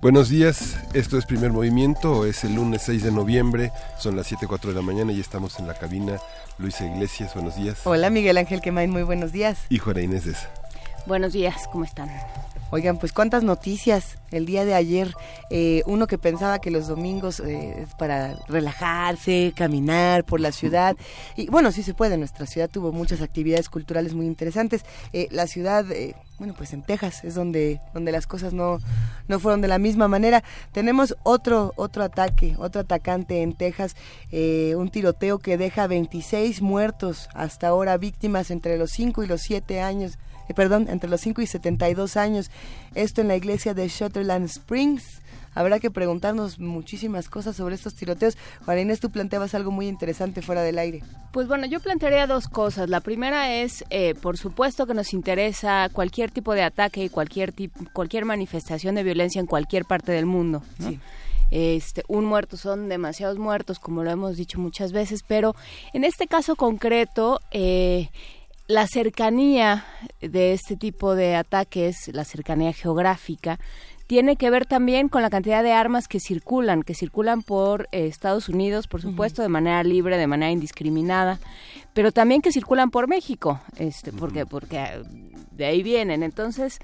Buenos días, esto es Primer Movimiento, es el lunes 6 de noviembre, son las 7.04 de la mañana y estamos en la cabina. Luisa Iglesias, buenos días. Hola Miguel Ángel Quemain, muy buenos días. Y Juana Inés de esa. Buenos días, ¿cómo están? Oigan, pues cuántas noticias el día de ayer. Eh, uno que pensaba que los domingos eh, es para relajarse, caminar por la ciudad. Y bueno, sí se puede. Nuestra ciudad tuvo muchas actividades culturales muy interesantes. Eh, la ciudad, bueno, pues en Texas es donde, donde las cosas no, no fueron de la misma manera. Tenemos otro, otro ataque, otro atacante en Texas. un tiroteo que deja 26 muertos hasta ahora, víctimas entre los 5 y los 7 años eh, perdón, entre los 5 y 72 años. Esto en la iglesia de Shutterland Springs. Habrá que preguntarnos muchísimas cosas sobre estos tiroteos. Juan Inés, tú planteabas algo muy interesante fuera del aire. Pues bueno, yo plantearía dos cosas. La primera es, eh, por supuesto que nos interesa cualquier tipo de ataque y cualquier, cualquier manifestación de violencia en cualquier parte del mundo. Este, un muerto son demasiados muertos, como lo hemos dicho muchas veces, pero en este caso concreto, eh, la cercanía de este tipo de ataques, la cercanía geográfica, tiene que ver también con la cantidad de armas que circulan, que circulan por eh, Estados Unidos, por supuesto, de manera libre, de manera indiscriminada, pero también que circulan por México, este, porque, porque ah, de ahí vienen. Entonces,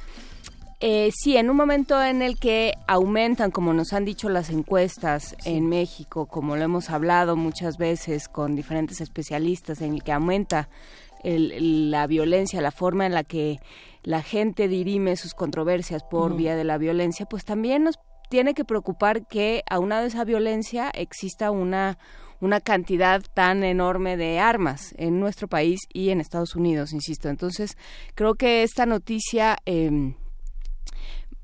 eh, sí, en un momento en el que aumentan, como nos han dicho las encuestas en México, como lo hemos hablado muchas veces con diferentes especialistas, en el que aumenta la violencia, la forma en la que la gente dirime sus controversias por vía de la violencia, pues también nos tiene que preocupar que aunado a esa violencia exista una una cantidad tan enorme de armas en nuestro país y en Estados Unidos, insisto. Entonces, creo que esta noticia eh,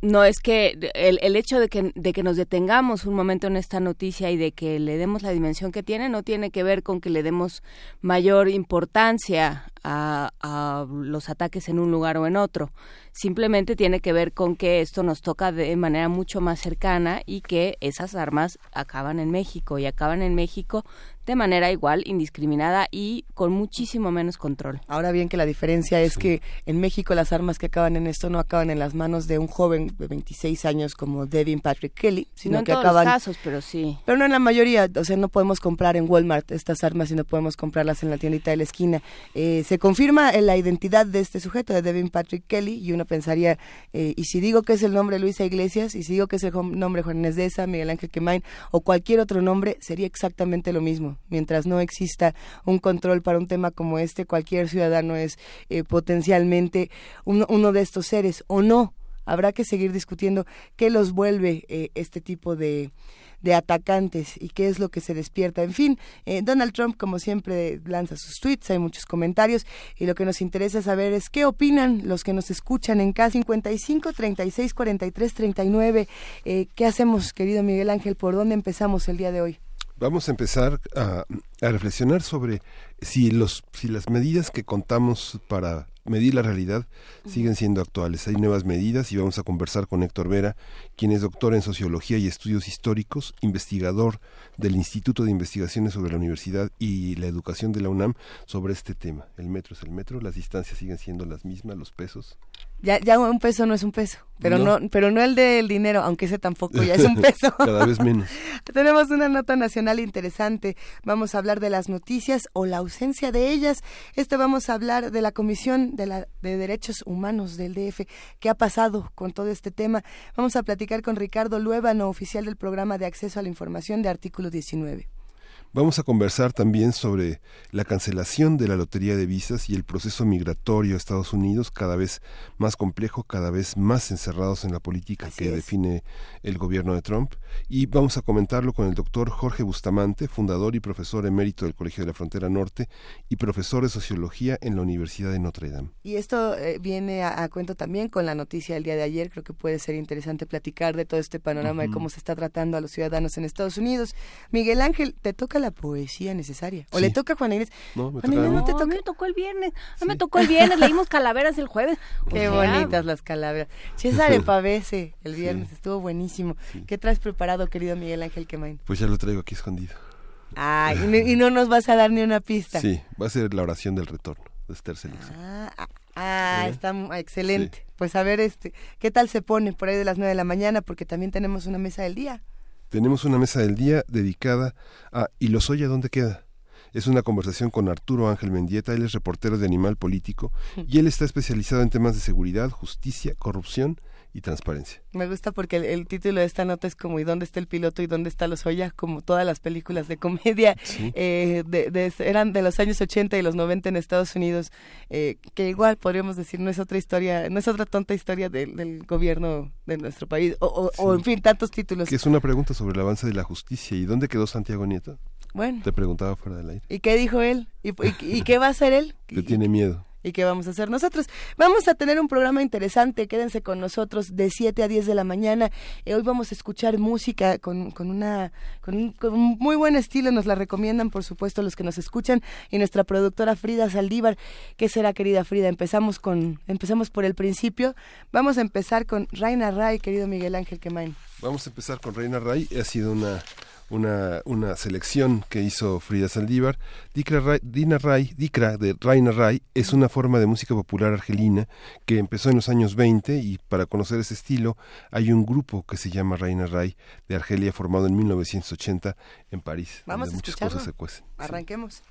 no es que el, el hecho de que, de que nos detengamos un momento en esta noticia y de que le demos la dimensión que tiene no tiene que ver con que le demos mayor importancia a, a, los ataques en un lugar o en otro. Simplemente tiene que ver con que esto nos toca de manera mucho más cercana y que esas armas acaban en México y acaban en México de manera igual, indiscriminada y con muchísimo menos control. Ahora bien que la diferencia es que en México las armas que acaban en esto no acaban en las manos de un joven de 26 años como Devin Patrick Kelly, sino no en que todos acaban... los casos, pero sí. Pero no en la mayoría, o sea, no podemos comprar en Walmart estas armas y no podemos comprarlas en la tiendita de la esquina. Eh, se confirma la identidad de este sujeto, de Devin Patrick Kelly, y uno pensaría, eh, y si digo que es el nombre Luisa Iglesias, y si digo que es el nombre Juan Inés de esa, Miguel Ángel Quemain, o cualquier otro nombre, sería exactamente lo mismo. Mientras no exista un control para un tema como este, cualquier ciudadano es eh, potencialmente uno, uno, de estos seres o no. Habrá que seguir discutiendo qué los vuelve eh, este tipo de, de atacantes y qué es lo que se despierta. En fin, eh, Donald Trump, como siempre, lanza sus tweets, hay muchos comentarios y lo que nos interesa saber es qué opinan los que nos escuchan en K55 36 43 39. Eh, ¿Qué hacemos, querido Miguel Ángel? ¿Por dónde empezamos el día de hoy? Vamos a empezar a, a reflexionar sobre si, los, si las medidas que contamos para medir la realidad siguen siendo actuales. Hay nuevas medidas y vamos a conversar con Héctor Vera, quien es doctor en Sociología y Estudios Históricos, investigador del Instituto de Investigaciones sobre la Universidad y la Educación de la UNAM, sobre este tema. El metro es el metro, las distancias siguen siendo las mismas, los pesos. Ya, ya un peso no es un peso, pero no, no pero no el del dinero, aunque ese tampoco ya es un peso. Cada vez menos. Tenemos una nota nacional interesante. Vamos a hablar de las noticias o la ausencia de ellas. Este vamos a hablar de la Comisión de, la, de Derechos Humanos del DF. ¿Qué ha pasado con todo este tema? Vamos a platicar con Ricardo Luébano, oficial del Programa de Acceso a la Información de Artículo 19. Vamos a conversar también sobre la cancelación de la lotería de visas y el proceso migratorio a Estados Unidos, cada vez más complejo, cada vez más encerrados en la política que define el gobierno de Trump. Y vamos a comentarlo con el doctor Jorge Bustamante, fundador y profesor emérito del Colegio de la Frontera Norte y profesor de Sociología en la Universidad de Notre Dame. Y esto eh, viene a, cuento también con la noticia del día de ayer. Creo que puede ser interesante platicar de todo este panorama de cómo se está tratando a los ciudadanos en Estados Unidos. Miguel Ángel, te toca la poesía necesaria. ¿O le toca a Juan Inés? No, me, no, te me tocó el viernes. No me tocó el viernes. Leímos Calaveras el jueves. Qué bonitas las calaveras. César Pavese el viernes. Estuvo buenísimo. ¿Qué traes preparado, querido Miguel Ángel Quemain? Pues ya lo traigo aquí escondido. Ah, y, no nos vas a dar ni una pista. Sí, va a ser la oración del retorno de Esther Ah, ah, ah está excelente. Pues a ver, este, ¿qué tal se pone por ahí de las nueve de la mañana? Porque también tenemos una mesa del día. Tenemos una mesa del día dedicada a ¿Y los oye dónde queda? Es una conversación con Arturo Ángel Mendieta, él es reportero de Animal Político y él está especializado en temas de seguridad, justicia, corrupción y transparencia. Me gusta porque el, título de esta nota es como ¿y dónde está el piloto y dónde está los Oya? Como todas las películas de comedia eh, de, eran de los años 80 y los 90 en Estados Unidos, eh, que igual podríamos decir no es otra historia, no es otra tonta historia del gobierno de nuestro país, o, o, en fin, tantos títulos. Que es una pregunta sobre el avance de la justicia. ¿Y dónde quedó Santiago Nieto? Bueno. Te preguntaba fuera del aire. ¿Y qué dijo él? ¿Y, y qué va a hacer él? Que tiene miedo y qué vamos a hacer nosotros. Vamos a tener un programa interesante, quédense con nosotros de 7 a 10 de la mañana. Eh, hoy vamos a escuchar música con, con una con un, muy buen estilo, nos la recomiendan por supuesto los que nos escuchan y nuestra productora Frida Saldívar. ¿Qué será, querida Frida? Empezamos con empezamos por el principio. Vamos a empezar con Reina Ray, querido Miguel Ángel Quemain. Vamos a empezar con Reina Ray, ha sido una una, una selección que hizo Frida Saldívar. Dikra Ray, Dina Ray, Dikra de Raina Ray es una forma de música popular argelina que empezó en los años 20 y para conocer ese estilo hay un grupo que se llama Raina Ray de Argelia formado en 1980 en París. Vamos donde muchas cosas se cuecen. Arranquemos.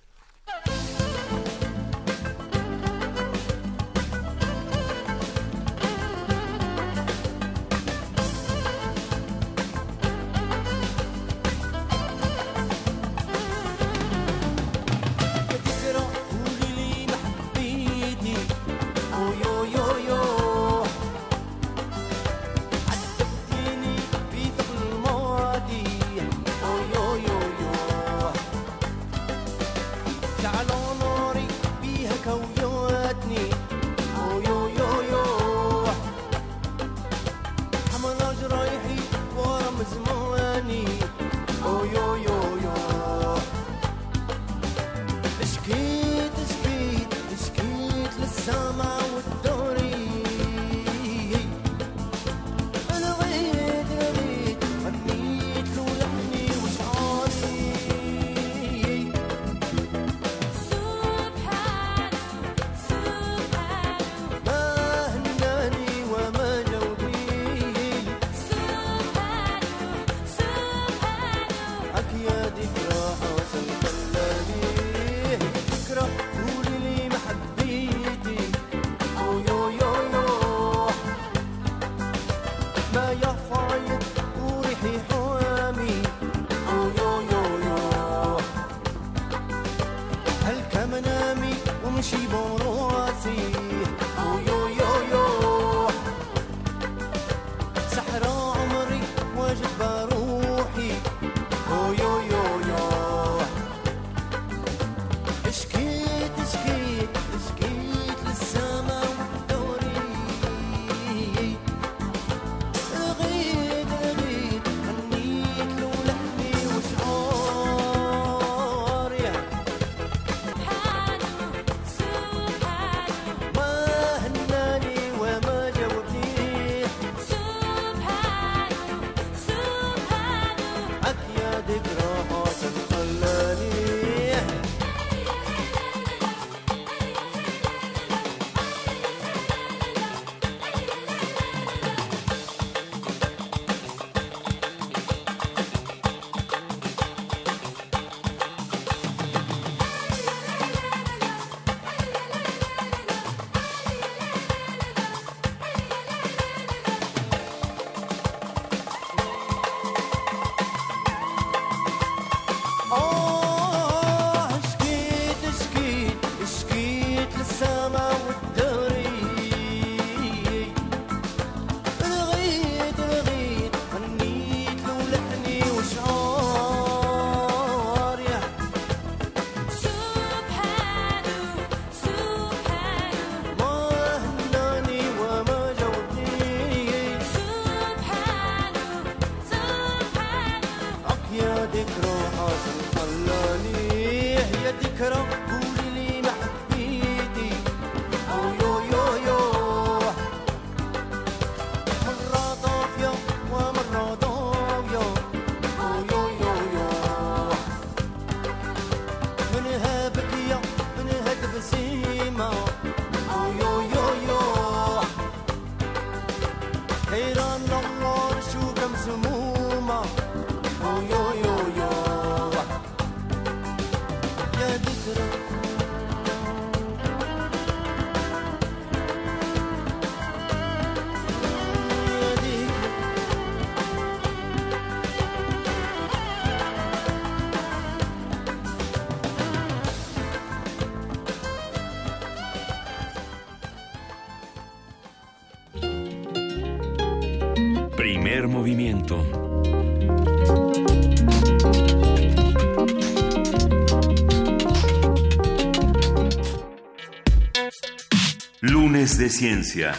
De ciencia.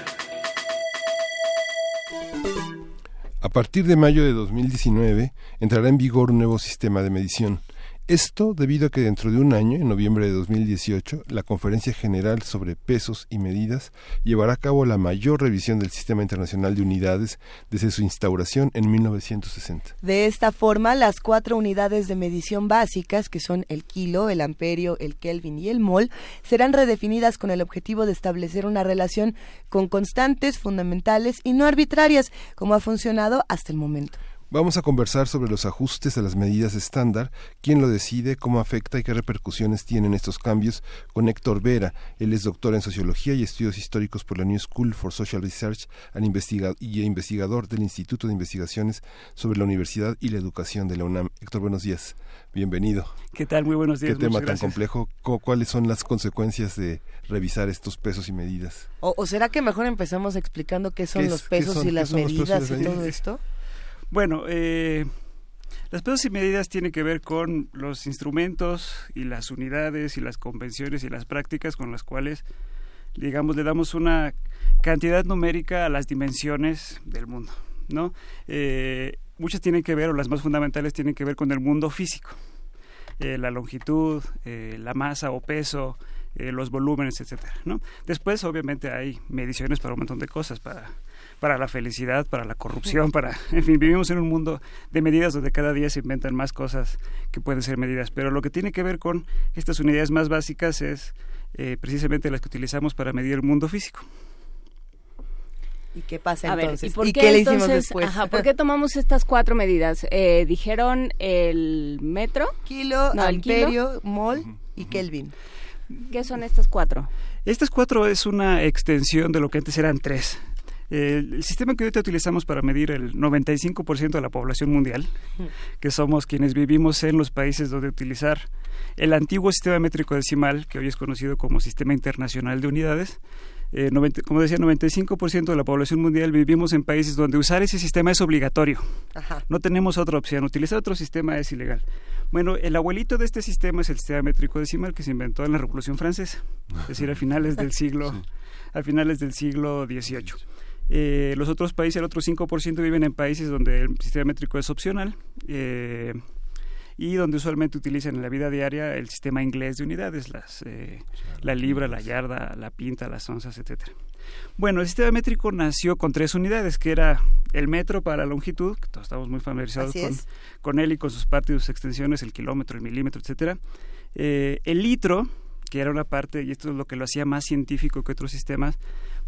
A partir de mayo de 2019 entrará en vigor un nuevo sistema de medición esto debido a que dentro de un año, en noviembre de 2018, la Conferencia General sobre Pesos y Medidas llevará a cabo la mayor revisión del Sistema Internacional de Unidades desde su instauración en 1960. De esta forma, las cuatro unidades de medición básicas, que son el kilo, el amperio, el kelvin y el mol, serán redefinidas con el objetivo de establecer una relación con constantes, fundamentales y no arbitrarias, como ha funcionado hasta el momento. Vamos a conversar sobre los ajustes a las medidas estándar, quién lo decide, cómo afecta y qué repercusiones tienen estos cambios con Héctor Vera. Él es doctor en Sociología y Estudios Históricos por la New School for Social Research y investigador del Instituto de Investigaciones sobre la Universidad y la Educación de la UNAM. Héctor, buenos días. Bienvenido. ¿Qué tal? Muy buenos días. ¿Qué tema tan complejo? ¿Cuáles son las consecuencias de revisar estos pesos y medidas? ¿O, será que mejor empezamos explicando qué son los pesos y las medidas y todo esto? Bueno, eh, las pesos y medidas tienen que ver con los instrumentos y las unidades y las convenciones y las prácticas con las cuales, digamos, le damos una cantidad numérica a las dimensiones del mundo, ¿no? Eh, muchas tienen que ver, o las más fundamentales tienen que ver con el mundo físico. Eh, la longitud, eh, la masa o peso, los volúmenes, etcétera, ¿no? Después, obviamente, hay mediciones para un montón de cosas, para para la felicidad, para la corrupción, para, en fin, vivimos en un mundo de medidas donde cada día se inventan más cosas que pueden ser medidas, pero lo que tiene que ver con estas unidades más básicas es eh, precisamente las que utilizamos para medir el mundo físico. ¿Y qué pasa entonces? ¿y, por qué, le hicimos después? Ajá, ¿Por qué tomamos estas cuatro medidas? Eh, dijeron el metro, kilo, amperio, mol y kelvin. ¿Qué son estas cuatro? Estas cuatro es una extensión de lo que antes eran tres el sistema que ahorita utilizamos para medir el 95% de la población mundial, que somos quienes vivimos en los países donde utilizar el antiguo sistema métrico decimal, que hoy es conocido como Sistema Internacional de Unidades, eh, como decía, 95% de la población mundial vivimos en países donde usar ese sistema es obligatorio. No tenemos otra opción. Utilizar otro sistema es ilegal. Bueno, el abuelito de este sistema es el sistema métrico decimal que se inventó en la Revolución Francesa, es decir, a finales del siglo, a finales del siglo XVIII. Eh, los otros países, el otro 5% viven en países donde el sistema métrico es opcional eh, y donde usualmente utilizan en la vida diaria el sistema inglés de unidades, las, eh, la libra, la yarda, la pinta, las onzas, etcétera. Bueno, el sistema métrico nació con tres unidades, que era el metro para la longitud, que todos estamos muy familiarizados con, con, él y con sus partes y sus extensiones, el kilómetro, el milímetro, etcétera. el litro, que era una parte, y esto es lo que lo hacía más científico que otros sistemas,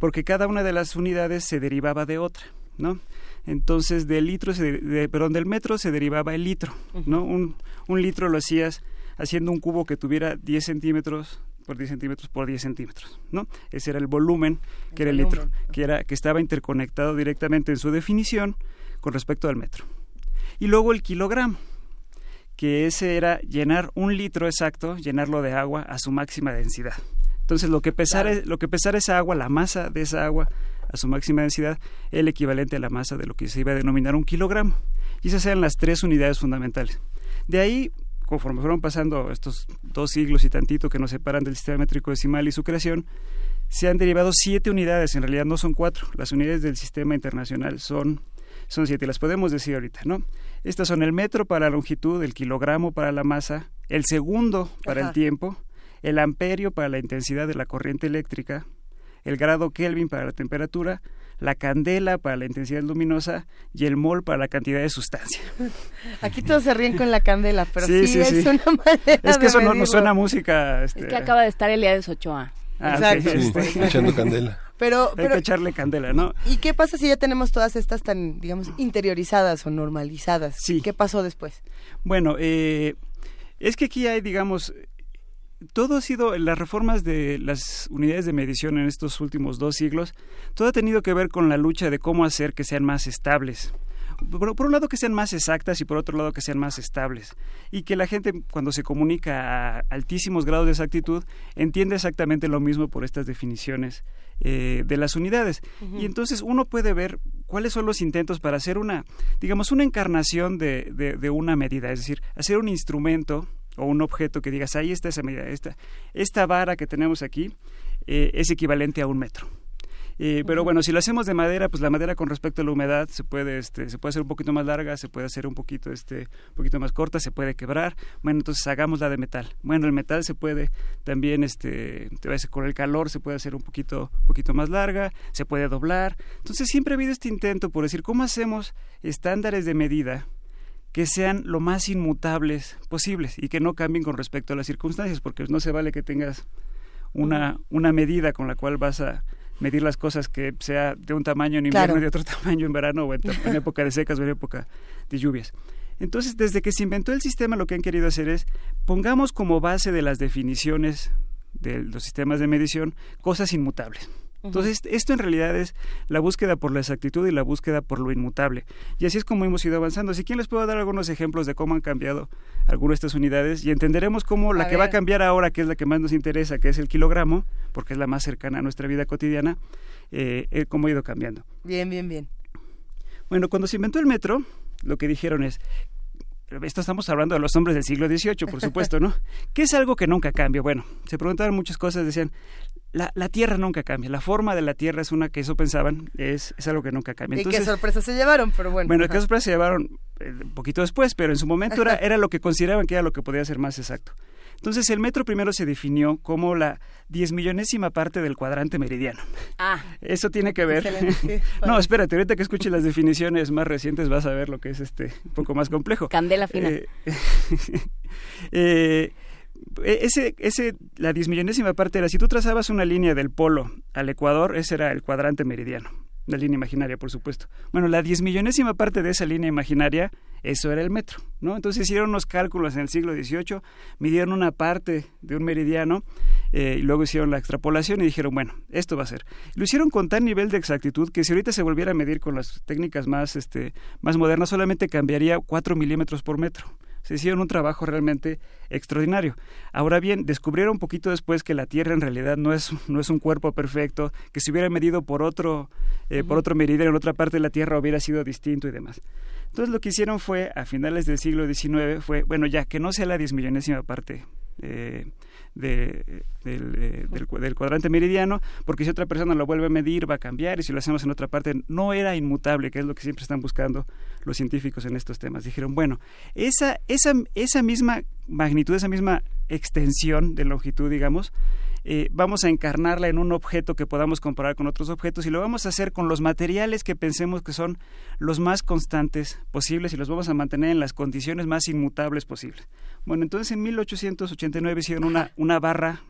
porque cada una de las unidades se derivaba de otra, ¿no? Entonces, del litro, de, perdón, del metro se derivaba el litro, ¿no? Un, un litro lo hacías haciendo un cubo que tuviera 10 centímetros por 10 centímetros por 10 centímetros, ¿no? Ese era el volumen que era el litro, que, era, que estaba interconectado directamente en su definición con respecto al metro. Y luego el kilogramo, que ese era llenar un litro exacto, llenarlo de agua a su máxima densidad. Entonces, lo que pesara, lo que pesara esa agua, la masa de esa agua a su máxima densidad, el equivalente a la masa de lo que se iba a denominar un kilogramo. Y esas eran las tres unidades fundamentales. De ahí, conforme fueron pasando estos dos siglos y tantito que nos separan del sistema métrico decimal y su creación, se han derivado siete unidades, en realidad no son cuatro. Las unidades del sistema internacional son Son siete, las podemos decir ahorita, ¿no? Estas son el metro para la longitud, el kilogramo para la masa, el segundo para el tiempo, el amperio para la intensidad de la corriente eléctrica, el grado Kelvin para la temperatura, la candela para la intensidad luminosa y el mol para la cantidad de sustancia. Aquí todos se ríen con la candela, pero sí, es una manera Es que eso no nos suena música. Este... Es que acaba de estar Elías Ochoa. Ah, Exacto. Sí, echando candela. Pero, Hay pero que echarle candela, ¿no? ¿y qué pasa si ya tenemos todas estas tan, digamos, interiorizadas o normalizadas? Sí. ¿Qué pasó después? Bueno, eh, es que aquí hay, digamos, todo ha sido, las reformas de las unidades de medición en estos últimos dos siglos, todo ha tenido que ver con la lucha de cómo hacer que sean más estables. Por, por un lado que sean más exactas y por otro lado que sean más estables. Y que la gente cuando se comunica a altísimos grados de exactitud entiende exactamente lo mismo por estas definiciones eh, de las unidades. Y entonces uno puede ver cuáles son los intentos para hacer una, digamos, una encarnación de, de, de una medida, es decir, hacer un instrumento o un objeto que digas, ahí está esa medida, esta, esta vara que tenemos aquí eh, es equivalente a un metro. Eh, pero bueno, si lo hacemos de madera, pues la madera con respecto a la humedad se puede, este, se puede hacer un poquito más larga, se puede hacer un poquito, este, un poquito más corta, se puede quebrar. Bueno, entonces hagamos la de metal. Bueno, el metal se puede también, este, te va a decir, con el calor se puede hacer un poquito, poquito más larga, se puede doblar. Entonces siempre ha habido este intento por decir cómo hacemos estándares de medida que sean lo más inmutables posibles y que no cambien con respecto a las circunstancias, porque no se vale que tengas una, una medida con la cual vas a medir las cosas que sea de un tamaño en invierno Claro. y de otro tamaño en verano o en, en época de secas o en época de lluvias. Entonces, desde que se inventó el sistema, lo que han querido hacer es pongamos como base de las definiciones de los sistemas de medición cosas inmutables. Entonces, esto en realidad es la búsqueda por la exactitud y la búsqueda por lo inmutable. Y así es como hemos ido avanzando. Si quieren, les puedo dar algunos ejemplos de cómo han cambiado algunas de estas unidades y entenderemos cómo la A que va a cambiar ahora, que es la que más nos interesa, que es el kilogramo, porque es la más cercana a nuestra vida cotidiana, eh, eh, cómo ha ido cambiando. Bien, bien, bien. Bueno, cuando se inventó el metro, lo que dijeron es, esto estamos hablando de los hombres del siglo XVIII, por supuesto, ¿no? ¿Qué es algo que nunca cambia? Bueno, se preguntaron muchas cosas, decían, la, la Tierra nunca cambia, la forma de la Tierra es una que eso pensaban, es, es algo que nunca cambia. ¿Y qué sorpresa se llevaron? Pero bueno. bueno, ajá. ¿qué sorpresa se llevaron eh, un poquito después? Pero en su momento era, era lo que consideraban que era lo que podía ser más exacto. Entonces el metro primero se definió como la diez millonésima parte del cuadrante meridiano. Ah, Eso tiene que ver. Excelente, no, espérate, ahorita que escuches las definiciones más recientes vas a ver lo que es este un poco más complejo. candela fina. Eh, eh, ese, ese, la diez millonésima parte era, si tú trazabas una línea del polo al ecuador, ese era el cuadrante meridiano, la línea imaginaria, por supuesto. Bueno, la diez millonésima parte de esa línea imaginaria, eso era el metro, ¿no? Entonces hicieron unos cálculos en el siglo XVIII, midieron una parte de un meridiano eh, y luego hicieron la extrapolación y dijeron, bueno, esto va a ser. Lo hicieron con tal nivel de exactitud que si ahorita se volviera a medir con las técnicas más, este, más modernas, solamente cambiaría 4 milímetros por metro. Se hicieron un trabajo realmente extraordinario. Ahora bien, descubrieron un poquito después que la Tierra en realidad no es, no es un cuerpo perfecto, que si hubiera medido por otro, eh, por otro meridiano en otra parte de la Tierra hubiera sido distinto y demás. Entonces lo que hicieron fue, a finales del siglo XIX, fue, bueno, ya que no sea la diez millonésima parte eh, de, del, eh, del, del cuadrante meridiano, porque si otra persona lo vuelve a medir va a cambiar y si lo hacemos en otra parte no era inmutable, que es lo que siempre están buscando los científicos en estos temas. Dijeron, bueno, esa, esa, esa misma magnitud, esa misma extensión de longitud, digamos, eh, vamos a encarnarla en un objeto que podamos comparar con otros objetos y lo vamos a hacer con los materiales que pensemos que son los más constantes posibles y los vamos a mantener en las condiciones más inmutables posibles. Bueno, entonces en 1889 hicieron una, una barra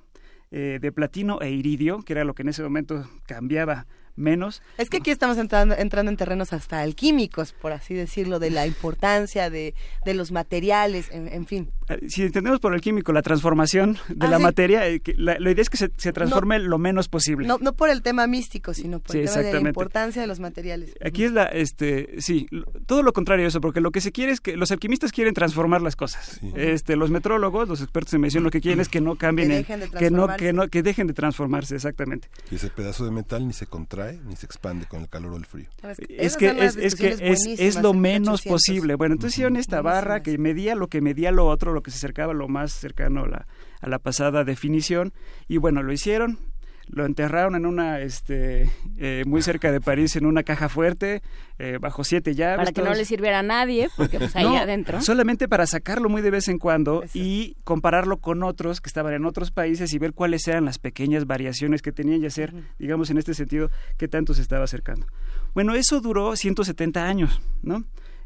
eh, de platino e iridio, que era lo que en ese momento cambiaba menos. Es que aquí estamos entrando, entrando en terrenos hasta alquímicos, por así decirlo, de la importancia de, de los materiales, en, en fin. Eh, Si entendemos por el químico la transformación de Ah, la sí. materia, eh, la, la idea es que se, se transforme lo menos posible. No, no por el tema místico, sino por Sí, el tema de la importancia de los materiales. Aquí es la, este, sí, todo lo contrario a eso, porque lo que se quiere es que los alquimistas quieren transformar las cosas. Sí. Este, los metrólogos, los expertos en medición, lo que quieren es que no cambien, Que dejen de que no, que transformarse. no, que dejen de transformarse, exactamente. Y ese pedazo de metal ni se contrae ni se expande con el calor o el frío. Es que es, es que es, lo en menos 1800. posible. Bueno, entonces hicieron esta barra que medía lo que medía lo otro, lo que se acercaba lo más cercano a la, a la pasada definición. Y bueno, lo hicieron. Lo enterraron en una, este, eh, muy cerca de París, en una caja fuerte, eh, bajo siete llaves. Para que no le sirviera a nadie, porque pues ahí adentro. Solamente para sacarlo muy de vez en cuando y compararlo con otros que estaban en otros países y ver cuáles eran las pequeñas variaciones que tenían y hacer, digamos, en este sentido, qué tanto se estaba acercando. Bueno, eso duró 170 años, ¿no?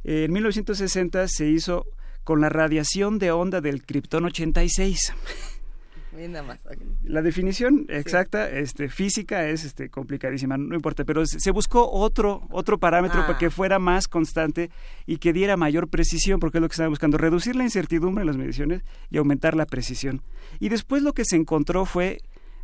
en 1960 se hizo con la radiación de onda del Krypton 86. La definición exacta, este, física es este, complicadísima, no importa, pero se buscó otro, otro parámetro para que ah. fuera más constante y que diera mayor precisión, porque es lo que estaban buscando, reducir la incertidumbre en las mediciones y aumentar la precisión. Y después lo que se encontró fue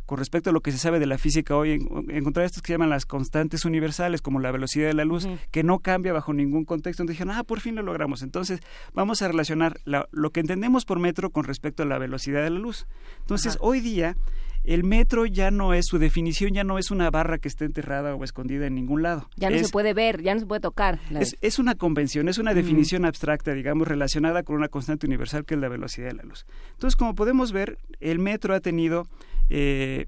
con respecto a lo que se sabe de la física hoy, encontrar estas que se llaman las constantes universales, como la velocidad de la luz, que no cambia bajo ningún contexto. Entonces dijeron, ah, por fin lo logramos. Entonces vamos a relacionar lo que entendemos por metro con respecto a la velocidad de la luz. Entonces, hoy día el metro ya no es, su definición ya no es una barra que esté enterrada o escondida en ningún lado. Ya no se puede ver, ya no se puede tocar. Es, es, una convención, es una definición abstracta, digamos, relacionada con una constante universal que es la velocidad de la luz. Entonces, como podemos ver, el metro ha tenido eh,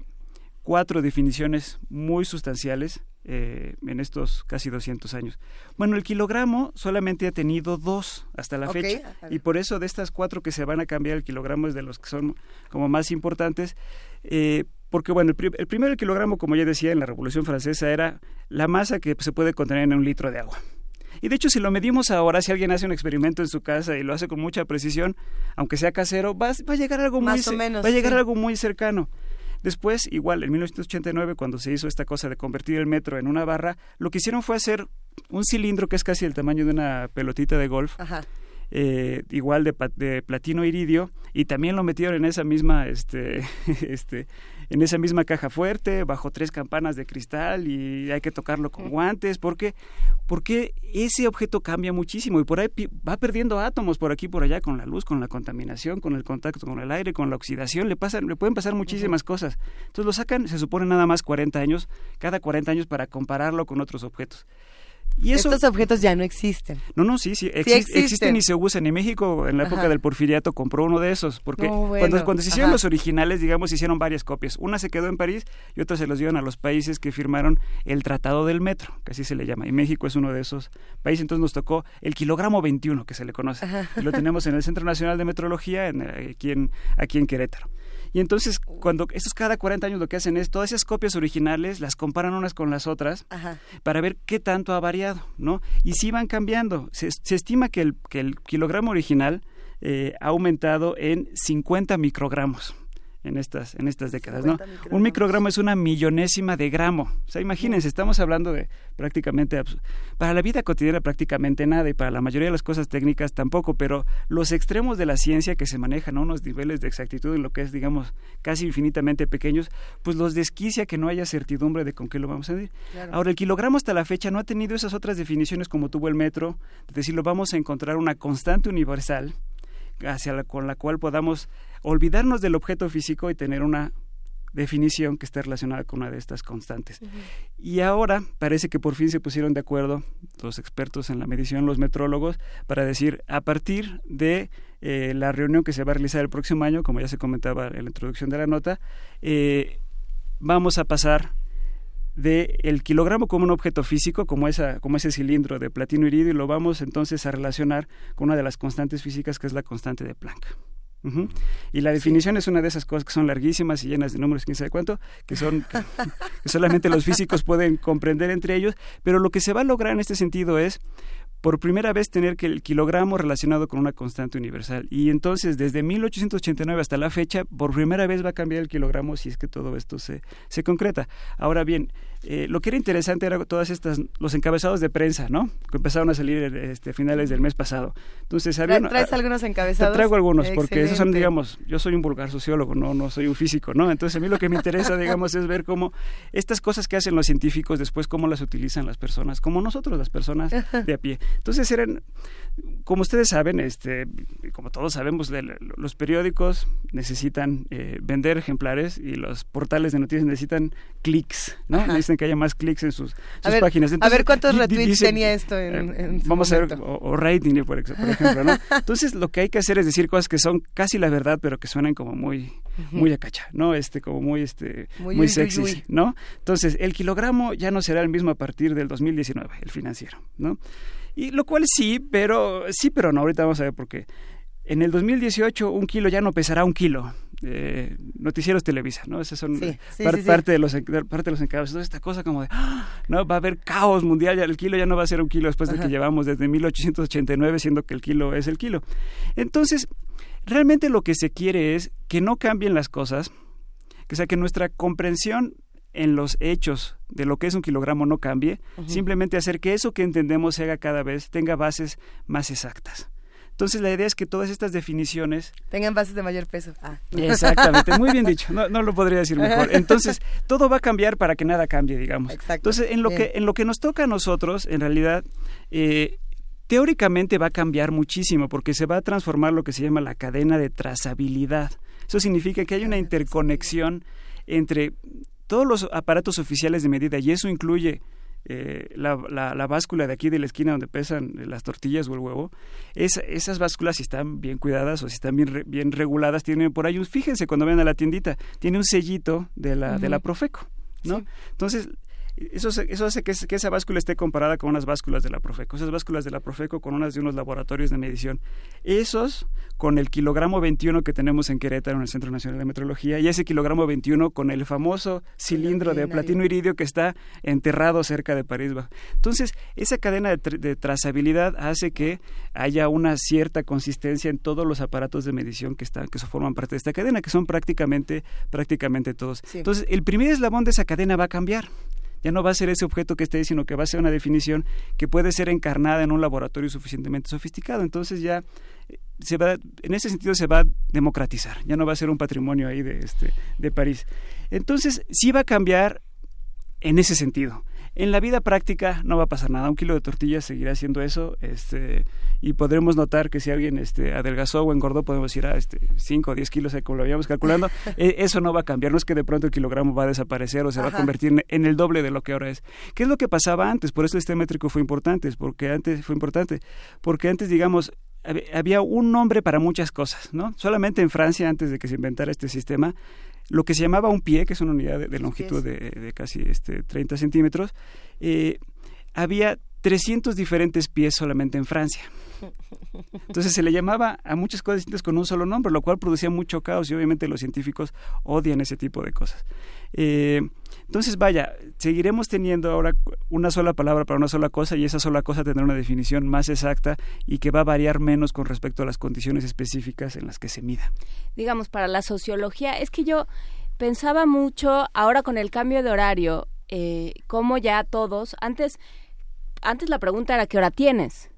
cuatro definiciones muy sustanciales eh, en estos casi 200 años. Bueno, el kilogramo solamente ha tenido dos hasta la fecha y por eso de estas cuatro que se van a cambiar, el kilogramo es de los que son como más importantes. Eh, porque bueno, el, el primero el kilogramo, como ya decía, en la Revolución Francesa era la masa que se puede contener en un litro de agua. Y de hecho, si lo medimos ahora, si alguien hace un experimento en su casa y lo hace con mucha precisión, aunque sea casero, va, va a llegar algo muy, va a llegar algo muy cercano. Después, igual, en 1989, cuando se hizo esta cosa de convertir el metro en una barra, lo que hicieron fue hacer un cilindro que es casi el tamaño de una pelotita de golf. Eh, igual de, de, platino iridio y también lo metieron en esa misma este este en esa misma caja fuerte, bajo tres campanas de cristal y hay que tocarlo con guantes, porque porque ese objeto cambia muchísimo y por ahí va perdiendo átomos por aquí por allá con la luz, con la contaminación, con el contacto con el aire, con la oxidación, le pasan le pueden pasar muchísimas cosas. Entonces lo sacan, se supone nada más 40 años, cada 40 años para compararlo con otros objetos. Y Estos objetos ya no existen. No, no, sí, sí, existen. y se usan. En México, en la época del porfiriato, compró uno de esos, porque cuando, cuando se hicieron los originales, digamos, se hicieron varias copias. Una se quedó en París y otra se los dieron a los países que firmaron el Tratado del Metro, que así se le llama. Y México es uno de esos países, entonces nos tocó el kilogramo 21, que se le conoce. Y lo tenemos en el Centro Nacional de Metrología, en, aquí, en, aquí en Querétaro. Y entonces, cuando estos cada 40 años lo que hacen es todas esas copias originales las comparan unas con las otras para ver qué tanto ha variado, ¿no? Y sí van cambiando. Se, estima que el, que el kilogramo original eh, ha aumentado en 50 microgramos en estas, en estas décadas. ¿no? Un microgramo es una millonésima de gramo. O sea, imagínense, estamos hablando de prácticamente, para la vida cotidiana prácticamente nada y para la mayoría de las cosas técnicas tampoco, pero los extremos de la ciencia que se manejan a unos niveles de exactitud en lo que es, digamos, casi infinitamente pequeños, pues los desquicia que no haya certidumbre de con qué lo vamos a medir. Ahora, el kilogramo hasta la fecha no ha tenido esas otras definiciones como tuvo el metro, es decir, lo vamos a encontrar una constante universal hacia la, con la cual podamos olvidarnos del objeto físico y tener una definición que esté relacionada con una de estas constantes. Y ahora parece que por fin se pusieron de acuerdo los expertos en la medición, los metrólogos, para decir, a partir de eh, la reunión que se va a realizar el próximo año, como ya se comentaba en la introducción de la nota, eh, vamos a pasar de el kilogramo como un objeto físico, como, esa, como ese cilindro de platino iridio, y lo vamos entonces a relacionar con una de las constantes físicas que es la constante de Planck. Y la definición es una de esas cosas que son larguísimas y llenas de números, quién sabe cuánto, que son que solamente los físicos pueden comprender entre ellos, pero lo que se va a lograr en este sentido es por primera vez tener que el kilogramo relacionado con una constante universal. Y entonces, desde 1889 hasta la fecha, por primera vez va a cambiar el kilogramo si es que todo esto se, se concreta. Ahora bien, eh, lo que era interesante era todas estas, los encabezados de prensa, ¿no? Que empezaron a salir este, a finales del mes pasado. Entonces, había, ¿Traes algunos encabezados? Traigo algunos, porque esos son, digamos, yo soy un vulgar sociólogo, no, no soy un físico, ¿no? Entonces, a mí lo que me interesa, digamos, es ver cómo estas cosas que hacen los científicos después, cómo las utilizan las personas, como nosotros, las personas de a pie. Entonces eran, como ustedes saben, este, como todos sabemos, los periódicos necesitan eh, vender ejemplares y los portales de noticias necesitan clics, ¿no? Necesitan que haya más clics en sus, páginas. a ver cuántos retweets tenía esto en, eh, Vamos a ver, o, rating, por, ejemplo, ¿no? Entonces lo que hay que hacer es decir cosas que son casi la verdad, pero que suenan como muy muy acacha, ¿no? Este, como muy, este, muy, sexy, ¿no? Entonces, el kilogramo ya no será el mismo a partir del 2019, el financiero, ¿no? Y lo cual sí, pero sí, pero no. Ahorita vamos a ver por qué. En el 2018 un kilo ya no pesará un kilo. Eh, noticieros Televisa, ¿no? Esas son parte de los parte de los encargos. Entonces esta cosa como de, ¡ah! no va a haber caos mundial, ya el kilo ya no va a ser un kilo después de que llevamos desde 1889 siendo que el kilo es el kilo. Entonces realmente lo que se quiere es que no cambien las cosas, que sea que nuestra comprensión en los hechos de lo que es un kilogramo no cambie, simplemente hacer que eso que entendemos se haga cada vez tenga bases más exactas. Entonces la idea es que todas estas definiciones... Tengan bases de mayor peso. Ah. Exactamente, muy bien dicho, no, lo podría decir mejor. Entonces todo va a cambiar para que nada cambie, digamos. Entonces en lo, que, en lo que nos toca a nosotros, en realidad, eh, teóricamente va a cambiar muchísimo porque se va a transformar lo que se llama la cadena de trazabilidad. Eso significa que hay una interconexión entre todos los aparatos oficiales de medida y eso incluye eh, la, la, báscula de aquí de la esquina donde pesan las tortillas o el huevo, esas básculas si están bien cuidadas o si están bien, bien reguladas, tienen por ahí un, fíjense cuando ven a la tiendita, tiene un sellito de la, de la Profeco. ¿no? Entonces, eso, eso hace que, esa báscula esté comparada con unas básculas de la Profeco, esas básculas de la Profeco con unas de unos laboratorios de medición. Esos con el kilogramo 21 que tenemos en Querétaro, en el Centro Nacional de Metrología, y ese kilogramo 21 con el famoso cilindro de platino iridio que está enterrado cerca de París Bajo. Entonces, esa cadena de, trazabilidad hace que haya una cierta consistencia en todos los aparatos de medición que están, que forman parte de esta cadena, que son prácticamente, prácticamente todos. Entonces, el primer eslabón de esa cadena va a cambiar ya no va a ser ese objeto que esté, sino que va a ser una definición que puede ser encarnada en un laboratorio suficientemente sofisticado. Entonces ya eh, se va, en ese sentido se va a democratizar, ya no va a ser un patrimonio ahí de, este, de París. Entonces sí va a cambiar en ese sentido. En la vida práctica no va a pasar nada. Un kilo de tortillas seguirá haciendo eso. Este, y podremos notar que si alguien este, adelgazó o engordó, podemos ir a este, 5 o 10 kilos, eh, como lo habíamos calculando. E, eso no va a cambiar. No es que de pronto el kilogramo va a desaparecer o se va a convertir en, el doble de lo que ahora es. ¿Qué es lo que pasaba antes? Por eso este métrico fue importante. Porque antes fue importante. Porque antes, digamos, había un nombre para muchas cosas, ¿no? Solamente en Francia, antes de que se inventara este sistema, lo que se llamaba un pie, que es una unidad de, longitud de, casi este, 30 centímetros, eh, había 300 diferentes pies solamente en Francia. Entonces se le llamaba a muchas cosas distintas con un solo nombre, lo cual producía mucho caos y obviamente los científicos odian ese tipo de cosas. Eh, entonces, vaya, seguiremos teniendo ahora una sola palabra para una sola cosa y esa sola cosa tendrá una definición más exacta y que va a variar menos con respecto a las condiciones específicas en las que se mida. Digamos, para la sociología, es que yo pensaba mucho ahora con el cambio de horario, eh, como ya todos, antes, antes la pregunta era ¿qué hora tienes?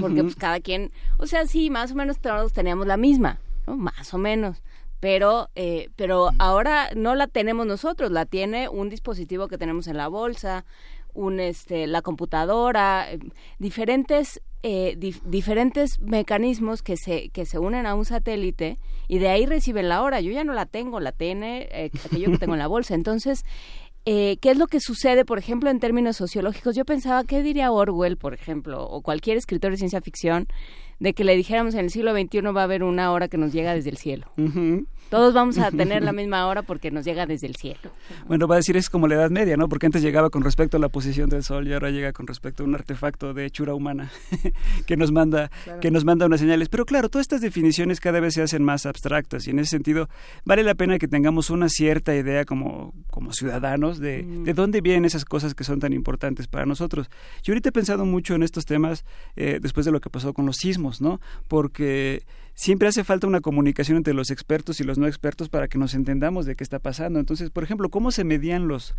Porque pues cada quien, o sea, sí, más o menos todos teníamos la misma, ¿no? Más o menos. Pero, eh, pero ahora no la tenemos nosotros, la tiene un dispositivo que tenemos en la bolsa, un, este, la computadora, eh, diferentes, eh, diferentes mecanismos que se, que se unen a un satélite y de ahí reciben la hora. Yo ya no la tengo, la tiene aquello que tengo en la bolsa. Entonces, eh, ¿qué es lo que sucede, por ejemplo, en términos sociológicos? Yo pensaba, ¿qué diría Orwell, por ejemplo, o cualquier escritor de ciencia ficción, de que le dijéramos en el siglo XXI va a haber una hora que nos llega desde el cielo? Todos vamos a tener la misma hora porque nos llega desde el cielo. Bueno, va a decir es como la Edad Media, ¿no? Porque antes llegaba con respecto a la posición del Sol y ahora llega con respecto a un artefacto de hechura humana que nos manda que nos manda unas señales. Pero claro, todas estas definiciones cada vez se hacen más abstractas y en ese sentido vale la pena que tengamos una cierta idea como, como ciudadanos de, mm. de dónde vienen esas cosas que son tan importantes para nosotros. Yo ahorita he pensado mucho en estos temas eh, después de lo que pasó con los sismos, ¿no? Porque siempre hace falta una comunicación entre los expertos y los no expertos para que nos entendamos de qué está pasando. Entonces, por ejemplo, cómo se medían los,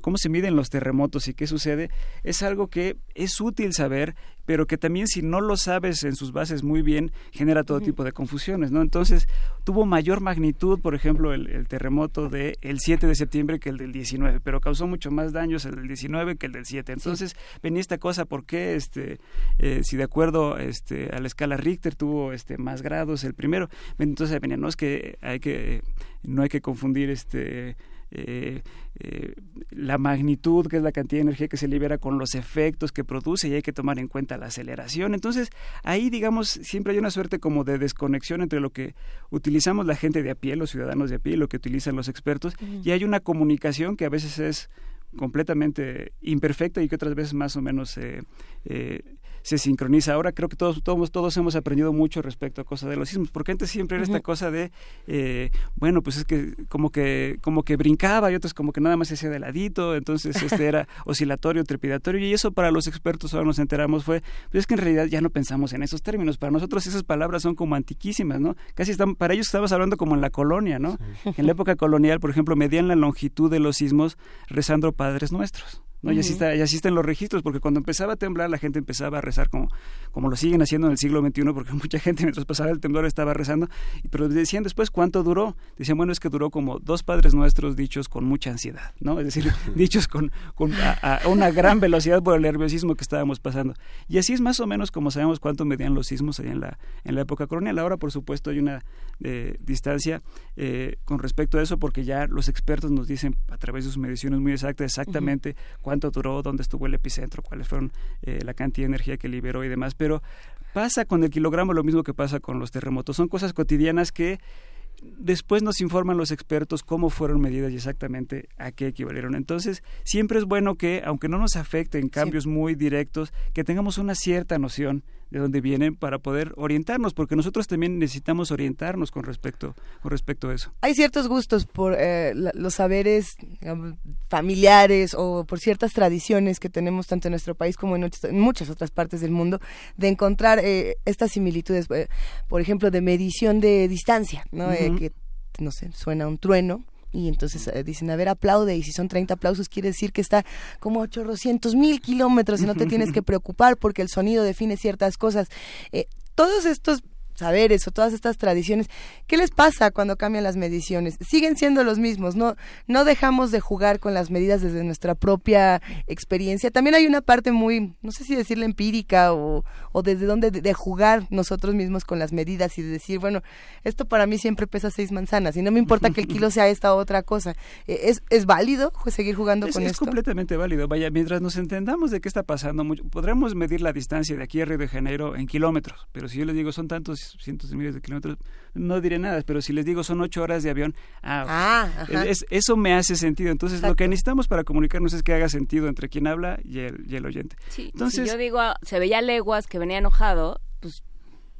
cómo se miden los terremotos y qué sucede, es algo que es útil saber, pero que también si no lo sabes en sus bases muy bien, genera todo tipo de confusiones, ¿no? Entonces, tuvo mayor magnitud, por ejemplo, el, terremoto del el 7 de septiembre que el del 19, pero causó mucho más daños el del 19 que el del 7. Entonces, venía esta cosa, ¿por qué, este, eh, si de acuerdo este, a la escala Richter tuvo este más el primero. Entonces no es que hay que no hay que confundir este eh, eh, la magnitud, que es la cantidad de energía que se libera, con los efectos que produce y hay que tomar en cuenta la aceleración. Entonces, ahí, digamos, siempre hay una suerte como de desconexión entre lo que utilizamos la gente de a pie, los ciudadanos de a pie, lo que utilizan los expertos, y hay una comunicación que a veces es completamente imperfecta y que otras veces más o menos eh, se sincroniza. Ahora creo que todos, todos, todos hemos aprendido mucho respecto a cosas de los sismos, porque antes siempre era esta cosa de, eh, bueno, pues es que como que como que brincaba y otros como que nada más se hacía de ladito, entonces este era oscilatorio, trepidatorio, y eso para los expertos ahora nos enteramos fue, pues es que en realidad ya no pensamos en esos términos, para nosotros esas palabras son como antiquísimas, ¿no? Casi están, para ellos estamos hablando como en la colonia, ¿no? En la época colonial, por ejemplo, medían la longitud de los sismos rezando Padres Nuestros. ¿No? Y así, está, y así están los registros, porque cuando empezaba a temblar la gente empezaba a rezar como, como lo siguen haciendo en el siglo XXI, porque mucha gente mientras pasaba el temblor estaba rezando, pero decían después cuánto duró. Decían, bueno, es que duró como dos Padres Nuestros dichos con mucha ansiedad, ¿no? Es decir, dichos con, con a, una gran velocidad por el nerviosismo que estábamos pasando. Y así es más o menos como sabemos cuánto medían los sismos allá en la, en la época colonial. Ahora, por supuesto, hay una eh, distancia eh, con respecto a eso, porque ya los expertos nos dicen a través de sus mediciones muy exactas exactamente cuánto duró, dónde estuvo el epicentro, cuáles fueron eh, la cantidad de energía que liberó y demás. Pero pasa con el kilogramo lo mismo que pasa con los terremotos. Son cosas cotidianas que después nos informan los expertos cómo fueron medidas y exactamente a qué equivalieron. Entonces, siempre es bueno que, aunque no nos afecten cambios muy directos, que tengamos una cierta noción de dónde vienen para poder orientarnos, porque nosotros también necesitamos orientarnos con respecto, con respecto a eso. Hay ciertos gustos por eh, los saberes familiares o por ciertas tradiciones que tenemos tanto en nuestro país como en, muchas otras partes del mundo de encontrar eh, estas similitudes, eh, por ejemplo, de medición de distancia, ¿no? que, no sé, suena un trueno, y entonces eh, dicen, a ver, aplaude, y si son 30 aplausos quiere decir que está como 800 mil kilómetros y no te tienes que preocupar porque el sonido define ciertas cosas. Eh, todos estos saberes o todas estas tradiciones, ¿qué les pasa cuando cambian las mediciones? Siguen siendo los mismos, no, no dejamos de jugar con las medidas desde nuestra propia experiencia. También hay una parte muy, no sé si decirle empírica o, o desde donde de, jugar nosotros mismos con las medidas y de decir, bueno, esto para mí siempre pesa seis manzanas y no me importa que el kilo sea esta otra cosa. Eh, ¿Es, es válido seguir jugando con esto? Es completamente válido. Vaya, mientras nos entendamos de qué está pasando, podremos medir la distancia de aquí a Río de Janeiro en kilómetros, pero si yo les digo son tantos cientos de miles de kilómetros, no diré nada, pero si les digo son ocho horas de avión, ah, ah eso me hace sentido. Entonces, lo que necesitamos para comunicarnos es que haga sentido entre quien habla y el, y el oyente. Entonces, si yo digo, se veía leguas que venía enojado, pues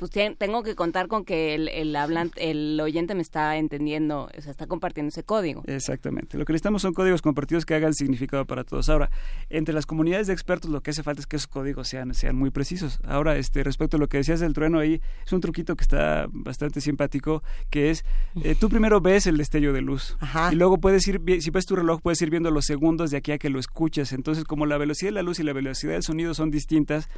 pues tengo que contar con que el, el, el oyente me está entendiendo, o sea, está compartiendo ese código. Exactamente. Lo que necesitamos son códigos compartidos que hagan significado para todos. Ahora, entre las comunidades de expertos lo que hace falta es que esos códigos sean, sean muy precisos. Ahora, este, respecto a lo que decías del trueno ahí, es un truquito que está bastante simpático, que es, eh, tú primero ves el destello de luz y luego puedes ir, si ves tu reloj, puedes ir viendo los segundos de aquí a que lo escuchas. Entonces, como la velocidad de la luz y la velocidad del sonido son distintas,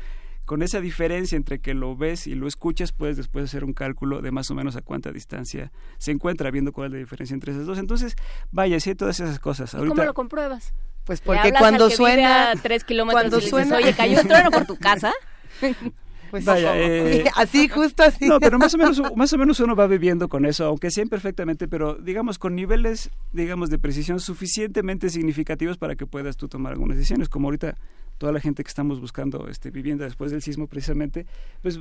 con esa diferencia entre que lo ves y lo escuchas, puedes después hacer un cálculo de más o menos a cuánta distancia se encuentra, viendo cuál es la diferencia entre esas dos. Entonces, vaya, sí, todas esas cosas. ¿Y ¿Cómo lo compruebas? Pues porque cuando suena... tres kilómetros cuando suena... oye, cayó un trueno por tu casa. Pues Vaya, eh, así, justo así. No, pero más o, menos, más o menos uno va viviendo con eso, aunque sea imperfectamente, pero digamos con niveles, digamos, de precisión suficientemente significativos para que puedas tú tomar algunas decisiones, como ahorita toda la gente que estamos buscando este, vivienda después del sismo precisamente, pues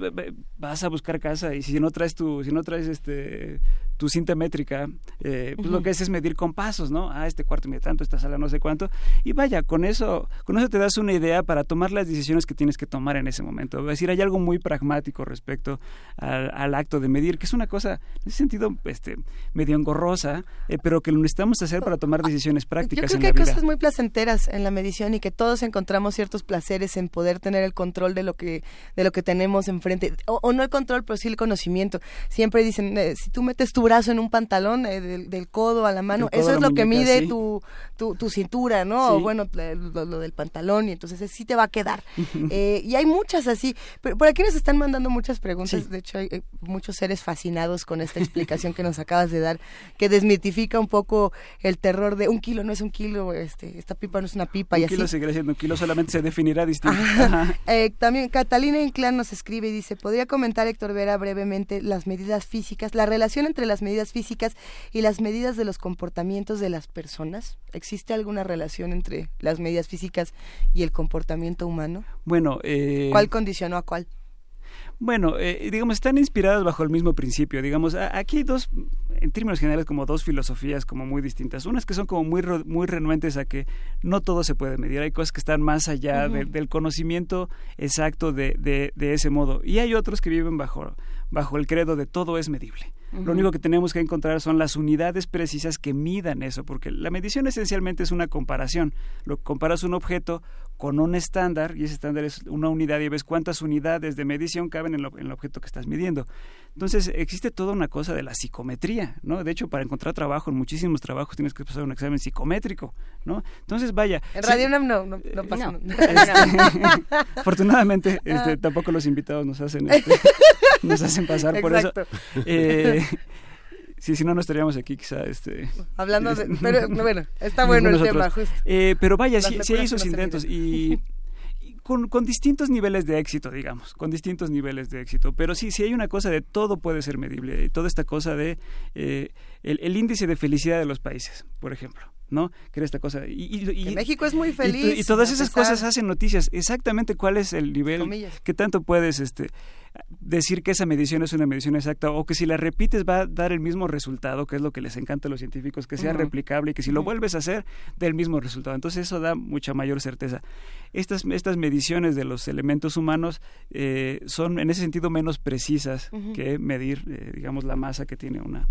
vas a buscar casa y si no traes tu, si no traes este tu cinta métrica, eh, pues lo que haces es medir con pasos, ¿no? Ah, este cuarto mide tanto, esta sala no sé cuánto, y vaya, con eso, con eso te das una idea para tomar las decisiones que tienes que tomar en ese momento. Es decir, hay algo muy pragmático respecto al, acto de medir, que es una cosa, en ese sentido, este, medio engorrosa, eh, pero que lo necesitamos hacer para tomar decisiones prácticas. Yo creo que hay cosas muy placenteras en la medición y que todos encontramos ciertos placeres en poder tener el control de lo que de lo que tenemos enfrente o, no el control pero sí el conocimiento siempre dicen eh, si tú metes tu brazo en un pantalón, eh, del, codo a la mano, eso es lo que mide tu, tu, cintura, ¿no? O bueno, lo, del pantalón, y entonces sí te va a quedar. Eh, y hay muchas así, pero por aquí nos están mandando muchas preguntas, de hecho hay muchos seres fascinados con esta explicación que nos acabas de dar, que desmitifica un poco el terror de un kilo no es un kilo, este, esta pipa no es una pipa. Un y kilo seguirá siendo un kilo, solamente se definirá distinto. Eh, también Catalina Inclán nos escribe y dice, ¿podría comentar Héctor Vera brevemente las medidas físicas, la relación entre las medidas físicas y las medidas de los comportamientos de las personas? ¿Existe alguna relación entre las medidas físicas y el comportamiento humano? Bueno, eh... ¿cuál condicionó a cuál? Bueno, eh, digamos, están inspiradas bajo el mismo principio. Digamos, aquí hay dos, en términos generales, como dos filosofías como muy distintas. Unas que son como muy, muy renuentes a que no todo se puede medir. Hay cosas que están más allá del conocimiento exacto de, de, de, ese modo. Y hay otros que viven bajo, bajo el credo de todo es medible. Lo único que tenemos que encontrar son las unidades precisas que midan eso, porque la medición esencialmente es una comparación. Lo comparas un objeto con un estándar y ese estándar es una unidad y ves cuántas unidades de medición caben en, el objeto que estás midiendo. Entonces existe toda una cosa de la psicometría, ¿no? De hecho, para encontrar trabajo en muchísimos trabajos tienes que pasar un examen psicométrico, ¿no? Entonces, vaya. En Radio no, no, no pasa este, afortunadamente, este, tampoco los invitados nos hacen, este, nos hacen pasar por eso. Eh, Sí, si no, no estaríamos aquí quizá. Este, Hablando de... Pero bueno, está bueno el tema, justo. Eh, pero vaya, sí, sí, hay esos intentos y, con, con, distintos niveles de éxito, digamos, con distintos niveles de éxito. Pero sí, sí hay una cosa de todo puede ser medible. Y toda esta cosa de eh, el, índice de felicidad de los países, por ejemplo. ¿No? Que era esta cosa. Y, y, México es muy feliz. Y, todas esas cosas hacen noticias. Exactamente cuál es el nivel que tanto puedes este, decir que esa medición es una medición exacta o que si la repites va a dar el mismo resultado, que es lo que les encanta a los científicos, que sea replicable y que si lo vuelves a hacer, dé el mismo resultado. Entonces eso da mucha mayor certeza. Estas, estas mediciones de los elementos humanos eh, son en ese sentido menos precisas que medir, eh, digamos, la masa que tiene una,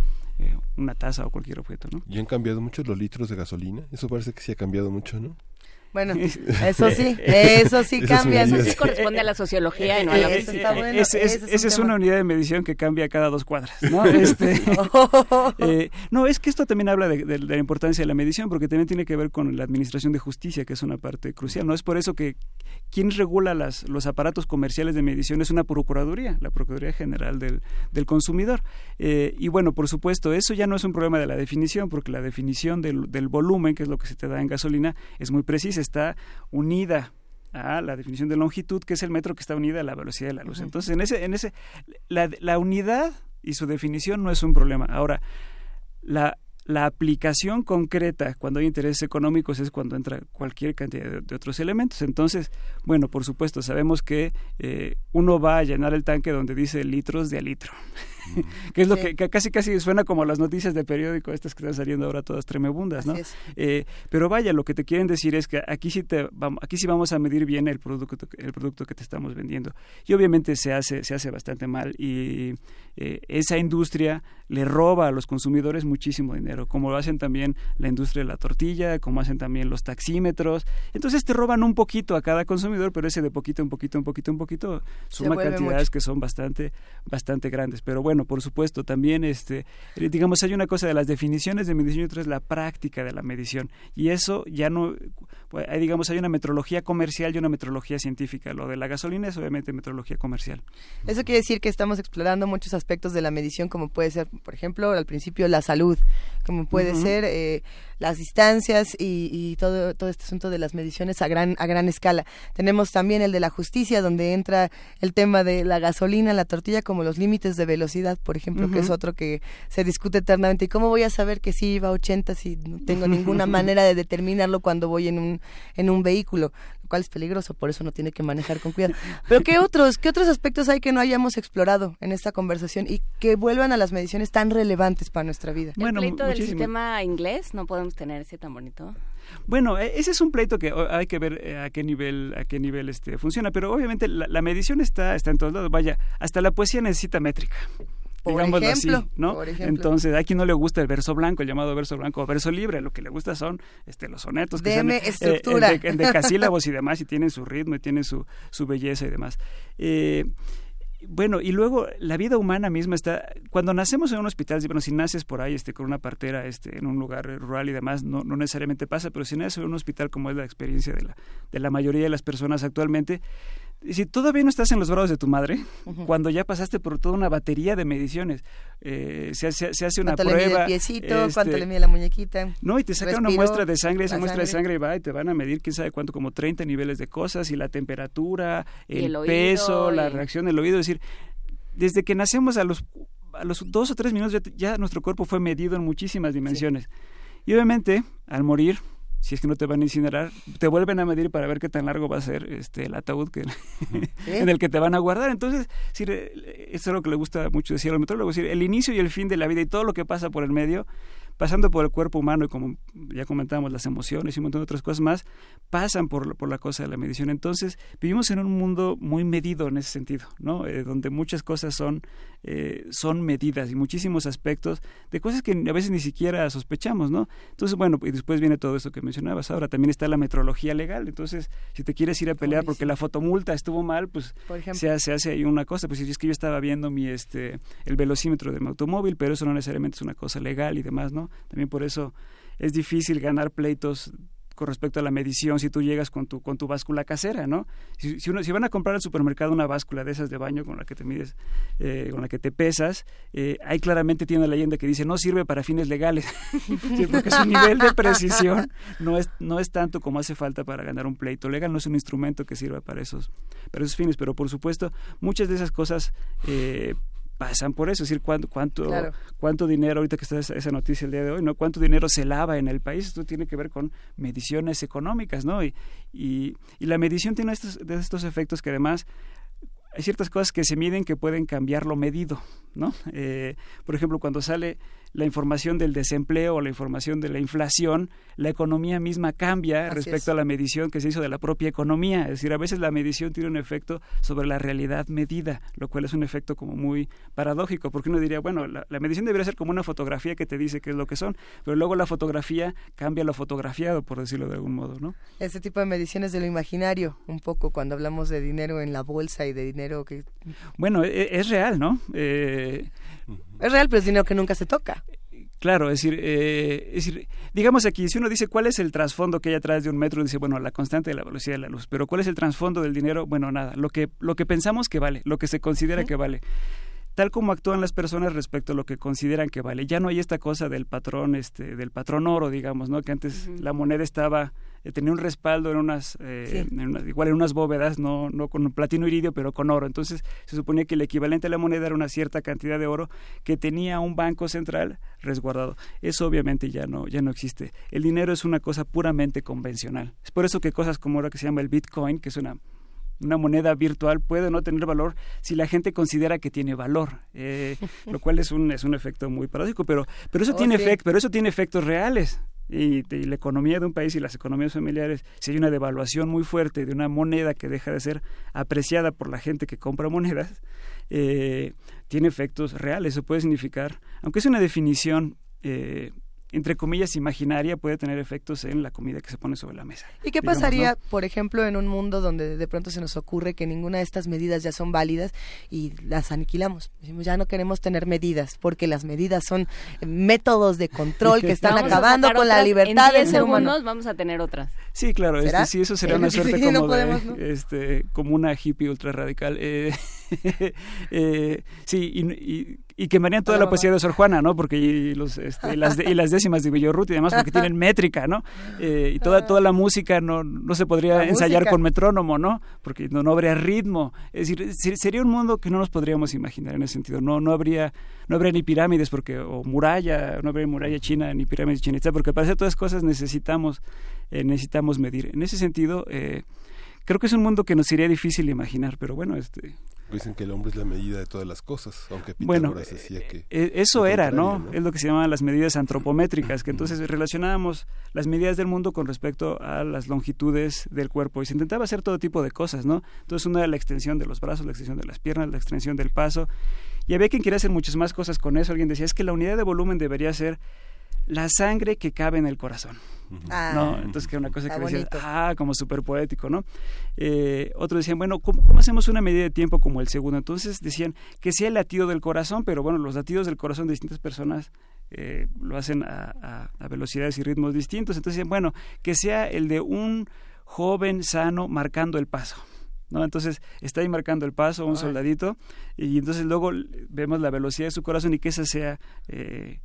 una taza o cualquier objeto. ¿no? ¿Y han cambiado mucho los litros de gasolina? Eso parece que sí ha cambiado mucho, ¿no? Bueno, eso sí, eso sí cambia. Eso sí corresponde a la sociología y no a la física. esa es, una unidad de medición que cambia cada dos cuadras. ¿no? Este, eh, no, es que esto también habla de, la importancia de la medición, porque también tiene que ver con la administración de justicia, que es una parte crucial. No es por eso que quien regula las, los aparatos comerciales de medición es una procuraduría, la Procuraduría General del, del Consumidor. Eh, y bueno, por supuesto, eso ya no es un problema de la definición, porque la definición del, del volumen, que es lo que se te da en gasolina, es muy precisa está unida a la definición de longitud, que es el metro que está unida a la velocidad de la luz. Entonces, en ese, en ese, la, la unidad y su definición no es un problema. Ahora, la la aplicación concreta cuando hay intereses económicos es cuando entra cualquier cantidad de, otros elementos. Entonces, bueno, por supuesto, sabemos que eh, uno va a llenar el tanque donde dice litros de a litro, que es lo que, casi casi suena como las noticias de periódico, estas que están saliendo ahora todas tremebundas, ¿no? Eh, pero vaya, lo que te quieren decir es que aquí sí, te, aquí sí vamos a medir bien el producto, el producto que te estamos vendiendo. Y obviamente se hace, se hace bastante mal y eh, esa industria le roba a los consumidores muchísimo dinero, como lo hacen también la industria de la tortilla, como hacen también los taxímetros. Entonces te roban un poquito a cada consumidor, pero ese de poquito, un poquito, un poquito, un poquito, suma cantidades que son bastante, bastante grandes. Pero bueno, por supuesto, también, este, eh, digamos, hay una cosa de las definiciones de medición y otra es la práctica de la medición. Y eso ya no, pues, hay, digamos, hay una metrología comercial y una metrología científica. Lo de la gasolina es obviamente metrología comercial. Eso quiere decir que estamos explorando muchos aspectos de la medición, como puede ser, por ejemplo, al principio la salud, como puede ser eh, las distancias y, todo, todo este asunto de las mediciones a gran, a gran escala. Tenemos también el de la justicia, donde entra el tema de la gasolina, la tortilla, como los límites de velocidad, por ejemplo, que es otro que se discute eternamente. ¿Y cómo voy a saber que sí iba a 80 si no tengo ninguna manera de determinarlo cuando voy en un, en un vehículo? Lo cual es peligroso, por eso no tiene que manejar con cuidado. Pero ¿qué otros, qué otros aspectos hay que no hayamos explorado en esta conversación y que vuelvan a las mediciones tan relevantes para nuestra vida? Bueno, el pleito del sistema inglés, no podemos tener ese tan bonito. Bueno, e, ese es un pleito que hay que ver eh, a qué nivel, a qué nivel este funciona, pero obviamente la, medición está, está en todos lados. Vaya, hasta la poesía necesita métrica. Por ejemplo, así, ¿no? Entonces, a quien no le gusta el verso blanco, el llamado verso blanco o verso libre, lo que le gusta son este los sonetos que Deme estructura. en, decasílabos y demás, y tienen su ritmo y tienen su, su belleza y demás. Eh, bueno, y luego la vida humana misma está, cuando nacemos en un hospital, bueno, si naces por ahí este, con una partera este, en un lugar rural y demás, no, no necesariamente pasa, pero si naces en un hospital como es la experiencia de la, de la mayoría de las personas actualmente, si todavía no estás en los brazos de tu madre, cuando ya pasaste por toda una batería de mediciones, eh, se, se, hace una ¿Cuánto prueba. Le mide el piecito, ¿Cuánto le mide la muñequita? No, y te sacan una muestra de sangre, esa muestra de sangre va y te van a medir quién sabe cuánto, como 30 niveles de cosas, y la temperatura, el, peso, la reacción del oído. Es decir, desde que nacemos a los, a los dos o tres minutos ya, nuestro cuerpo fue medido en muchísimas dimensiones. Y obviamente, al morir, si es que no te van a incinerar, te vuelven a medir para ver qué tan largo va a ser este el ataúd que, en el que te van a guardar. Entonces, eso es lo que le gusta mucho decir al metrólogo, decir, el inicio y el fin de la vida y todo lo que pasa por el medio pasando por el cuerpo humano y como ya comentábamos las emociones y un montón de otras cosas más, pasan por, por la cosa de la medición. Entonces, vivimos en un mundo muy medido en ese sentido, ¿no? Eh, donde muchas cosas son, eh, son medidas y muchísimos aspectos de cosas que a veces ni siquiera sospechamos, ¿no? Entonces, bueno, y después viene todo eso que mencionabas ahora, también está la metrología legal. Entonces, si te quieres ir a pelear porque la fotomulta estuvo mal, pues se, se, hace ahí una cosa. Pues si es que yo estaba viendo mi este el velocímetro de mi automóvil, pero eso no necesariamente es una cosa legal y demás, ¿no? También por eso es difícil ganar pleitos con respecto a la medición si tú llegas con tu con tu báscula casera, ¿no? Si, van a comprar al supermercado una báscula de esas de baño con la que te mides, eh, con la que te pesas, eh, ahí claramente tiene una leyenda que dice no sirve para fines legales, porque su nivel de precisión no es no es tanto como hace falta para ganar un pleito legal, no es un instrumento que sirva para esos para esos fines, pero por supuesto muchas de esas cosas eh, pasan por eso, es decir, cuánto cuánto cuánto dinero ahorita que está esa, noticia el día de hoy, ¿no? Cuánto dinero se lava en el país, esto tiene que ver con mediciones económicas, ¿no? Y, y, la medición tiene estos, de estos efectos que además hay ciertas cosas que se miden que pueden cambiar lo medido, ¿no? Eh, por ejemplo, cuando sale la información del desempleo o la información de la inflación, la economía misma cambia respecto a la medición que se hizo de la propia economía. Es decir, a veces la medición tiene un efecto sobre la realidad medida, lo cual es un efecto como muy paradójico, porque uno diría, bueno, la, medición debería ser como una fotografía que te dice qué es lo que son, pero luego la fotografía cambia lo fotografiado, por decirlo de algún modo, ¿no? Este tipo de mediciones de lo imaginario, un poco cuando hablamos de dinero en la bolsa y de dinero que... Bueno, e, es, real, ¿no? Eh, es real, pero es dinero que nunca se toca. Claro, es decir, eh, es decir, digamos aquí, si uno dice cuál es el trasfondo que hay atrás de un metro, dice, bueno, la constante de la velocidad de la luz, pero ¿cuál es el trasfondo del dinero? Bueno, nada, lo que, lo que pensamos que vale, lo que se considera que vale tal como actúan las personas respecto a lo que consideran que vale. Ya no hay esta cosa del patrón, este, del patrón oro, digamos, ¿no? Que antes la moneda estaba eh, tenía un respaldo en unas, eh, igual en unas bóvedas, no, no con platino iridio, pero con oro. Entonces se suponía que el equivalente a la moneda era una cierta cantidad de oro que tenía un banco central resguardado. Eso obviamente ya no, ya no existe. El dinero es una cosa puramente convencional. Es por eso que cosas como ahora que se llama el Bitcoin, que es una una moneda virtual puede no tener valor si la gente considera que tiene valor, eh, lo cual es un, es un efecto muy paradójico, pero, pero, eso, oh, tiene pero eso tiene efectos reales. Y, la economía de un país y las economías familiares, si hay una devaluación muy fuerte de una moneda que deja de ser apreciada por la gente que compra monedas, eh, tiene efectos reales. Eso puede significar, aunque es una definición eh, entre comillas, imaginaria puede tener efectos en la comida que se pone sobre la mesa. ¿Y qué pasaría, por ejemplo, en un mundo donde de pronto se nos ocurre que ninguna de estas medidas ya son válidas y las aniquilamos? Decimos, ya no queremos tener medidas porque las medidas son métodos de control que están acabando con la libertad del ser humano. vamos a tener otras. Sí, claro, este, sí, eso sería una suerte como, de, este, como una hippie ultra radical. Eh, eh, sí, y, y, quemarían toda la poesía de Sor Juana, ¿no? Porque los, este, las, y las décimas de Villorruti y demás, porque tienen métrica, ¿no? Eh, y toda, toda la música no, no se podría ensayar con metrónomo, ¿no? Porque no, no habría ritmo. Es decir, sería un mundo que no nos podríamos imaginar en ese sentido. No, no habría no habría ni pirámides porque o muralla, no habría muralla china ni pirámides chinas, porque para hacer todas las cosas necesitamos eh, necesitamos medir. En ese sentido, eh, creo que es un mundo que nos sería difícil imaginar, pero bueno, este Dicen que el hombre es la medida de todas las cosas, aunque Pitágoras bueno, decía que... Eh, eso era, ¿no? Es lo que se llamaban las medidas antropométricas, que entonces relacionábamos las medidas del mundo con respecto a las longitudes del cuerpo y se intentaba hacer todo tipo de cosas, ¿no? Entonces una era la extensión de los brazos, la extensión de las piernas, la extensión del paso, y había quien quería hacer muchas más cosas con eso. Alguien decía, es que la unidad de volumen debería ser la sangre que cabe en el corazón. Ah, ¿no? Entonces que era una cosa que decía, ah, como súper poético, ¿no? Eh, otros decían, bueno, ¿cómo, hacemos una medida de tiempo como el segundo? Entonces decían que sea el latido del corazón, pero bueno, los latidos del corazón de distintas personas eh, lo hacen a, a, velocidades y ritmos distintos. Entonces decían, bueno, que sea el de un joven sano marcando el paso. ¿no? Entonces está ahí marcando el paso un soldadito y entonces luego vemos la velocidad de su corazón y que esa sea eh,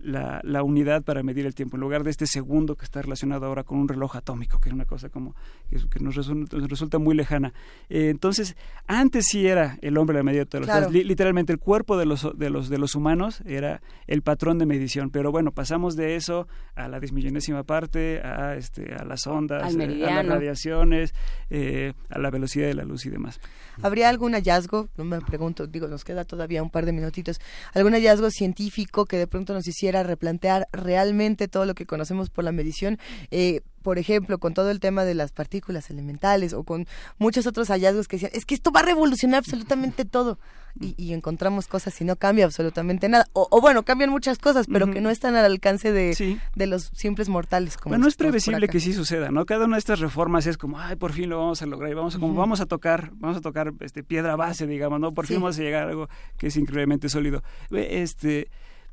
la, la, unidad para medir el tiempo, en lugar de este segundo que está relacionado ahora con un reloj atómico, que es una cosa como que, nos, resulta, muy lejana. Eh, entonces, antes sí era el hombre la medida de todas las cosas. literalmente, el cuerpo de los, de, los, de los humanos era el patrón de medición. Pero bueno, pasamos de eso a la dismillonésima parte, a, este, a las ondas, eh, a las radiaciones, eh, a la velocidad de la luz y demás. ¿Habría algún hallazgo? No me pregunto, digo, nos queda todavía un par de minutitos. ¿Algún hallazgo científico que de pronto nos hiciera replantear realmente todo lo que conocemos por la medición? Eh, por ejemplo, con todo el tema de las partículas elementales o con muchos otros hallazgos que decían, es que esto va a revolucionar absolutamente todo. Y, encontramos cosas y no cambia absolutamente nada. O, bueno, cambian muchas cosas, pero que no están al alcance de, de los simples mortales. Como bueno, es previsible que sí suceda, ¿no? Cada una de estas reformas es como, ay, por fin lo vamos a lograr y vamos a, como, vamos a tocar, vamos a tocar este, piedra base, digamos, ¿no? Por fin vamos a llegar a algo que es increíblemente sólido. Este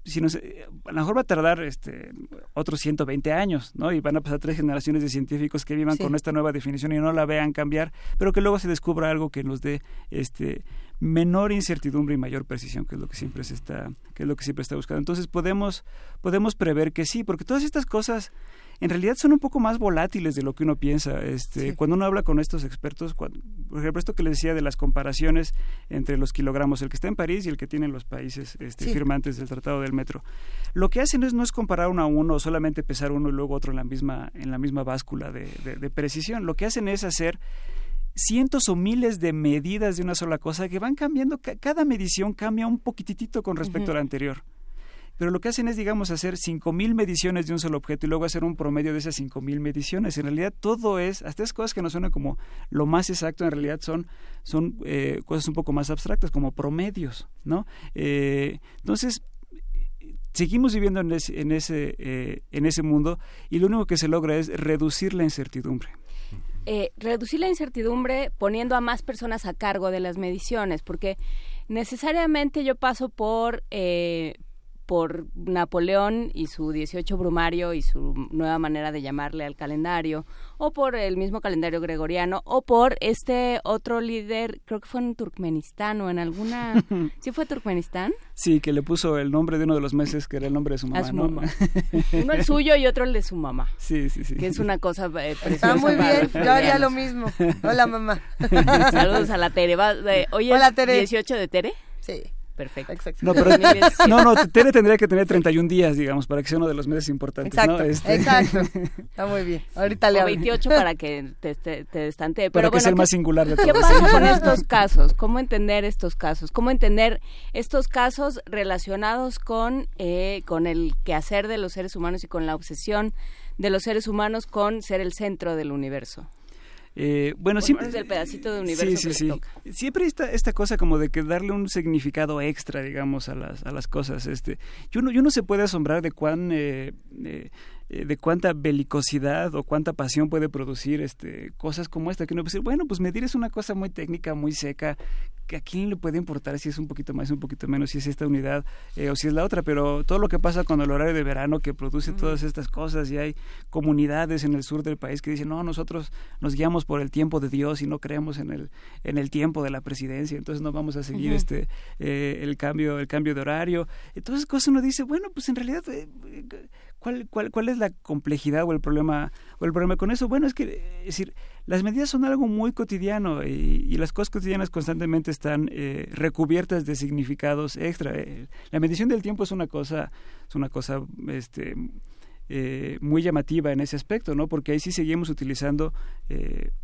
si no a lo mejor va a tardar este, otros 120 años, ¿no? Y van a pasar tres generaciones de científicos que vivan con esta nueva definición y no la vean cambiar, pero que luego se descubra algo que nos dé este, menor incertidumbre y mayor precisión, que es lo que siempre se está, que es lo que siempre está buscando. Entonces podemos, podemos prever que sí, porque todas estas cosas en realidad son un poco más volátiles de lo que uno piensa. Este, Cuando uno habla con estos expertos, por ejemplo, esto que les decía de las comparaciones entre los kilogramos, el que está en París y el que tienen los países este, firmantes del Tratado del Metro, lo que hacen es, no es comparar uno a uno, solamente pesar uno y luego otro en la misma, en la misma báscula de, precisión. Lo que hacen es hacer cientos o miles de medidas de una sola cosa que van cambiando, cada medición cambia un poquitito con respecto a la anterior pero lo que hacen es, digamos, hacer 5.000 mediciones de un solo objeto y luego hacer un promedio de esas 5.000 mediciones. En realidad todo es, hasta esas cosas que no suenan como lo más exacto, en realidad son, son eh, cosas un poco más abstractas, como promedios, ¿no? Eh, entonces, seguimos viviendo en ese, en, ese, eh, en ese mundo y lo único que se logra es reducir la incertidumbre. reducir la incertidumbre poniendo a más personas a cargo de las mediciones, porque necesariamente yo paso por, por Napoleón y su 18 brumario y su nueva manera de llamarle al calendario, o por el mismo calendario gregoriano, o por este otro líder, creo que fue en Turkmenistán o en alguna... ¿Sí fue Turkmenistán? Sí, que le puso el nombre de uno de los meses que era el nombre de su mamá. uno el suyo y otro el de su mamá. Sí, sí, sí. Que es una cosa eh, preciosa. Está muy bien, yo haría lo mismo. Hola, mamá. Saludos a la Tere. ¿Hoy es Hola, Tere. 18 de Tere? Sí. Perfecto. No, pero, no, no, Tere tendría que tener 31 días, digamos, para que sea uno de los meses importantes. Exacto, este, exacto. Está muy bien. Ahorita le o 28 para que te, te, te Pero para que sea el más singular de todos. ¿Qué pasa con estos casos? ¿Cómo entender estos casos? ¿Cómo entender estos casos relacionados con, eh, con el quehacer de los seres humanos y con la obsesión de los seres humanos con ser el centro del universo? Eh, bueno, siempre... el pedacito de universo sí, Siempre esta, esta cosa como de que darle un significado extra, digamos, a las, a las cosas. Este, yo, no, yo no se puede asombrar de cuán... Eh, eh, eh, de cuánta belicosidad o cuánta pasión puede producir este cosas como esta que uno puede decir bueno pues medir es una cosa muy técnica muy seca que a quién le puede importar si es un poquito más un poquito menos si es esta unidad eh, o si es la otra pero todo lo que pasa con el horario de verano que produce todas estas cosas y hay comunidades en el sur del país que dicen no nosotros nos guiamos por el tiempo de Dios y no creemos en el en el tiempo de la presidencia entonces no vamos a seguir este eh, el cambio el cambio de horario entonces cosas uno dice bueno pues en realidad ¿Cuál, cuál, cuál es la complejidad o el problema o el problema con eso? Bueno, es que es decir, las medidas son algo muy cotidiano y, las cosas cotidianas constantemente están eh, recubiertas de significados extra. Eh, la medición del tiempo es una cosa, es una cosa este, eh, muy llamativa en ese aspecto, ¿no? Porque ahí sí seguimos utilizando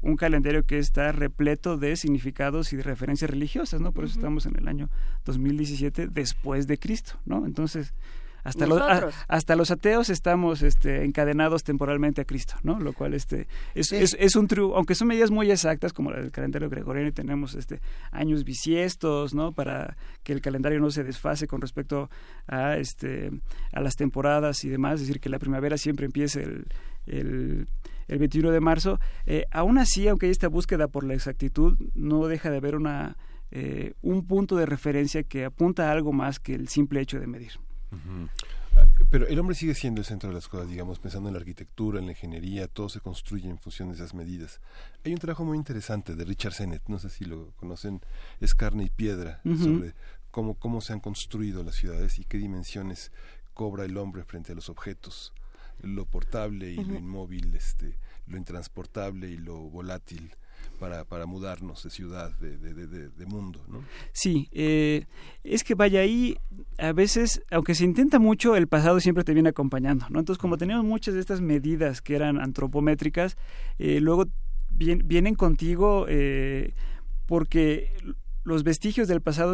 un calendario que está repleto de significados y de referencias religiosas, ¿no? Por eso estamos en el año 2017 después de Cristo, ¿no? Entonces, hasta los, hasta los ateos estamos este, encadenados temporalmente a Cristo, ¿no? Lo cual este, es, es, un triunfo, aunque son medidas muy exactas, como el calendario gregoriano, y tenemos este, años bisiestos, ¿no? Para que el calendario no se desfase con respecto a, este, a las temporadas y demás, es decir, que la primavera siempre empiece el, el, el 21 de marzo. Eh, aún así, aunque hay esta búsqueda por la exactitud, no deja de haber una, eh, un punto de referencia que apunta a algo más que el simple hecho de medir. Pero el hombre sigue siendo el centro de las cosas, digamos, pensando en la arquitectura, en la ingeniería, todo se construye en función de esas medidas. Hay un trabajo muy interesante de Richard Sennett, no sé si lo conocen, es carne y piedra, sobre cómo, cómo se han construido las ciudades y qué dimensiones cobra el hombre frente a los objetos, lo portable y lo inmóvil, este, lo intransportable y lo volátil para, para mudarnos de ciudad, de, de, mundo. ¿no? Sí, eh, es que vaya ahí, a veces, aunque se intenta mucho, el pasado siempre te viene acompañando. ¿no? Entonces, como teníamos muchas de estas medidas que eran antropométricas, eh, luego vienen contigo eh, porque los vestigios del pasado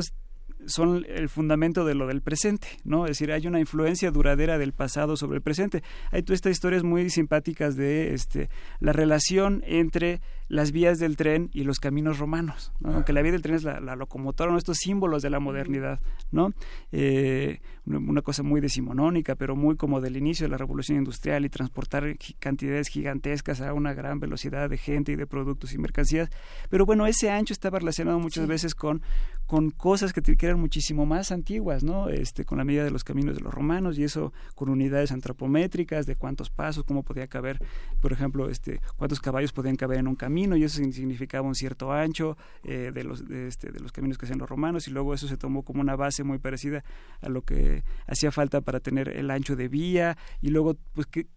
son el fundamento de lo del presente, ¿no? Es decir, hay una influencia duradera del pasado sobre el presente. Hay todas estas historias muy simpáticas de este, la relación entre las vías del tren y los caminos romanos, aunque la vía del tren es la, locomotora, ¿no? estos símbolos de la modernidad, ¿no? Eh, una cosa muy decimonónica, pero muy como del inicio de la revolución industrial y transportar cantidades gigantescas a una gran velocidad de gente y de productos y mercancías. Pero bueno, ese ancho estaba relacionado muchas veces con, con cosas que, que, eran muchísimo más antiguas, ¿no? Este, con la medida de los caminos de los romanos y eso con unidades antropométricas de cuántos pasos, cómo podía caber, por ejemplo, este, cuántos caballos podían caber en un camino y eso significaba un cierto ancho eh, de, los, de, este, de los caminos que hacían los romanos y luego eso se tomó como una base muy parecida a lo que hacía falta para tener el ancho de vía y luego pues que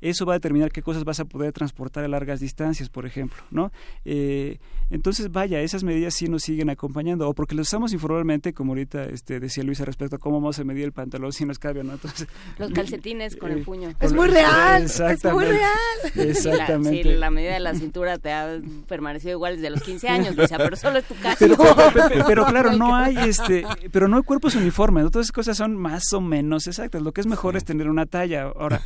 eso va a determinar qué cosas vas a poder transportar a largas distancias, por ejemplo, ¿no? Eh, entonces, vaya, esas medidas sí nos siguen acompañando, o porque lo usamos informalmente, como ahorita este, decía Luisa respecto a cómo vamos a medir el pantalón si nos cabe no. Entonces, Los calcetines con el eh, puño. Es muy real, es muy real. Exactamente. Si la, medida de la cintura te ha permanecido igual desde los 15 años, o sea, pero solo es tu caso. Pero, pero, claro, no hay este, pero no hay cuerpos uniformes, ¿no? todas esas cosas son más o menos exactas. Lo que es mejor es tener una talla. Ahora,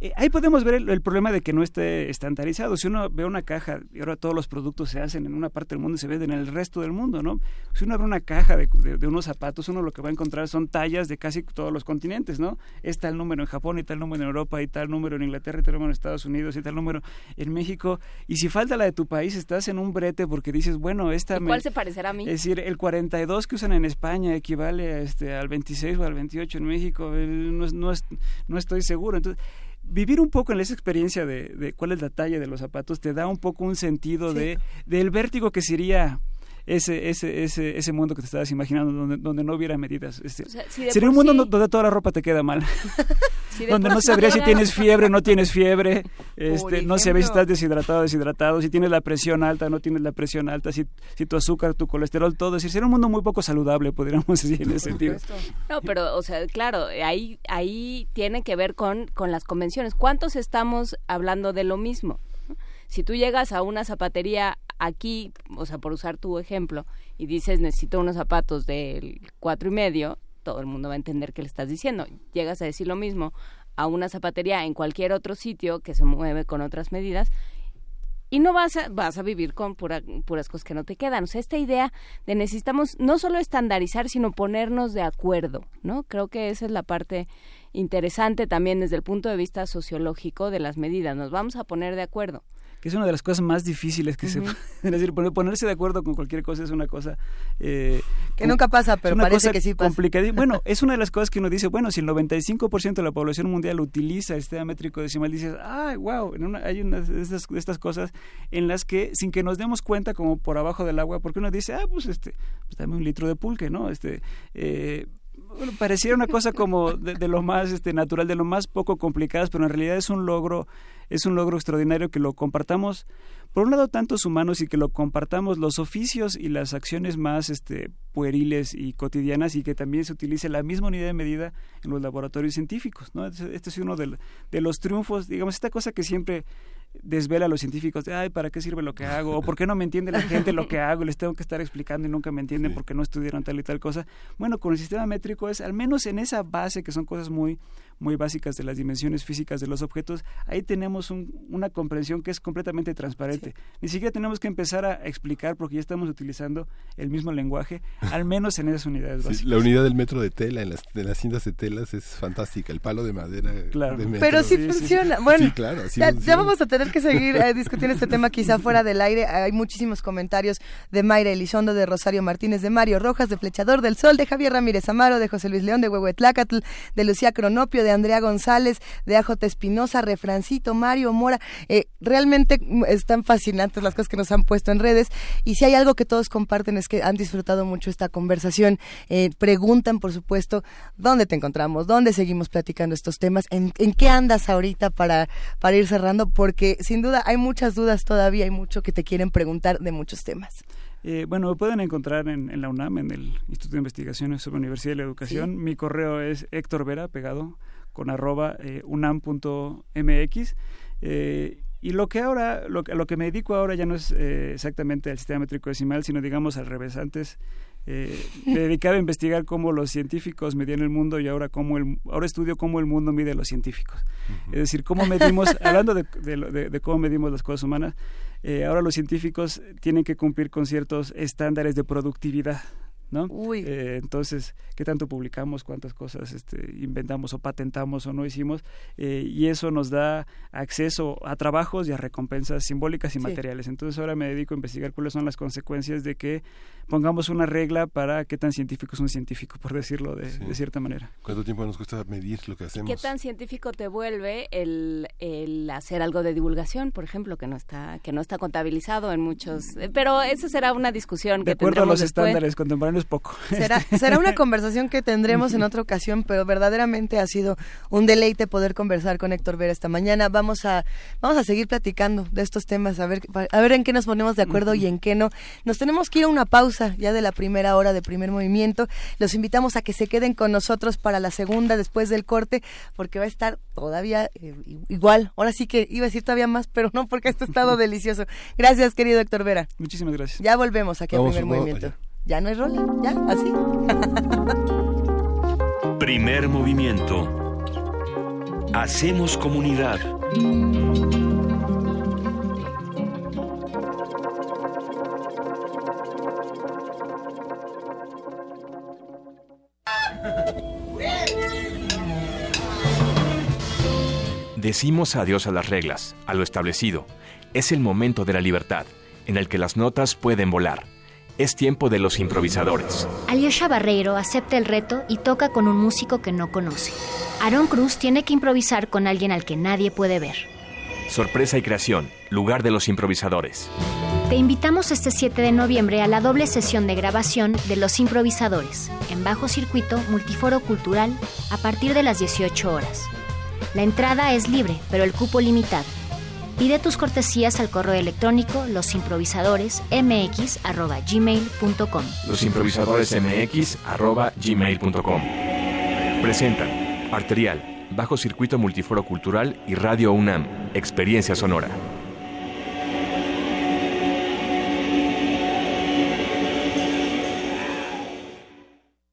eh, ahí podemos ver el, problema de que no esté estandarizado. Si uno ve una caja y ahora todos los productos se hacen en una parte del mundo y se venden en el resto del mundo, ¿no? Si uno abre una caja de, unos zapatos, uno lo que va a encontrar son tallas de casi todos los continentes, ¿no? Es tal número en Japón y tal número en Europa y tal número en Inglaterra y tal número en Estados Unidos y tal número en México. Y si falta la de tu país, estás en un brete porque dices, bueno, esta... ¿Cuál se parecerá a mí? Es decir, el 42 que usan en España equivale a este, al 26 o al 28 en México. No, no, no estoy seguro. Entonces vivir un poco en esa experiencia de, de, cuál es la talla de los zapatos te da un poco un sentido de del vértigo que sería ese, ese, ese, ese mundo que te estabas imaginando, donde, donde no hubiera medidas. Este, sería un mundo donde toda la ropa te queda mal. donde no sabría si tienes fiebre o no tienes fiebre, este, no sabría si estás deshidratado o deshidratado, si tienes la presión alta o no tienes la presión alta, si, si tu azúcar, tu colesterol, todo. Es decir, sería un mundo muy poco saludable, podríamos decir en ese sentido. No, pero, o sea, claro, ahí, ahí tiene que ver con, con las convenciones. ¿Cuántos estamos hablando de lo mismo? Si tú llegas a una zapatería aquí, o sea, por usar tu ejemplo, y dices necesito unos zapatos del cuatro y medio, todo el mundo va a entender qué le estás diciendo. Llegas a decir lo mismo a una zapatería en cualquier otro sitio que se mueve con otras medidas y no vas a, vas a vivir con puras cosas que no te quedan. O sea, esta idea de necesitamos no solo estandarizar, sino ponernos de acuerdo, ¿no? Creo que esa es la parte interesante también desde el punto de vista sociológico de las medidas. Nos vamos a poner de acuerdo que es una de las cosas más difíciles que se Es decir, ponerse de acuerdo con cualquier cosa es una cosa... Eh, que nunca pasa, pero parece que sí pasa. Bueno, es una de las cosas que uno dice, bueno, si el 95% de la población mundial utiliza sistema métrico decimal, dices, ay, wow, hay una de estas, estas, cosas en las que, sin que nos demos cuenta, como por abajo del agua, porque uno dice, ah, pues este, pues dame un litro de pulque, ¿no? Este, eh, bueno, pareciera una cosa como de, lo más este, natural, de lo más poco complicadas, pero en realidad es un logro, es un logro extraordinario que lo compartamos, por un lado, tantos humanos y que lo compartamos los oficios y las acciones más este, pueriles y cotidianas y que también se utilice la misma unidad de medida en los laboratorios científicos. ¿no? Este, este es uno de, de los triunfos, digamos, esta cosa que siempre desvela a los científicos de, ay, ¿para qué sirve lo que hago? ¿O por qué no me entiende la gente lo que hago? Les tengo que estar explicando y nunca me entienden porque no estudiaron tal y tal cosa. Bueno, con el sistema métrico es, al menos en esa base, que son cosas muy muy básicas de las dimensiones físicas de los objetos, ahí tenemos una comprensión que es completamente transparente. Ni siquiera tenemos que empezar a explicar porque ya estamos utilizando el mismo lenguaje, al menos en esas unidades básicas. la unidad del metro de tela en las, de las cintas de telas es fantástica, el palo de madera. Claro. Pero sí, funciona. Bueno, ya, vamos a tener que seguir eh, discutiendo este tema quizá fuera del aire. Hay muchísimos comentarios de Mayra Elizondo, de Rosario Martínez, de Mario Rojas, de Flechador del Sol, de Javier Ramírez Amaro, de José Luis León, de Huehuetlacatl, de Lucía Cronopio, de Andrea González, de AJ Espinosa, Refrancito, Mario Mora. Eh, realmente están fascinantes las cosas que nos han puesto en redes. Y si hay algo que todos comparten es que han disfrutado mucho esta conversación. Eh, preguntan, por supuesto, dónde te encontramos, dónde seguimos platicando estos temas, en, qué andas ahorita para, para ir cerrando, porque sin duda hay muchas dudas todavía, hay mucho que te quieren preguntar de muchos temas. Eh, bueno, me pueden encontrar en, la UNAM, en el Instituto de Investigaciones sobre Universidad y la Educación. Mi correo es Héctor Vera, pegado, con arroba eh, unam.mx. Eh, y lo que ahora, lo, lo, que me dedico ahora ya no es eh, exactamente al sistema métrico decimal, sino digamos al revés. Antes eh, me dedicaba a investigar cómo los científicos medían el mundo y ahora cómo el, ahora estudio cómo el mundo mide a los científicos. Es decir, cómo medimos, hablando de, de, cómo medimos las cosas humanas, eh, ahora los científicos tienen que cumplir con ciertos estándares de productividad. ¿No? Eh, entonces, ¿qué tanto publicamos? ¿Cuántas cosas este, inventamos o patentamos o no hicimos? Eh, y eso nos da acceso a trabajos y a recompensas simbólicas y materiales. Entonces, ahora me dedico a investigar cuáles son las consecuencias de que pongamos una regla para qué tan científico es un científico, por decirlo de, cierta manera. ¿Cuánto tiempo nos cuesta medir lo que hacemos? ¿Qué tan científico te vuelve el, el hacer algo de divulgación, por ejemplo, que no está que no está contabilizado en muchos... Eh, pero eso será una discusión de que acuerdo a los estándares contemporáneos poco. Será, será una conversación que tendremos en otra ocasión, pero verdaderamente ha sido un deleite poder conversar con Héctor Vera esta mañana. Vamos a, vamos a seguir platicando de estos temas, a ver, a ver en qué nos ponemos de acuerdo y en qué no. Nos tenemos que ir a una pausa ya de la primera hora de primer movimiento. Los invitamos a que se queden con nosotros para la segunda después del corte, porque va a estar todavía eh, igual. Ahora sí que iba a decir todavía más, pero no, porque esto ha estado delicioso. Gracias, querido Héctor Vera. Muchísimas gracias. Ya volvemos aquí a primer movimiento ya no es rola, ya, así. Primer movimiento. Hacemos comunidad. Decimos adiós a las reglas, a lo establecido. Es el momento de la libertad, en el que las notas pueden volar es tiempo de los improvisadores. Alyosha Barreiro acepta el reto y toca con un músico que no conoce. Aaron Cruz tiene que improvisar con alguien al que nadie puede ver. Sorpresa y creación, lugar de los improvisadores. Te invitamos este 7 de noviembre a la doble sesión de grabación de Los Improvisadores, en Bajo Circuito Multiforo Cultural, a partir de las 18 horas. La entrada es libre, pero el cupo limitado. Pide tus cortesías al correo electrónico losimprovisadoresmx.gmail.com losimprovisadoresmx.gmail.com Presentan Arterial, Bajo Circuito Multiforo Cultural y Radio UNAM, Experiencia Sonora.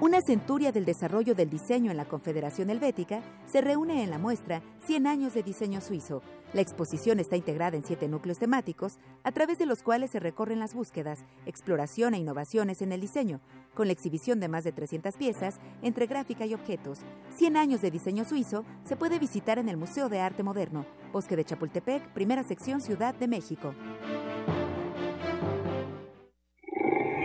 Una centuria del desarrollo del diseño en la Confederación Helvética se reúne en la muestra 100 años de diseño suizo. La exposición está integrada en siete núcleos temáticos, a través de los cuales se recorren las búsquedas, exploración e innovaciones en el diseño, con la exhibición de más de 300 piezas entre gráfica y objetos. 100 años de diseño suizo se puede visitar en el Museo de Arte Moderno, Bosque de Chapultepec, primera sección Ciudad de México.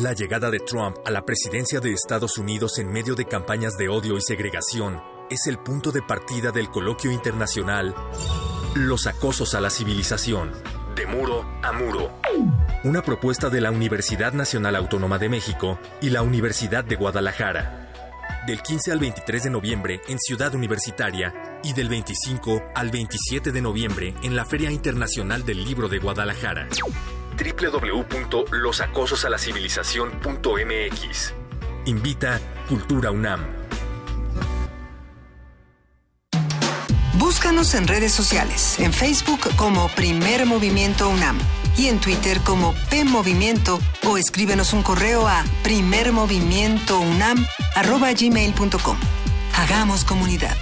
La llegada de Trump a la presidencia de Estados Unidos en medio de campañas de odio y segregación es el punto de partida del coloquio internacional Los acosos a la civilización, de muro a muro. Una propuesta de la Universidad Nacional Autónoma de México y la Universidad de Guadalajara. Del 15 al 23 de noviembre en Ciudad Universitaria y del 25 al 27 de noviembre en la Feria Internacional del Libro de Guadalajara. www.losacososalascivilización.mx Invita Cultura UNAM. Búscanos en redes sociales, en Facebook como Primer Movimiento UNAM y en Twitter como P Movimiento o escríbenos un correo a primermovimientounam@gmail.com. Hagamos comunidad.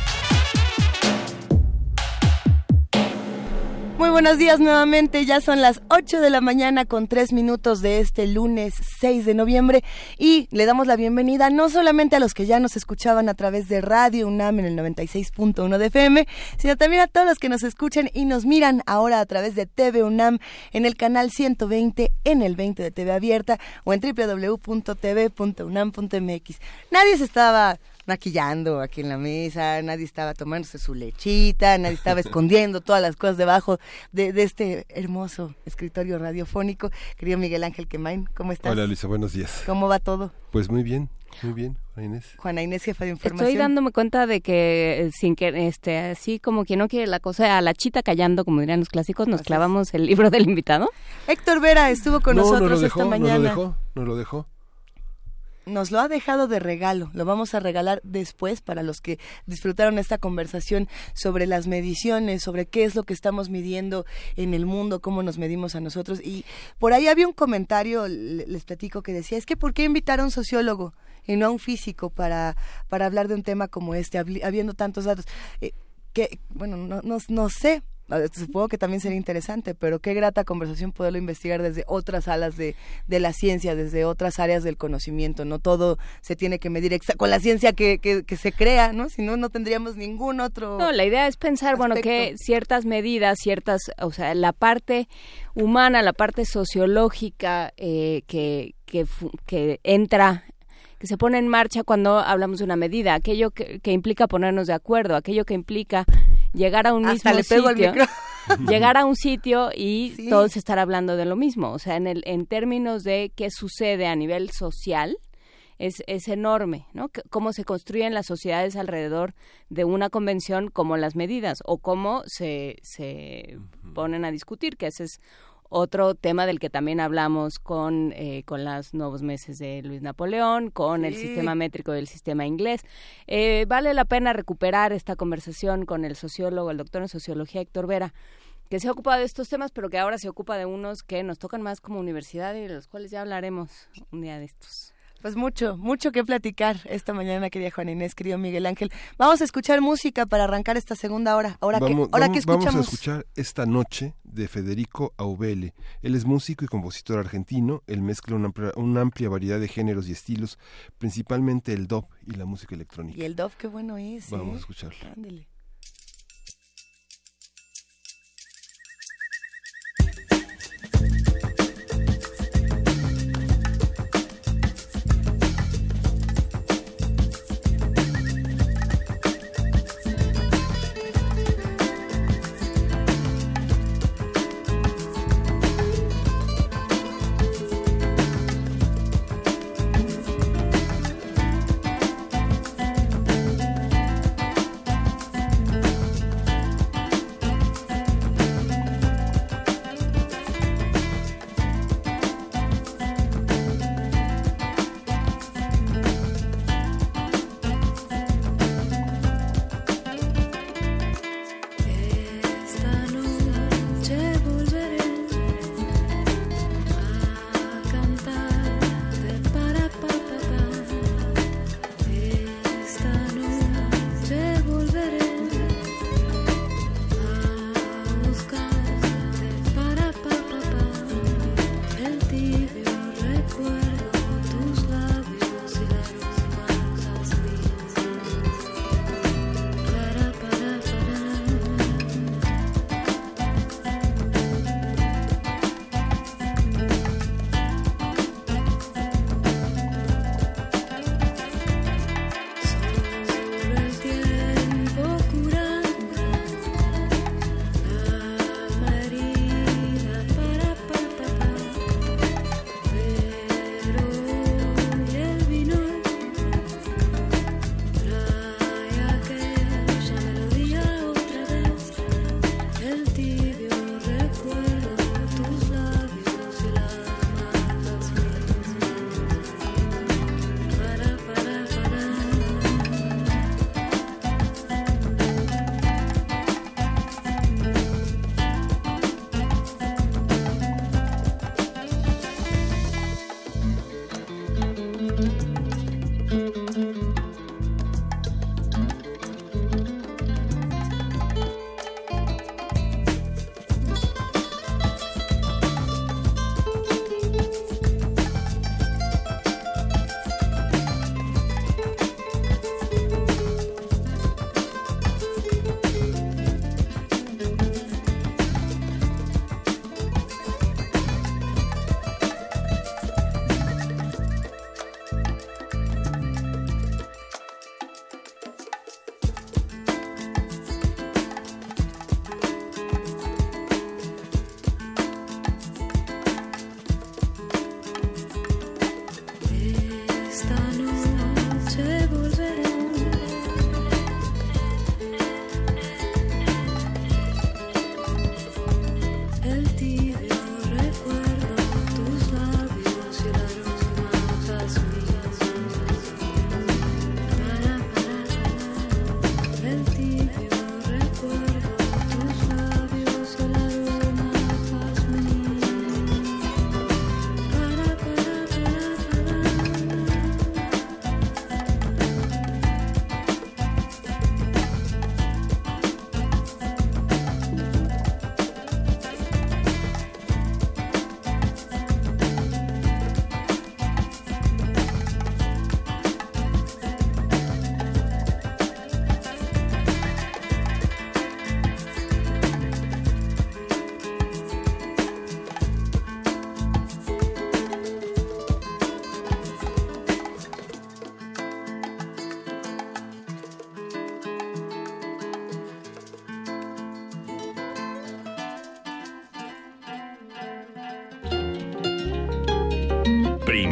Muy buenos días nuevamente, ya son las 8 de la mañana con 3 minutos de este lunes 6 de noviembre y le damos la bienvenida no solamente a los que ya nos escuchaban a través de Radio UNAM en el 96.1 de FM, sino también a todos los que nos escuchan y nos miran ahora a través de TV UNAM en el canal 120 en el 20 de TV Abierta o en www.tv.unam.mx. Nadie se estaba maquillando aquí en la mesa, nadie estaba tomándose su lechita, nadie estaba escondiendo todas las cosas debajo de, este hermoso escritorio radiofónico. Querido Miguel Ángel Quemain, ¿cómo estás? Hola Luisa, buenos días. ¿Cómo va todo? Pues muy bien, muy bien, Juana Inés. Juana Inés, jefa de información. Estoy dándome cuenta de que eh, sin que este así como que no quiere la cosa a la chita callando, como dirían los clásicos, nos clavamos el libro del invitado. Héctor Vera estuvo con nosotros esta mañana. No lo dejó, no lo dejó nos lo ha dejado de regalo. Lo vamos a regalar después para los que disfrutaron esta conversación sobre las mediciones, sobre qué es lo que estamos midiendo en el mundo, cómo nos medimos a nosotros. Y por ahí había un comentario, les platico, que decía, es que ¿por qué invitar a un sociólogo y no a un físico para, para hablar de un tema como este, habiendo tantos datos? Eh, que, bueno, no, no, no sé, supongo que también sería interesante, pero qué grata conversación poderlo investigar desde otras alas de, de la ciencia, desde otras áreas del conocimiento. No todo se tiene que medir con la ciencia que, que, se crea, ¿no? Si no, no tendríamos ningún otro. No, la idea es pensar, bueno, que ciertas medidas, ciertas, o sea, la parte humana, la parte sociológica eh, que, que, que entra que se pone en marcha cuando hablamos de una medida, aquello que, que implica ponernos de acuerdo, aquello que implica llegar a un mismo sitio, llegar a un sitio y todos estar hablando de lo mismo, o sea, en el en términos de qué sucede a nivel social, es, es, enorme, ¿no? cómo se construyen las sociedades alrededor de una convención como las medidas o cómo se, se ponen a discutir, que ese es otro tema del que también hablamos con, eh, con los nuevos meses de Luis Napoleón, con el sistema métrico del sistema inglés. Eh, vale la pena recuperar esta conversación con el sociólogo, el doctor en sociología Héctor Vera, que se ha ocupado de estos temas, pero que ahora se ocupa de unos que nos tocan más como universidad y de los cuales ya hablaremos un día de estos. Pues mucho, mucho que platicar esta mañana, querida Juan Inés, querido Miguel Ángel. Vamos a escuchar música para arrancar esta segunda hora. Ahora que, ahora que escuchamos. Vamos a escuchar esta noche de Federico Aubele. Él es músico y compositor argentino. Él mezcla una amplia, variedad de géneros y estilos, principalmente el dub y la música electrónica. Y el dub, qué bueno es. Vamos a ¿eh? escucharlo.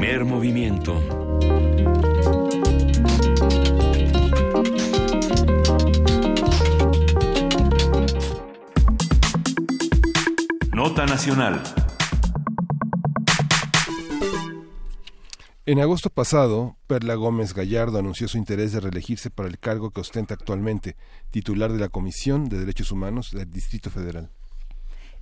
Primer movimiento. Nota Nacional. En agosto pasado, Perla Gómez Gallardo anunció su interés de reelegirse para el cargo que ostenta actualmente, titular de la Comisión de Derechos Humanos del Distrito Federal.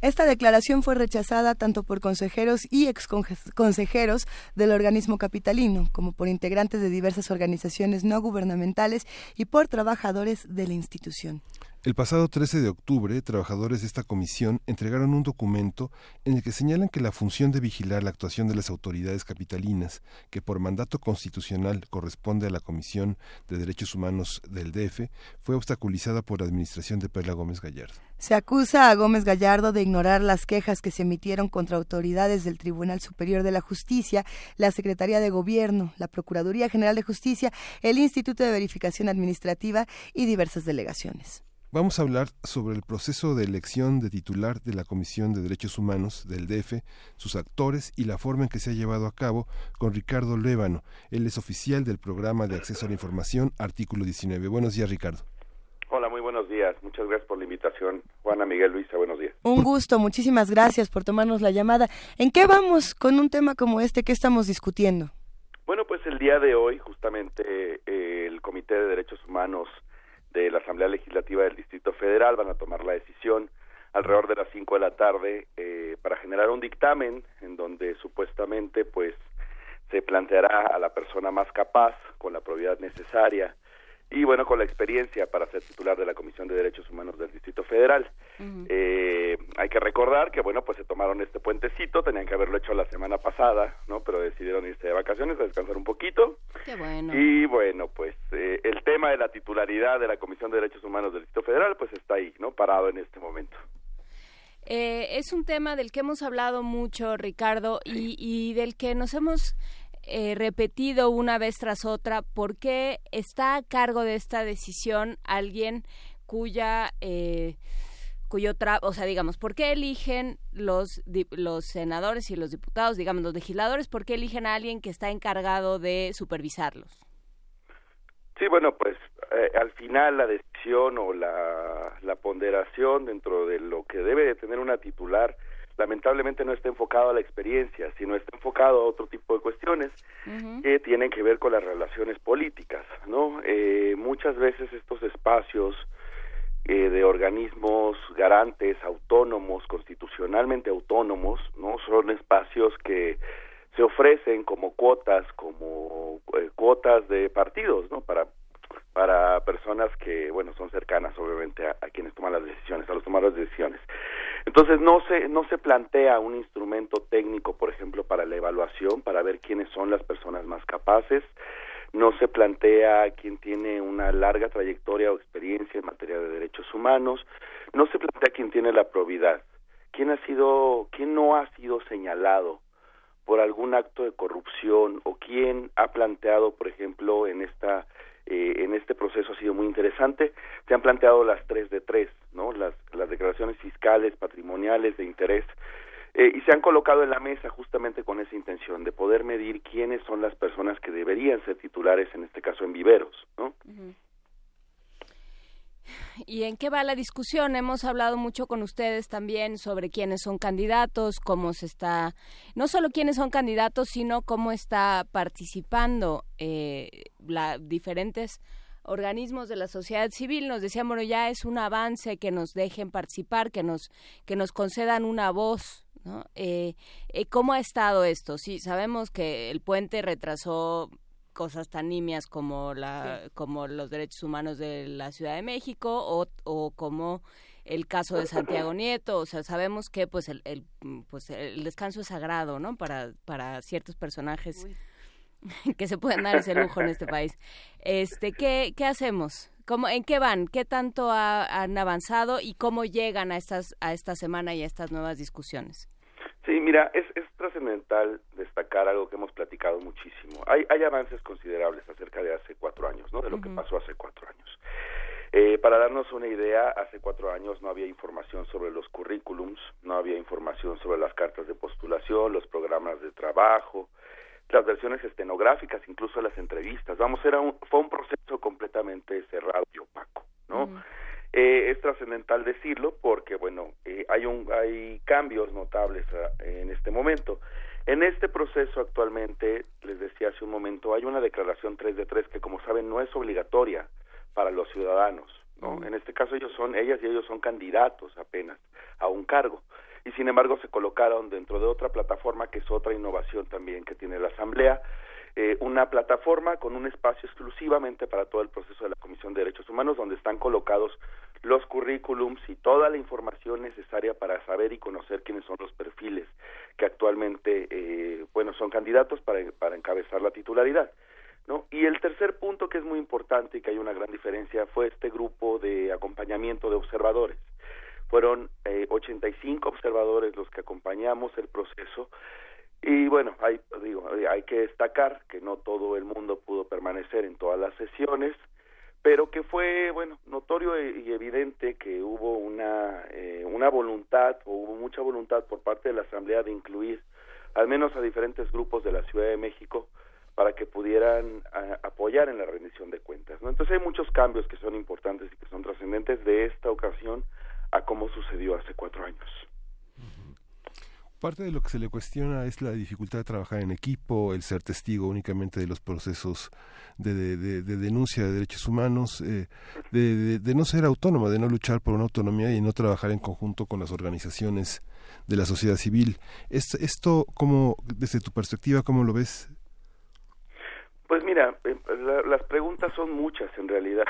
Esta declaración fue rechazada tanto por consejeros y exconsejeros del organismo capitalino, como por integrantes de diversas organizaciones no gubernamentales y por trabajadores de la institución. El pasado 13 de octubre, trabajadores de esta comisión entregaron un documento en el que señalan que la función de vigilar la actuación de las autoridades capitalinas, que por mandato constitucional corresponde a la Comisión de Derechos Humanos del DF, fue obstaculizada por la administración de Perla Gómez Gallardo. Se acusa a Gómez Gallardo de ignorar las quejas que se emitieron contra autoridades del Tribunal Superior de la Justicia, la Secretaría de Gobierno, la Procuraduría General de Justicia, el Instituto de Verificación Administrativa y diversas delegaciones. Vamos a hablar sobre el proceso de elección de titular de la Comisión de Derechos Humanos del DF, sus actores y la forma en que se ha llevado a cabo con Ricardo Lévano. Él es oficial del programa de acceso a la información, artículo 19. Buenos días, Ricardo. Hola, muy buenos días. Muchas gracias por la invitación. Juana Miguel Luisa, buenos días. Un gusto, muchísimas gracias por tomarnos la llamada. ¿En qué vamos con un tema como este? ¿Qué estamos discutiendo? Bueno, pues el día de hoy, justamente, eh, el Comité de Derechos Humanos de la Asamblea Legislativa del Distrito Federal van a tomar la decisión alrededor de las 5 de la tarde eh, para generar un dictamen en donde supuestamente pues se planteará a la persona más capaz con la probidad necesaria y bueno, con la experiencia para ser titular de la Comisión de Derechos Humanos del Distrito Federal. eh, hay que recordar que bueno, pues se tomaron este puentecito, tenían que haberlo hecho la semana pasada, ¿no? Pero decidieron irse de vacaciones a descansar un poquito. Qué bueno. Y bueno, pues eh, el tema de la titularidad de la Comisión de Derechos Humanos del Distrito Federal pues está ahí, ¿no? Parado en este momento. Eh, es un tema del que hemos hablado mucho, Ricardo, y, y del que nos hemos eh, repetido una vez tras otra, ¿por qué está a cargo de esta decisión alguien cuya... Eh, cuyo tra o sea, digamos, ¿por qué eligen los, los senadores y los diputados, digamos, los legisladores, por qué eligen a alguien que está encargado de supervisarlos? Sí, bueno, pues eh, al final la decisión o la, la ponderación dentro de lo que debe de tener una titular lamentablemente no está enfocado a la experiencia, sino está enfocado a otro tipo de cuestiones que tienen que ver con las relaciones políticas, ¿no? Eh, muchas veces estos espacios eh, de organismos garantes, autónomos, constitucionalmente autónomos, ¿no? Son espacios que se ofrecen como cuotas, como eh, cuotas de partidos, ¿no? Para para personas que, bueno, son cercanas obviamente a, a, quienes toman las decisiones, a los tomadores de decisiones. Entonces no se no se plantea un instrumento técnico, por ejemplo, para la evaluación, para ver quiénes son las personas más capaces. No se plantea quién tiene una larga trayectoria o experiencia en materia de derechos humanos. No se plantea quién tiene la probidad. ¿Quién ha sido, quién no ha sido señalado por algún acto de corrupción o quién ha planteado, por ejemplo, en esta eh, en este proceso ha sido muy interesante. Se han planteado las tres de tres, ¿no? Las, las declaraciones fiscales, patrimoniales, de interés, eh, y se han colocado en la mesa justamente con esa intención de poder medir quiénes son las personas que deberían ser titulares, en este caso en viveros, ¿no? ¿Y en qué va la discusión? Hemos hablado mucho con ustedes también sobre quiénes son candidatos, cómo se está, no solo quiénes son candidatos, sino cómo está participando eh, la diferentes organismos de la sociedad civil. Nos decían, bueno, ya es un avance que nos dejen participar, que nos, que nos concedan una voz. ¿no? Eh, eh, ¿Cómo ha estado esto? Sí, sabemos que el puente retrasó cosas tan nimias como la sí. como los derechos humanos de la Ciudad de México o, o como el caso de Santiago Nieto o sea sabemos que pues el, el pues el descanso es sagrado no para para ciertos personajes Uy. que se pueden dar ese lujo en este país este qué qué hacemos ¿Cómo, ¿En qué van? ¿Qué tanto ha, han avanzado y cómo llegan a estas a esta semana y a estas nuevas discusiones? Sí, mira, es, es trascendental destacar algo que hemos platicado muchísimo. Hay, hay avances considerables acerca de hace cuatro años, ¿no? De lo uh -huh. que pasó hace cuatro años. Eh, para darnos una idea, hace cuatro años no había información sobre los currículums, no había información sobre las cartas de postulación, los programas de trabajo, las versiones estenográficas, incluso las entrevistas. Vamos, era un, fue un proceso completamente cerrado y opaco, ¿no? Eh, es trascendental decirlo porque, bueno, eh, hay, un, hay cambios notables ah, en este momento. En este proceso actualmente, les decía hace un momento, hay una declaración 3 de 3 que, como saben, no es obligatoria para los ciudadanos. ¿no? En este caso, ellos son, ellas y ellos son candidatos apenas a un cargo. Y sin embargo, se colocaron dentro de otra plataforma que es otra innovación también que tiene la Asamblea, eh, una plataforma con un espacio exclusivamente para todo el proceso de la Comisión de Derechos Humanos, donde están colocados los currículums y toda la información necesaria para saber y conocer quiénes son los perfiles que actualmente, eh, bueno, son candidatos para, para encabezar la titularidad. ¿No? Y el tercer punto que es muy importante y que hay una gran diferencia fue este grupo de acompañamiento de observadores. Fueron eh, 85 observadores los que acompañamos el proceso y bueno, hay, digo, hay que destacar que no todo el mundo pudo permanecer en todas las sesiones, pero que fue, bueno, notorio y evidente que hubo una, eh, una voluntad, o hubo mucha voluntad por parte de la Asamblea de incluir al menos a diferentes grupos de la Ciudad de México para que pudieran apoyar en la rendición de cuentas. ¿no? Entonces hay muchos cambios que son importantes y que son trascendentes de esta ocasión a cómo sucedió hace cuatro años. Parte de lo que se le cuestiona es la dificultad de trabajar en equipo, el ser testigo únicamente de los procesos de, denuncia de derechos humanos, eh, de, no ser autónoma, de no luchar por una autonomía y no trabajar en conjunto con las organizaciones de la sociedad civil. ¿Esto, esto cómo, desde tu perspectiva, cómo lo ves? Pues mira, eh, las preguntas son muchas en realidad.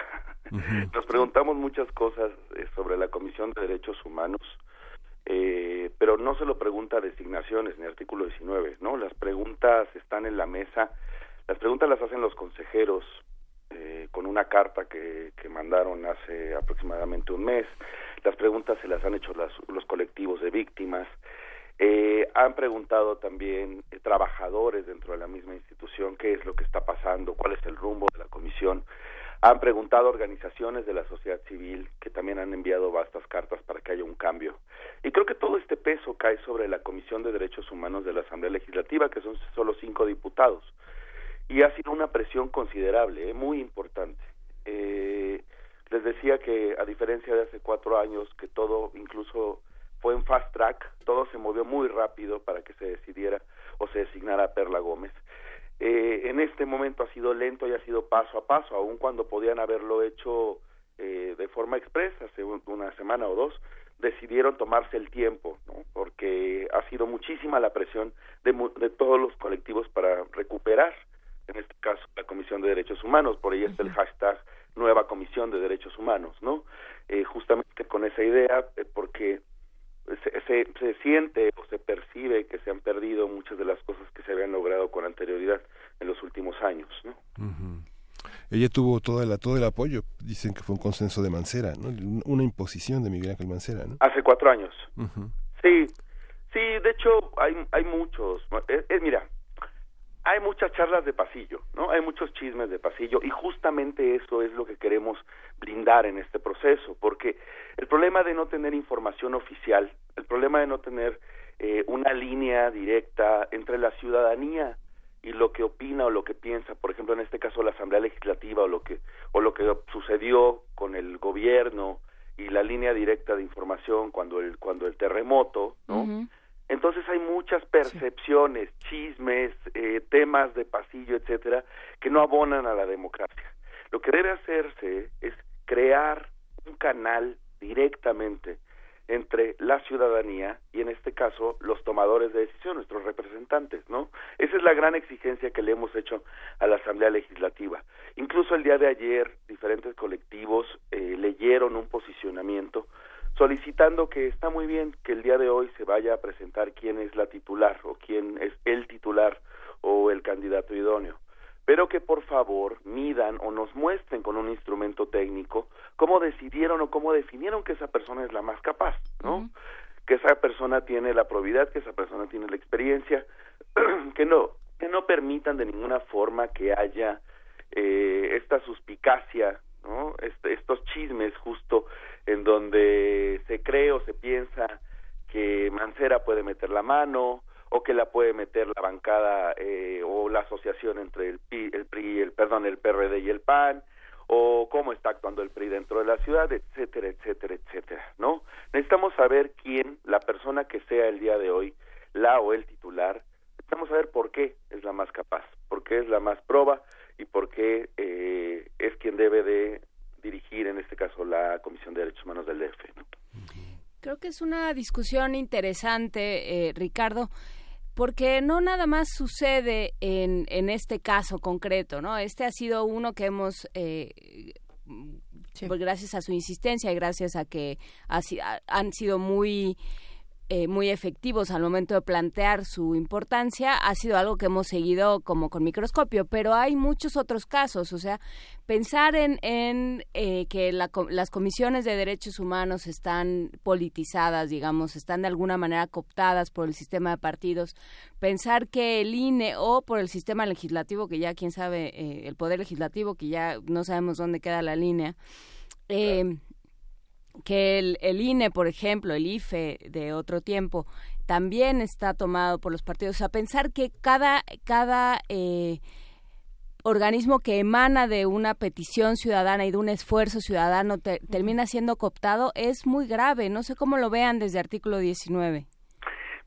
Nos preguntamos muchas cosas eh, sobre la Comisión de Derechos Humanos eh, pero no se lo pregunta designaciones ni artículo 19, ¿no? Las preguntas están en la mesa, las preguntas las hacen los consejeros eh, con una carta que, que mandaron hace aproximadamente un mes, las preguntas se las han hecho los colectivos de víctimas, eh, han preguntado también eh, trabajadores dentro de la misma institución qué es lo que está pasando, cuál es el rumbo de la comisión. Han preguntado organizaciones de la sociedad civil que también han enviado vastas cartas para que haya un cambio. Y creo que todo este peso cae sobre la Comisión de Derechos Humanos de la Asamblea Legislativa, que son solo cinco diputados. Y ha sido una presión considerable, eh, muy importante. Eh, les decía que a diferencia de hace cuatro años, que todo incluso fue en fast track, todo se movió muy rápido para que se decidiera o se designara a Perla Gómez. Eh, en este momento ha sido lento y ha sido paso a paso, aun cuando podían haberlo hecho eh, de forma expresa hace una semana o dos, decidieron tomarse el tiempo, ¿no? porque ha sido muchísima la presión de, de todos los colectivos para recuperar, en este caso, la Comisión de Derechos Humanos, por ahí está el hashtag Nueva Comisión de Derechos Humanos, ¿no? Eh, justamente con esa idea, eh, porque se, se, siente o se percibe que se han perdido muchas de las cosas que se habían logrado con anterioridad en los últimos años, ¿no? Ella tuvo toda la, todo el apoyo, dicen que fue un consenso de Mancera, ¿no? Una imposición de Miguel Ángel Mancera, ¿no? Hace cuatro años. Sí, sí, de hecho hay, hay muchos. es, mira, hay muchas charlas de pasillo, ¿no? Hay muchos chismes de pasillo y justamente eso es lo que queremos blindar en este proceso, porque el problema de no tener información oficial, el problema de no tener eh, una línea directa entre la ciudadanía y lo que opina o lo que piensa, por ejemplo, en este caso la Asamblea Legislativa o lo que o lo que sucedió con el gobierno y la línea directa de información cuando el cuando el terremoto, ¿no? Entonces hay muchas percepciones, chismes, eh, temas de pasillo, etcétera, que no abonan a la democracia. Lo que debe hacerse es crear un canal directamente entre la ciudadanía y en este caso los tomadores de decisión, nuestros representantes, ¿no? Esa es la gran exigencia que le hemos hecho a la Asamblea Legislativa. Incluso el día de ayer diferentes colectivos eh, leyeron un posicionamiento solicitando que está muy bien que el día de hoy se vaya a presentar quién es la titular o quién es el titular o el candidato idóneo, pero que por favor midan o nos muestren con un instrumento técnico cómo decidieron o cómo definieron que esa persona es la más capaz, ¿no? Que esa persona tiene la probidad, que esa persona tiene la experiencia, que no que no permitan de ninguna forma que haya eh, esta suspicacia, ¿no? Este, estos chismes justo en donde se cree o se piensa que Mancera puede meter la mano o que la puede meter la bancada eh, o la asociación entre el PRI, el PRI, el perdón, el PRD y el PAN, o cómo está actuando el PRI dentro de la ciudad, etcétera, etcétera, etcétera, ¿no? Necesitamos saber quién, la persona que sea el día de hoy, la o el titular, necesitamos saber por qué es la más capaz, por qué es la más proba y por qué eh, es quien debe de dirigir, en este caso, la Comisión de Derechos Humanos del DF, ¿no? Creo que es una discusión interesante, eh, Ricardo porque no nada más sucede en, en este caso concreto, ¿no? Este ha sido uno que hemos eh, pues gracias a su insistencia y gracias a que han sido muy eh, muy efectivos al momento de plantear su importancia ha sido algo que hemos seguido como con microscopio, pero hay muchos otros casos, o sea, pensar en, en eh, que las comisiones de derechos humanos están politizadas, digamos, están de alguna manera cooptadas por el sistema de partidos, pensar que el INE o por el sistema legislativo, que ya quién sabe, eh, el poder legislativo, que ya no sabemos dónde queda la línea, eh, que el, el, INE, por ejemplo, el IFE de otro tiempo, también está tomado por los partidos. O sea, pensar que cada, cada eh, organismo que emana de una petición ciudadana y de un esfuerzo ciudadano termina siendo cooptado es muy grave. No sé cómo lo vean desde artículo 19.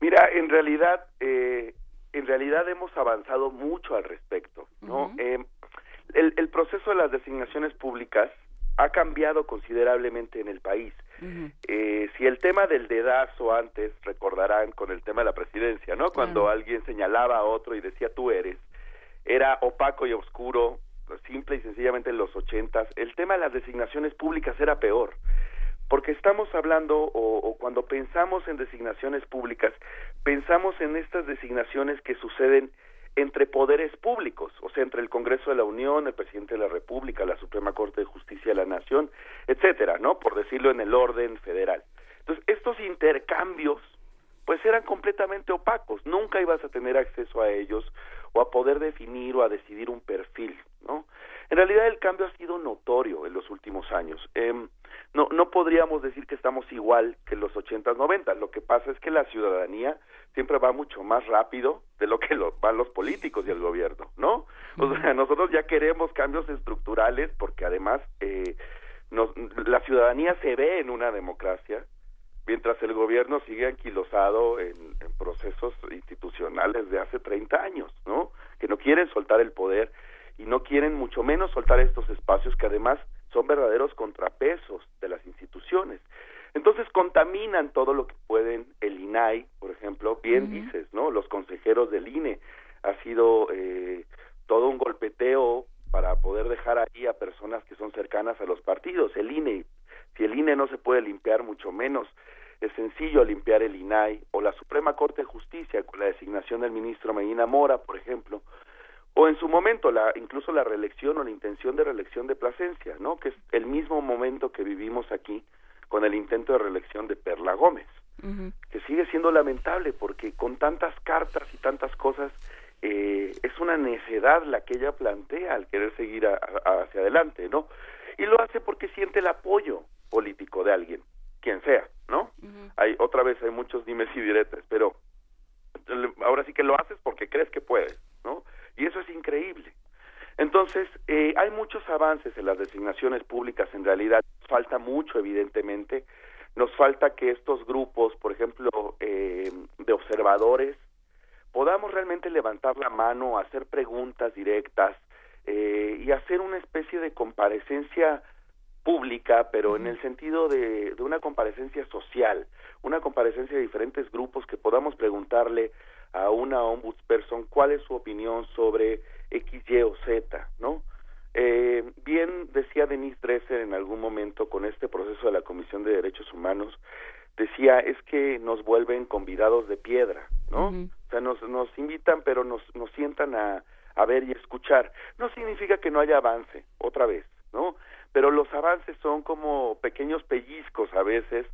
Mira, en realidad, eh, en realidad hemos avanzado mucho al respecto, ¿no? Eh, el, el proceso de las designaciones públicas ha cambiado considerablemente en el país. eh, si el tema del dedazo antes, recordarán con el tema de la presidencia, ¿no? Cuando alguien señalaba a otro y decía tú eres, era opaco y oscuro, simple y sencillamente en los ochentas. El tema de las designaciones públicas era peor, porque estamos hablando, o, o cuando pensamos en designaciones públicas, pensamos en estas designaciones que suceden entre poderes públicos, o sea, entre el Congreso de la Unión, el presidente de la República, la Suprema Corte de Justicia de la Nación, etcétera, ¿no? Por decirlo en el orden federal. Entonces, estos intercambios pues eran completamente opacos, nunca ibas a tener acceso a ellos o a poder definir o a decidir un perfil, ¿no? En realidad el cambio ha sido notorio en los últimos años. Eh, no, no podríamos decir que estamos igual que en los 80, 90. Lo que pasa es que la ciudadanía siempre va mucho más rápido de lo que lo, van los políticos y el gobierno, ¿no? O sea, nosotros ya queremos cambios estructurales porque además eh, nos, la ciudadanía se ve en una democracia mientras el gobierno sigue anquilosado en, en procesos institucionales de hace 30 años, ¿no? Que no quieren soltar el poder y no quieren mucho menos soltar estos espacios que además son verdaderos contrapesos de las instituciones. Entonces contaminan todo lo que pueden el INAI, por ejemplo, bien dices, ¿no? Los consejeros del INE ha sido eh, todo un golpeteo para poder dejar ahí a personas que son cercanas a los partidos. El INE, si el INE no se puede limpiar, mucho menos es sencillo limpiar el INAI o la Suprema Corte de Justicia con la designación del ministro Medina Mora, por ejemplo, o en su momento la incluso la reelección o la intención de reelección de Plasencia, ¿no? Que es el mismo momento que vivimos aquí con el intento de reelección de Perla Gómez, que sigue siendo lamentable porque con tantas cartas y tantas cosas eh, es una necedad la que ella plantea al querer seguir hacia adelante, ¿no? Y lo hace porque siente el apoyo político de alguien, quien sea, ¿no? Hay otra vez hay muchos dimes y diretes, pero ahora sí que lo haces porque crees que puedes, ¿no? Y eso es increíble. Entonces, eh, hay muchos avances en las designaciones públicas, en realidad falta mucho, evidentemente. Nos falta que estos grupos, por ejemplo, eh, de observadores, podamos realmente levantar la mano, hacer preguntas directas eh, y hacer una especie de comparecencia pública, pero en el sentido de, de una comparecencia social, una comparecencia de diferentes grupos que podamos preguntarle a una ombudsperson cuál es su opinión sobre X, Y o Z, ¿no? Eh, bien decía Denise Dresser en algún momento con este proceso de la Comisión de Derechos Humanos, decía es que nos vuelven convidados de piedra, ¿no? O sea, nos, nos invitan pero nos, nos sientan a, a ver y escuchar. No significa que no haya avance, otra vez, ¿no? Pero los avances son como pequeños pellizcos a veces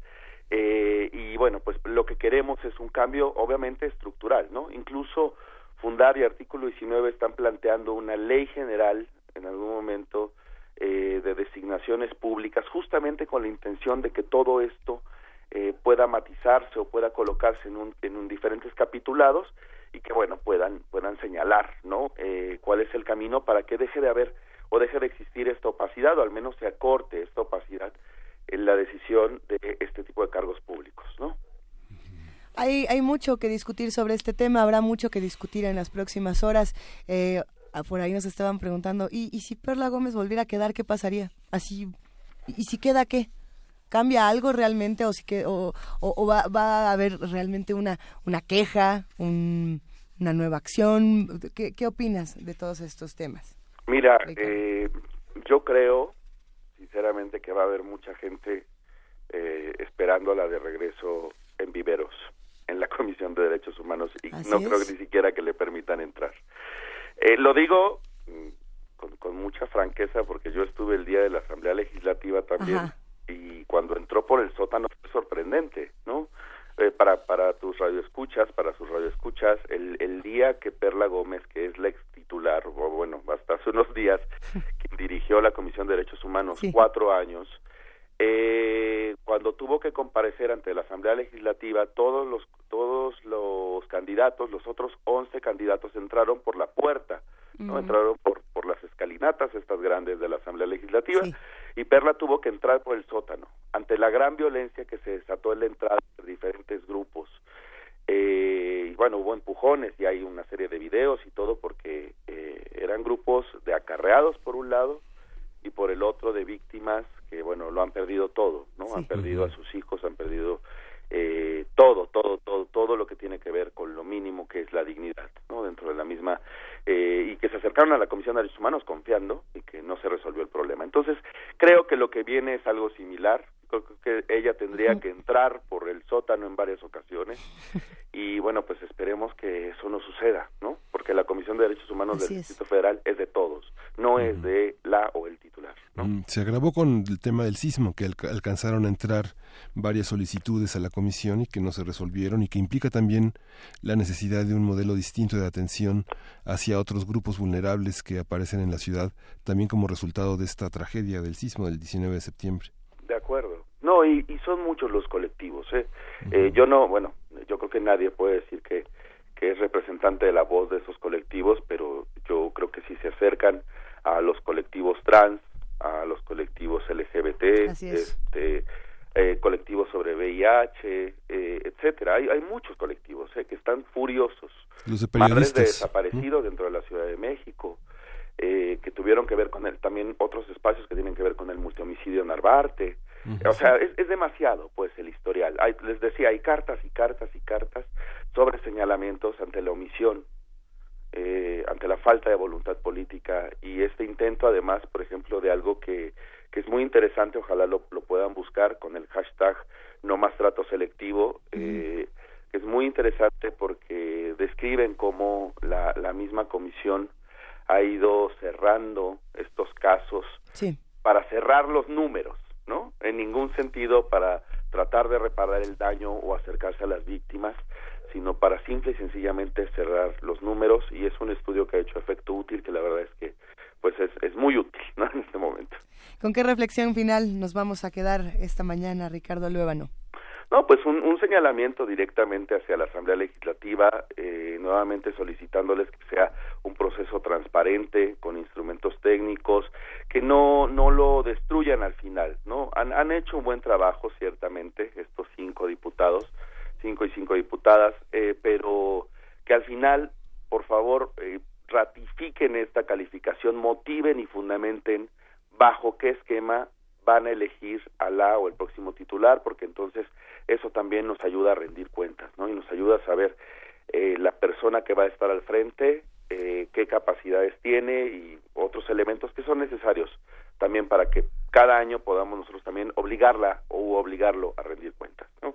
eh, y bueno, pues lo que queremos es un cambio obviamente estructural, ¿no? Incluso Fundar y Artículo 19 están planteando una ley general en algún momento eh, de designaciones públicas, justamente con la intención de que todo esto eh, pueda matizarse o pueda colocarse en, un, en diferentes capitulados y que bueno puedan puedan señalar no eh, cuál es el camino para que deje de haber o deje de existir esta opacidad o al menos se acorte esta opacidad en la decisión de este tipo de cargos públicos no hay, hay mucho que discutir sobre este tema, habrá mucho que discutir en las próximas horas. Eh, por ahí nos estaban preguntando, ¿y, ¿y si Perla Gómez volviera a quedar, qué pasaría? Así, ¿y si queda qué? cambia algo realmente o si que o, o, va, va, a haber realmente una una queja una nueva acción ¿Qué, ¿Qué, opinas de todos estos temas mira eh, yo creo sinceramente que va a haber mucha gente eh, esperándola de regreso en viveros en la comisión de derechos humanos y no creo que ni siquiera que le permitan entrar. Eh, lo digo mm, con, con, mucha franqueza porque yo estuve el día de la asamblea legislativa también y cuando entró por el sótano fue sorprendente, ¿no? Eh, para para tus radioescuchas, para sus radioescuchas, el, el día que Perla Gómez, que es la ex titular, o bueno, hasta hace unos días, que dirigió la Comisión de Derechos Humanos cuatro años, eh, cuando tuvo que comparecer ante la Asamblea Legislativa, todos los todos los candidatos, los otros once candidatos entraron por la puerta, no entraron por por las escalinatas estas grandes de la Asamblea Legislativa y Perla tuvo que entrar por el sótano ante la gran violencia que se desató en la entrada de diferentes grupos. Eh, y bueno, hubo empujones y hay una serie de videos y todo porque eh, eran grupos de acarreados por un lado y por el otro de víctimas que bueno lo han perdido todo, ¿no? Han perdido a sus hijos, han perdido eh, todo, todo, todo, todo lo que tiene que ver con lo mínimo que es la dignidad, ¿no? Dentro de la misma eh, y que se acercaron a la Comisión de Derechos Humanos confiando y que no se resolvió el problema. Entonces, creo que lo que viene es algo similar. Creo que ella tendría que entrar por el sótano en varias ocasiones y bueno, pues esperemos que eso no suceda, ¿no? Porque la Comisión de Derechos Humanos del Distrito Federal es de todos, no es de la o el titular. ¿No? Mm, se agravó con el tema del sismo, que alcanzaron a entrar varias solicitudes a la comisión y que no se resolvieron y que implica también la necesidad de un modelo distinto de atención hacia otros grupos vulnerables que aparecen en la ciudad, también como resultado de esta tragedia del sismo del 19 de septiembre. De acuerdo. No, y, y son muchos los colectivos. ¿eh? eh, yo no, bueno, yo creo que nadie puede decir que, que es representante de la voz de esos colectivos, pero yo creo que si se acercan a los colectivos trans, a los colectivos LGBT, este, eh, colectivos sobre VIH, eh, etcétera. Hay, hay muchos colectivos eh, que están furiosos. Los de Madres de desaparecidos dentro de la Ciudad de México, eh, que tuvieron que ver con el, también otros espacios que tienen que ver con el multihomicidio Narvarte. O sea, es, es, demasiado, pues, el historial. Hay, les decía, hay cartas y cartas y cartas sobre señalamientos ante la omisión, eh, ante la falta de voluntad política y este intento, además, por ejemplo, de algo que, que es muy interesante, ojalá lo, lo puedan buscar con el hashtag no más trato selectivo, eh, que es muy interesante porque describen cómo la, la misma comisión ha ido cerrando estos casos para cerrar los números, ¿no? En ningún sentido para tratar de reparar el daño o acercarse a las víctimas, sino para simple y sencillamente cerrar los números y es un estudio que ha hecho efecto útil que la verdad es que pues es, es muy útil ¿no? en este momento. ¿Con qué reflexión final nos vamos a quedar esta mañana, Ricardo Luébano? No, pues un, un, señalamiento directamente hacia la Asamblea Legislativa, eh, nuevamente solicitándoles que sea un proceso transparente, con instrumentos técnicos, que no, no lo destruyan al final, ¿no? Han, han hecho un buen trabajo, ciertamente, estos cinco diputados, cinco y cinco diputadas, eh, pero que al final, por favor, eh, ratifiquen esta calificación, motiven y fundamenten bajo qué esquema van a elegir a la o el próximo titular, porque entonces eso también nos ayuda a rendir cuentas, ¿no? Y nos ayuda a saber eh, la persona que va a estar al frente, eh, qué capacidades tiene y otros elementos que son necesarios también para que cada año podamos nosotros también obligarla o obligarlo a rendir cuentas, ¿no?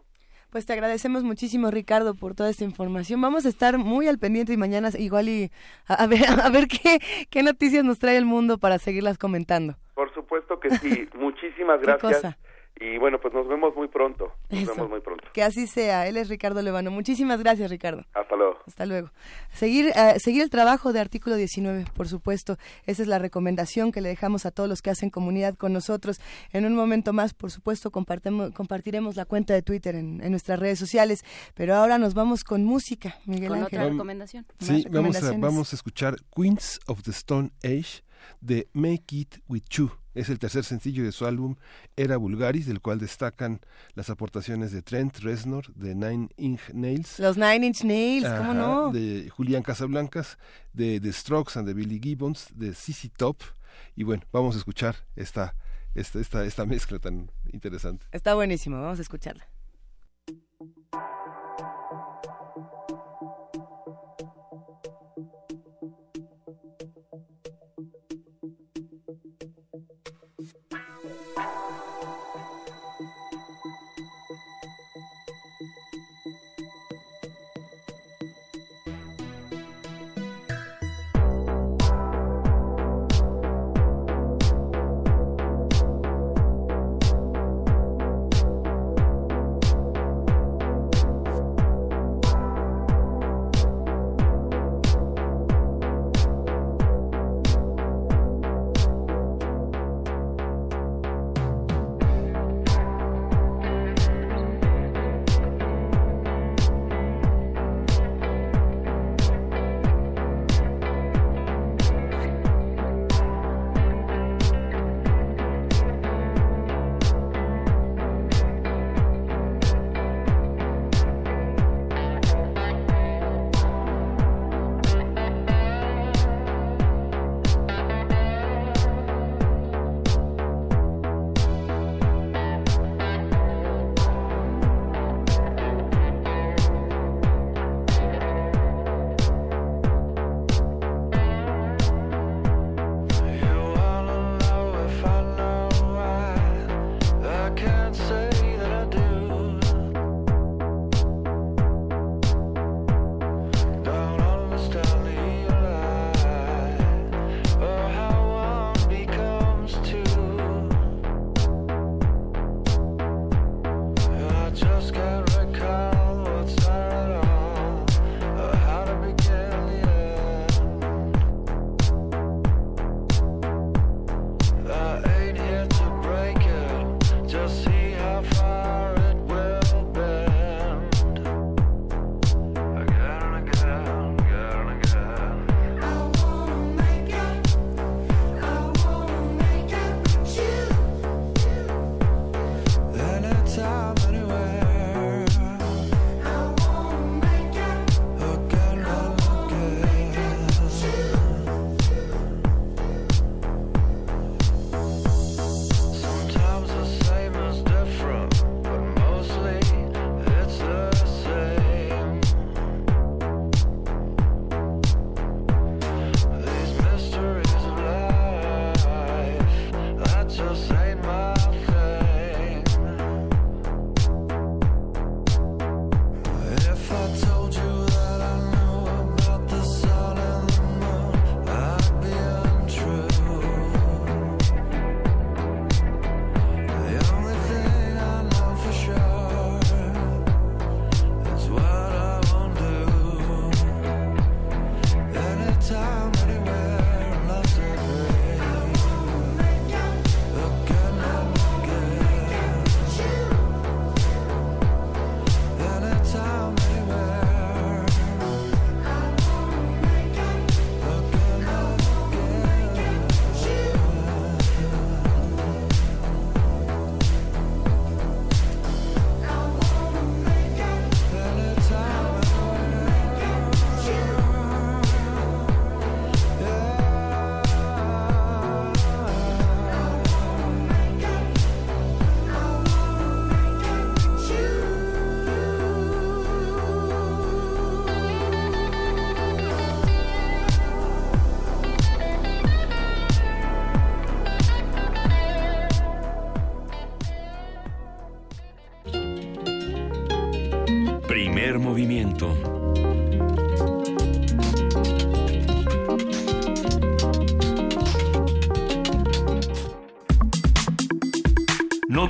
Pues te agradecemos muchísimo, Ricardo, por toda esta información. Vamos a estar muy al pendiente y mañana igual y a, ver, a ver qué, qué noticias nos trae el mundo para seguirlas comentando. Por supuesto que sí. Muchísimas gracias. Y bueno, pues nos vemos muy pronto. Nos vemos muy pronto. Que así sea. Él es Ricardo Levano. Muchísimas gracias, Ricardo. Hasta luego. Hasta luego. Seguir, eh, seguir el trabajo de Artículo 19, por supuesto. Esa es la recomendación que le dejamos a todos los que hacen comunidad con nosotros. En un momento más, por supuesto, compartiremos la cuenta de Twitter en, nuestras redes sociales. Pero ahora nos vamos con música, Miguel con Ángel. otra recomendación. Sí, vamos a, vamos a escuchar Queens of the Stone Age de Make It With You. Es el tercer sencillo de su álbum Era Vulgaris, del cual destacan las aportaciones de Trent Reznor, de Nine Inch Nails. Los Nine Inch Nails, ¿cómo no? De Julián Casablancas, de The Strokes and de Billy Gibbons, de CC Top. Y bueno, vamos a escuchar esta, esta, esta, esta mezcla tan interesante. Está buenísimo, vamos a escucharla.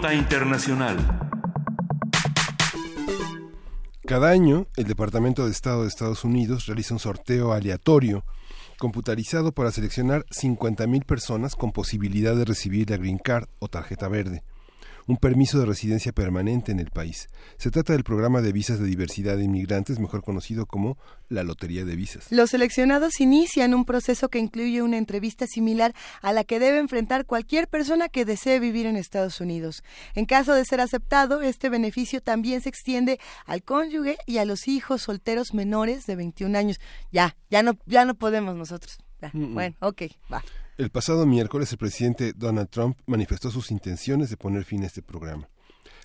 Internacional. Cada año, el Departamento de Estado de Estados Unidos realiza un sorteo aleatorio computarizado para seleccionar 50.000 personas con posibilidad de recibir la Green Card o tarjeta verde un permiso de residencia permanente en el país. Se trata del programa de visas de diversidad de inmigrantes, mejor conocido como la Lotería de Visas. Los seleccionados inician un proceso que incluye una entrevista similar a la que debe enfrentar cualquier persona que desee vivir en Estados Unidos. En caso de ser aceptado, este beneficio también se extiende al cónyuge y a los hijos solteros menores de 21 años. Ya, ya no, ya no podemos nosotros. Bueno, ok, va. El pasado miércoles el presidente Donald Trump manifestó sus intenciones de poner fin a este programa.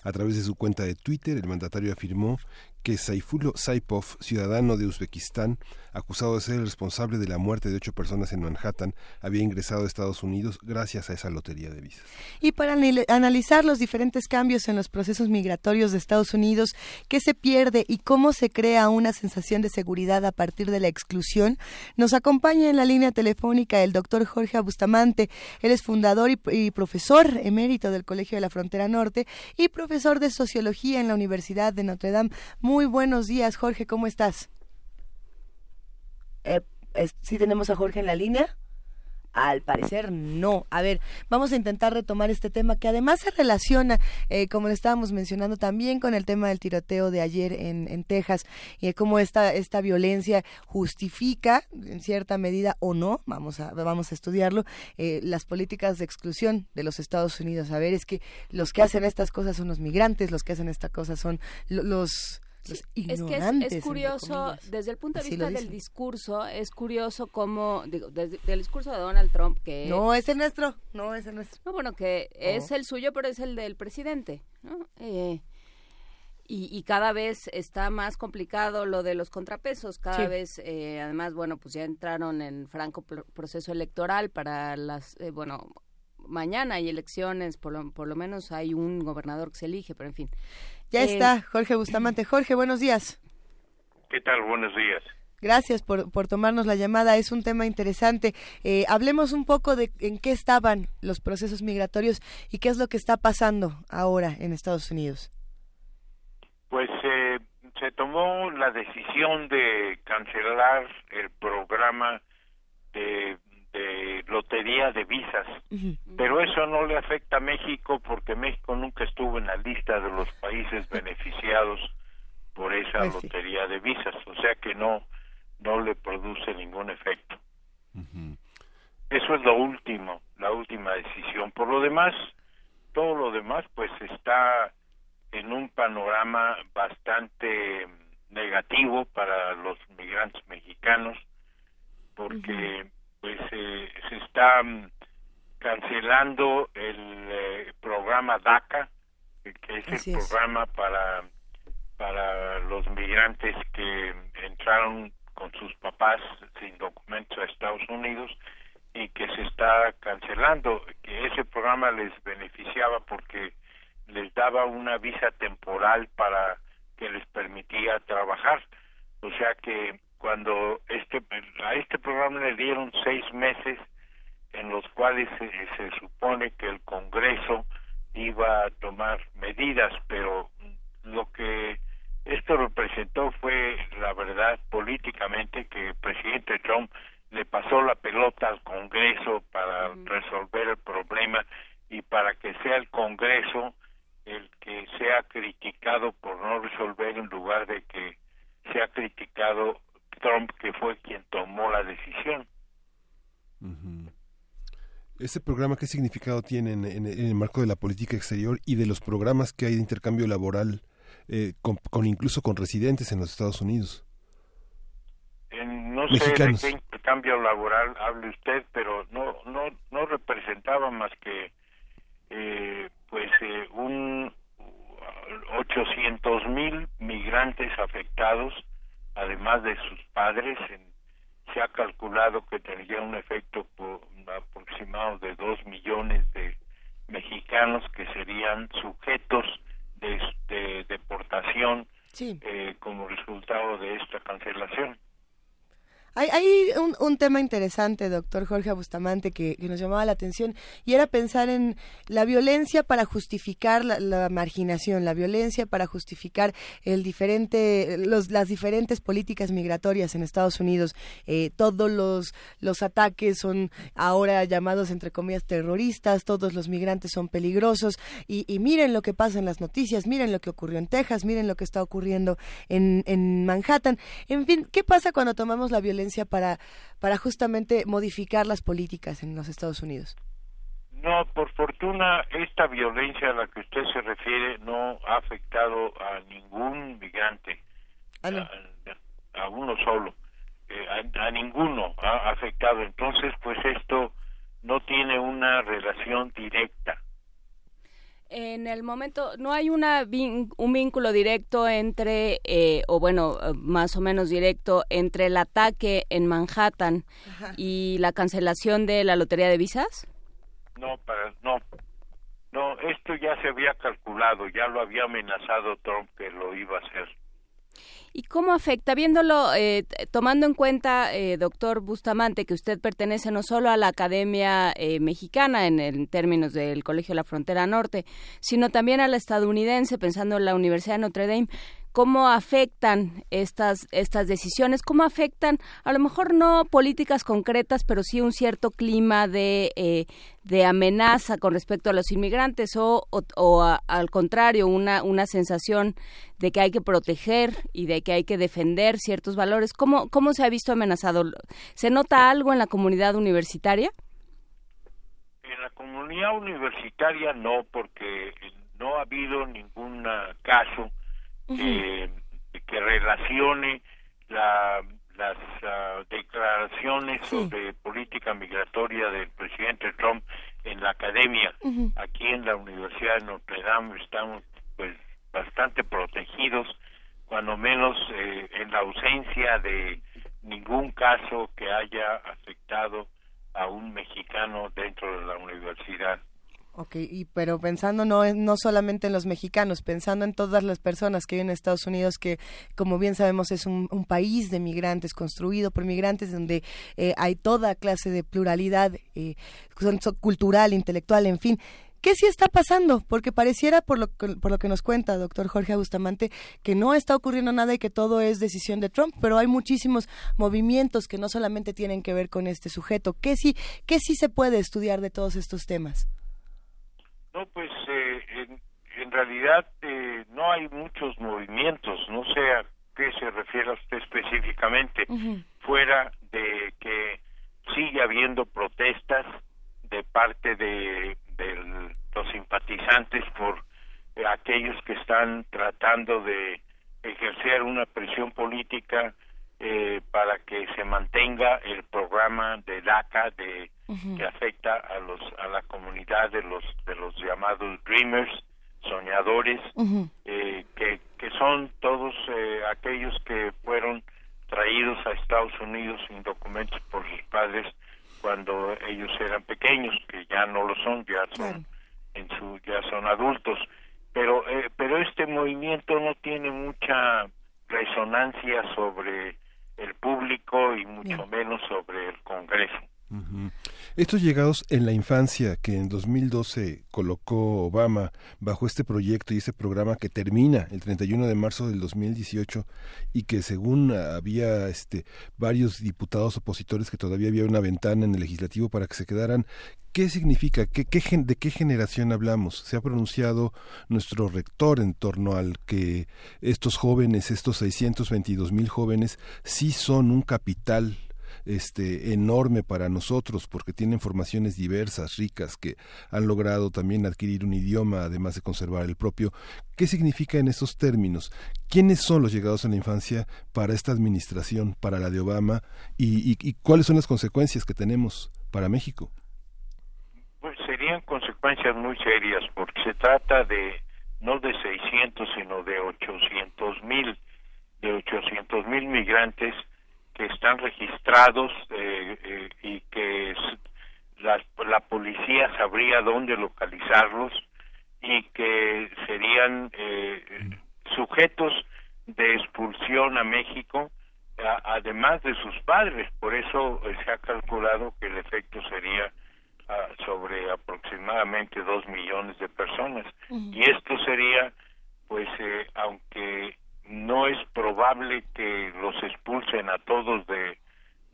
A través de su cuenta de Twitter, el mandatario afirmó que Saifulo Saipov, ciudadano de Uzbekistán, acusado de ser el responsable de la muerte de ocho personas en Manhattan, había ingresado a Estados Unidos gracias a esa lotería de visas. Y para analizar los diferentes cambios en los procesos migratorios de Estados Unidos, qué se pierde y cómo se crea una sensación de seguridad a partir de la exclusión, nos acompaña en la línea telefónica el doctor Jorge Bustamante. Él es fundador y, profesor emérito del Colegio de la Frontera Norte y profesor de Sociología en la Universidad de Notre Dame. Muy buenos días, Jorge, ¿cómo estás? Eh, ¿Sí tenemos a Jorge en la línea? Al parecer no. A ver, vamos a intentar retomar este tema que además se relaciona, eh, como le estábamos mencionando también, con el tema del tiroteo de ayer en, en Texas y cómo esta, esta violencia justifica, en cierta medida o no, vamos a, vamos a estudiarlo, eh, las políticas de exclusión de los Estados Unidos. A ver, es que los que hacen estas cosas son los migrantes, los que hacen estas cosas son los es que es, curioso, desde el punto de vista del discurso, es curioso cómo, digo, desde el discurso de Donald Trump, que... No, es el nuestro, no es el nuestro. No, bueno, que es el suyo, pero es el del presidente, ¿no? Eh, y, cada vez está más complicado lo de los contrapesos, cada vez, eh, además, bueno, pues ya entraron en franco proceso electoral para las, eh, bueno, mañana hay elecciones, por lo, por lo menos hay un gobernador que se elige, pero en fin. Ya eh, está, Jorge Bustamante. Jorge, buenos días. ¿Qué tal? Buenos días. Gracias por, por tomarnos la llamada. Es un tema interesante. Eh, hablemos un poco de en qué estaban los procesos migratorios y qué es lo que está pasando ahora en Estados Unidos. Pues eh, se tomó la decisión de cancelar el programa de de lotería de visas, pero eso no le afecta a México porque México nunca estuvo en la lista de los países beneficiados por esa pues lotería de visas, o sea que no no le produce ningún efecto. Eso es lo último, la última decisión. Por lo demás, todo lo demás pues está en un panorama bastante negativo para los migrantes mexicanos porque pues eh, se está mm, cancelando el eh, programa DACA, que es el programa para para los migrantes que entraron con sus papás sin documentos a Estados Unidos y que se está cancelando, que ese programa les beneficiaba porque les daba una visa temporal para que les permitía trabajar. O sea que cuando este a este programa le dieron seis meses en los cuales se, supone que el Congreso iba a tomar medidas, pero lo que esto representó fue, la verdad, políticamente, que el presidente Trump le pasó la pelota al Congreso para resolver el problema y para que sea el Congreso el que sea criticado por no resolver en lugar de que sea criticado Trump, que fue quien tomó la decisión. ¿Este programa qué significado tiene en, el marco de la política exterior y de los programas que hay de intercambio laboral, eh, con, incluso con residentes en los Estados Unidos? no sé de qué intercambio laboral hable usted, pero no no no representaba más que eh, pues eh, un 800 mil migrantes afectados además de sus padres, se ha calculado que tendría un efecto aproximado de dos millones de mexicanos que serían sujetos de, deportación eh, como resultado de esta cancelación. Hay, hay un, un, tema interesante, doctor Jorge Bustamante, que, nos llamaba la atención, y era pensar en la violencia para justificar la, marginación, la violencia para justificar el diferente, los, las diferentes políticas migratorias en Estados Unidos. Eh, todos los, los ataques son ahora llamados, entre comillas, terroristas, todos los migrantes son peligrosos, y, y miren lo que pasa en las noticias, miren lo que ocurrió en Texas, miren lo que está ocurriendo en, en Manhattan. En fin, ¿qué pasa cuando tomamos la violencia? Para, para justamente modificar las políticas en los Estados Unidos? No, por fortuna, esta violencia a la que usted se refiere no ha afectado a ningún migrante, ah, no. a, a, uno solo, eh, a, a, ninguno ha afectado. Entonces, pues esto no tiene una relación directa en el momento no hay una un vínculo directo entre eh, o bueno más o menos directo entre el ataque en Manhattan Ajá. y la cancelación de la lotería de visas no para no. No esto ya se había calculado ya lo había amenazado Trump que lo iba a hacer ¿Y cómo afecta, viéndolo, eh, tomando en cuenta, eh, doctor Bustamante, que usted pertenece no solo a la Academia eh, Mexicana en, en, términos del Colegio de la Frontera Norte, sino también a la estadounidense, pensando en la Universidad de Notre Dame? Cómo afectan estas estas decisiones, cómo afectan a lo mejor no políticas concretas, pero sí un cierto clima de, eh, de amenaza con respecto a los inmigrantes o, o, al contrario, una, una sensación de que hay que proteger y de que hay que defender ciertos valores. ¿Cómo, cómo se ha visto amenazado? ¿Se nota algo en la comunidad universitaria? En la comunidad universitaria no, porque no ha habido ningún caso que, que relacione la, las uh, declaraciones sí. sobre política migratoria del presidente Trump en la academia. Uh -huh. Aquí en la Universidad de Notre Dame estamos pues bastante protegidos, cuando menos eh, en la ausencia de ningún caso que haya afectado a un mexicano dentro de la universidad. Ok, y, pero pensando no, no solamente en los mexicanos, pensando en todas las personas que viven en Estados Unidos, que como bien sabemos es un, país de migrantes, construido por migrantes, donde eh, hay toda clase de pluralidad eh, cultural, intelectual, en fin. ¿Qué sí está pasando? Porque pareciera, por lo, que, por lo que nos cuenta doctor Jorge Bustamante, que no está ocurriendo nada y que todo es decisión de Trump, pero hay muchísimos movimientos que no solamente tienen que ver con este sujeto. ¿Qué sí, qué sí se puede estudiar de todos estos temas? No, pues eh, en, en, realidad eh, no hay muchos movimientos, no sé a qué se refiere usted específicamente, uh -huh. fuera de que sigue habiendo protestas de parte de, de los simpatizantes por eh, aquellos que están tratando de ejercer una presión política eh, para que se mantenga el programa de DACA de uh -huh. que afecta a los a la comunidad de los de los llamados dreamers soñadores uh -huh. eh, que que son todos eh, aquellos que fueron traídos a Estados Unidos sin documentos por sus padres cuando ellos eran pequeños que ya no lo son ya son en su ya son adultos pero eh, pero este movimiento no tiene mucha resonancia sobre el público y mucho Bien. menos sobre el Congreso. Estos llegados en la infancia que en 2012 colocó Obama bajo este proyecto y este programa que termina el 31 de marzo del 2018 y que según había este varios diputados opositores que todavía había una ventana en el legislativo para que se quedaran ¿Qué significa? ¿Qué, qué, ¿De qué generación hablamos? Se ha pronunciado nuestro rector en torno al que estos jóvenes, estos 622 mil jóvenes, sí son un capital este enorme para nosotros porque tienen formaciones diversas, ricas, que han logrado también adquirir un idioma, además de conservar el propio. ¿Qué significa en estos términos? ¿Quiénes son los llegados a la infancia para esta administración, para la de Obama? ¿Y, cuáles son las consecuencias que tenemos para México? Pues serían consecuencias muy serias porque se trata de no de 600 sino de 800 mil de 800 mil migrantes que están registrados eh, eh, y que la, la, policía sabría dónde localizarlos y que serían eh, sujetos de expulsión a México además de sus padres. Por eso se ha calculado que el efecto sería ah, sobre aproximadamente dos millones de personas. Y esto sería, pues, eh, aunque no es probable que los expulsen a todos de,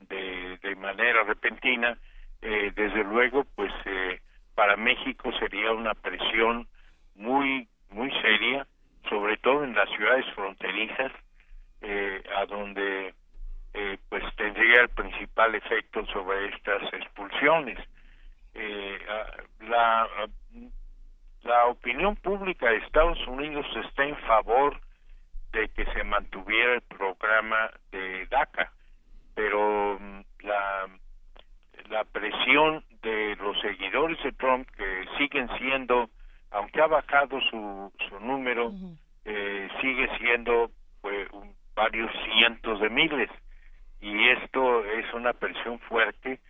de, manera repentina, eh, desde luego, pues, eh, para México sería una presión muy, muy seria, sobre todo en las ciudades fronterizas, eh, a donde eh, pues tendría el principal efecto sobre estas expulsiones. La, la opinión pública de Estados Unidos está en favor de que se mantuviera el programa de DACA, pero mm, la, la presión de los seguidores de Trump que siguen siendo, aunque ha bajado su, su número, eh, sigue siendo pues, varios cientos de miles. Y esto es una presión fuerte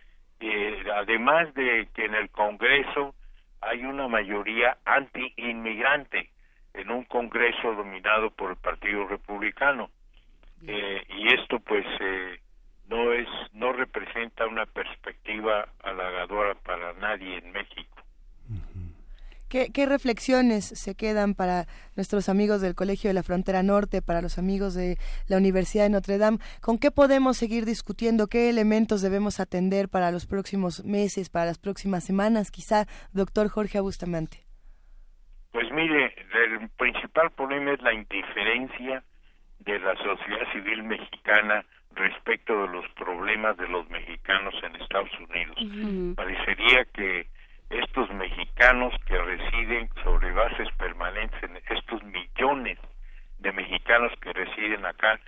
eh, además de que en el Congreso hay una mayoría anti-inmigrante en un Congreso dominado por el Partido Republicano eh, y esto pues eh, no es no representa una perspectiva halagadora para nadie en México ¿Qué, reflexiones se quedan para nuestros amigos del Colegio de la Frontera Norte, para los amigos de la Universidad de Notre Dame? ¿Con qué podemos seguir discutiendo? ¿Qué elementos debemos atender para los próximos meses, para las próximas semanas? Quizá, doctor Jorge Bustamante. Pues mire, el principal problema es la indiferencia de la sociedad civil mexicana respecto de los problemas de los mexicanos en Estados Unidos. Parecería que estos mexicanos que residen sobre bases permanentes, estos millones de mexicanos que residen acá,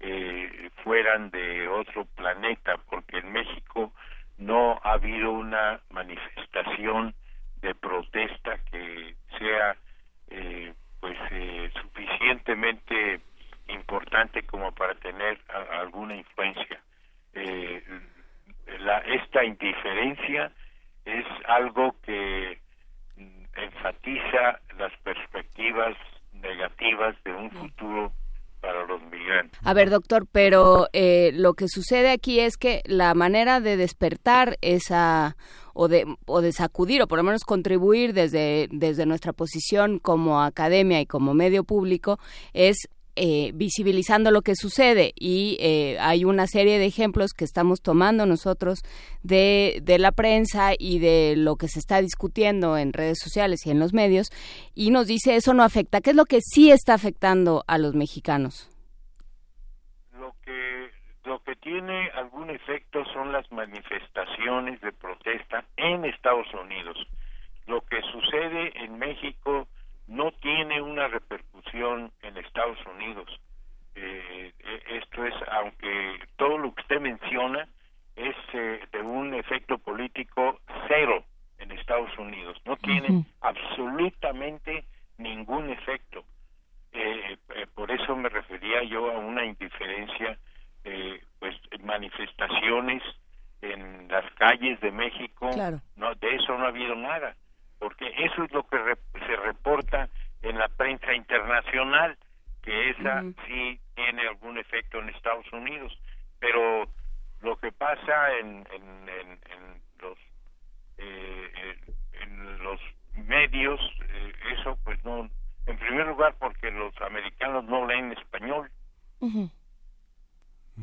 eh, fueran de otro planeta, porque en México no ha habido una manifestación de protesta que sea eh, pues eh, suficientemente importante como para tener alguna influencia. la, esta indiferencia es algo que enfatiza las perspectivas negativas de un futuro para los migrantes. A ver, doctor, pero eh, lo que sucede aquí es que la manera de despertar esa o de, o de sacudir o por lo menos contribuir desde, desde nuestra posición como academia y como medio público es eh, visibilizando lo que sucede y eh, hay una serie de ejemplos que estamos tomando nosotros de, de, la prensa y de lo que se está discutiendo en redes sociales y en los medios y nos dice eso no afecta. ¿Qué es lo que sí está afectando a los mexicanos? Lo que, tiene algún efecto son las manifestaciones de protesta en Estados Unidos. Lo que sucede en México no tiene una repercusión en Estados Unidos. Eh, eh, esto es, aunque todo lo que usted menciona es eh, de un efecto político cero en Estados Unidos, no tiene absolutamente ningún efecto. por eso me refería yo a una indiferencia, pues manifestaciones en las calles de México, no de eso no ha habido nada porque eso es lo que se reporta en la prensa internacional, que esa sí tiene algún efecto en Estados Unidos, pero lo que pasa en, en, los eh, en los medios, eh, eso pues no, en primer lugar porque los americanos no leen español.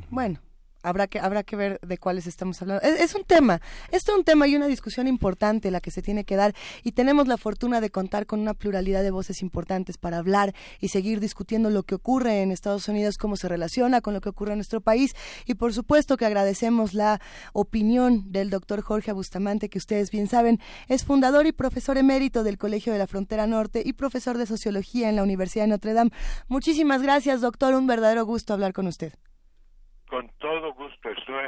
Bueno, habrá que habrá que ver de cuáles estamos hablando. Es, un tema, es un tema y una discusión importante la que se tiene que dar y tenemos la fortuna de contar con una pluralidad de voces importantes para hablar y seguir discutiendo lo que ocurre en Estados Unidos, cómo se relaciona con lo que ocurre en nuestro país y por supuesto que agradecemos la opinión del doctor Jorge Bustamante que ustedes bien saben es fundador y profesor emérito del Colegio de la Frontera Norte y profesor de sociología en la Universidad de Notre Dame. Muchísimas gracias doctor, un verdadero gusto hablar con usted. Con todo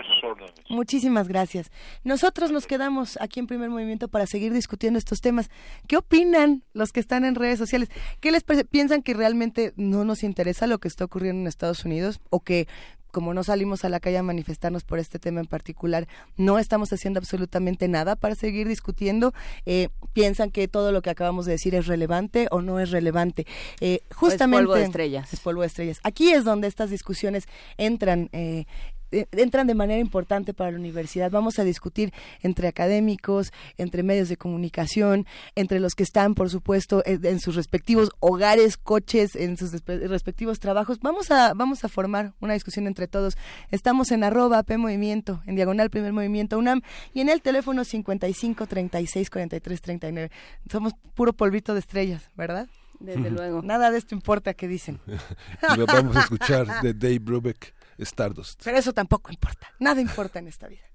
sus órdenes. Muchísimas gracias. Nosotros nos quedamos aquí en Primer Movimiento para seguir discutiendo estos temas. ¿Qué opinan los que están en redes sociales? ¿Qué les piensan que realmente no nos interesa lo que está ocurriendo en Estados Unidos o que como no salimos a la calle a manifestarnos por este tema en particular, no estamos haciendo absolutamente nada para seguir discutiendo. Eh, piensan que todo lo que acabamos de decir es relevante o no es relevante. Eh, justamente. Es polvo de estrellas. Es polvo de estrellas. Aquí es donde estas discusiones entran eh, eh, entran de manera importante para la universidad. Vamos a discutir entre académicos, entre medios de comunicación, entre los que están, por supuesto, en sus respectivos hogares, coches, en sus respectivos trabajos. Vamos a, vamos a formar una discusión entre todos. Estamos en arroba P Movimiento, en diagonal Primer Movimiento UNAM y en el teléfono 55 36 43 39. Somos puro polvito de estrellas, ¿verdad? Desde luego. Nada de esto importa que dicen. vamos a escuchar de Dave Brubeck Stardust. Pero eso tampoco importa. Nada importa en esta vida.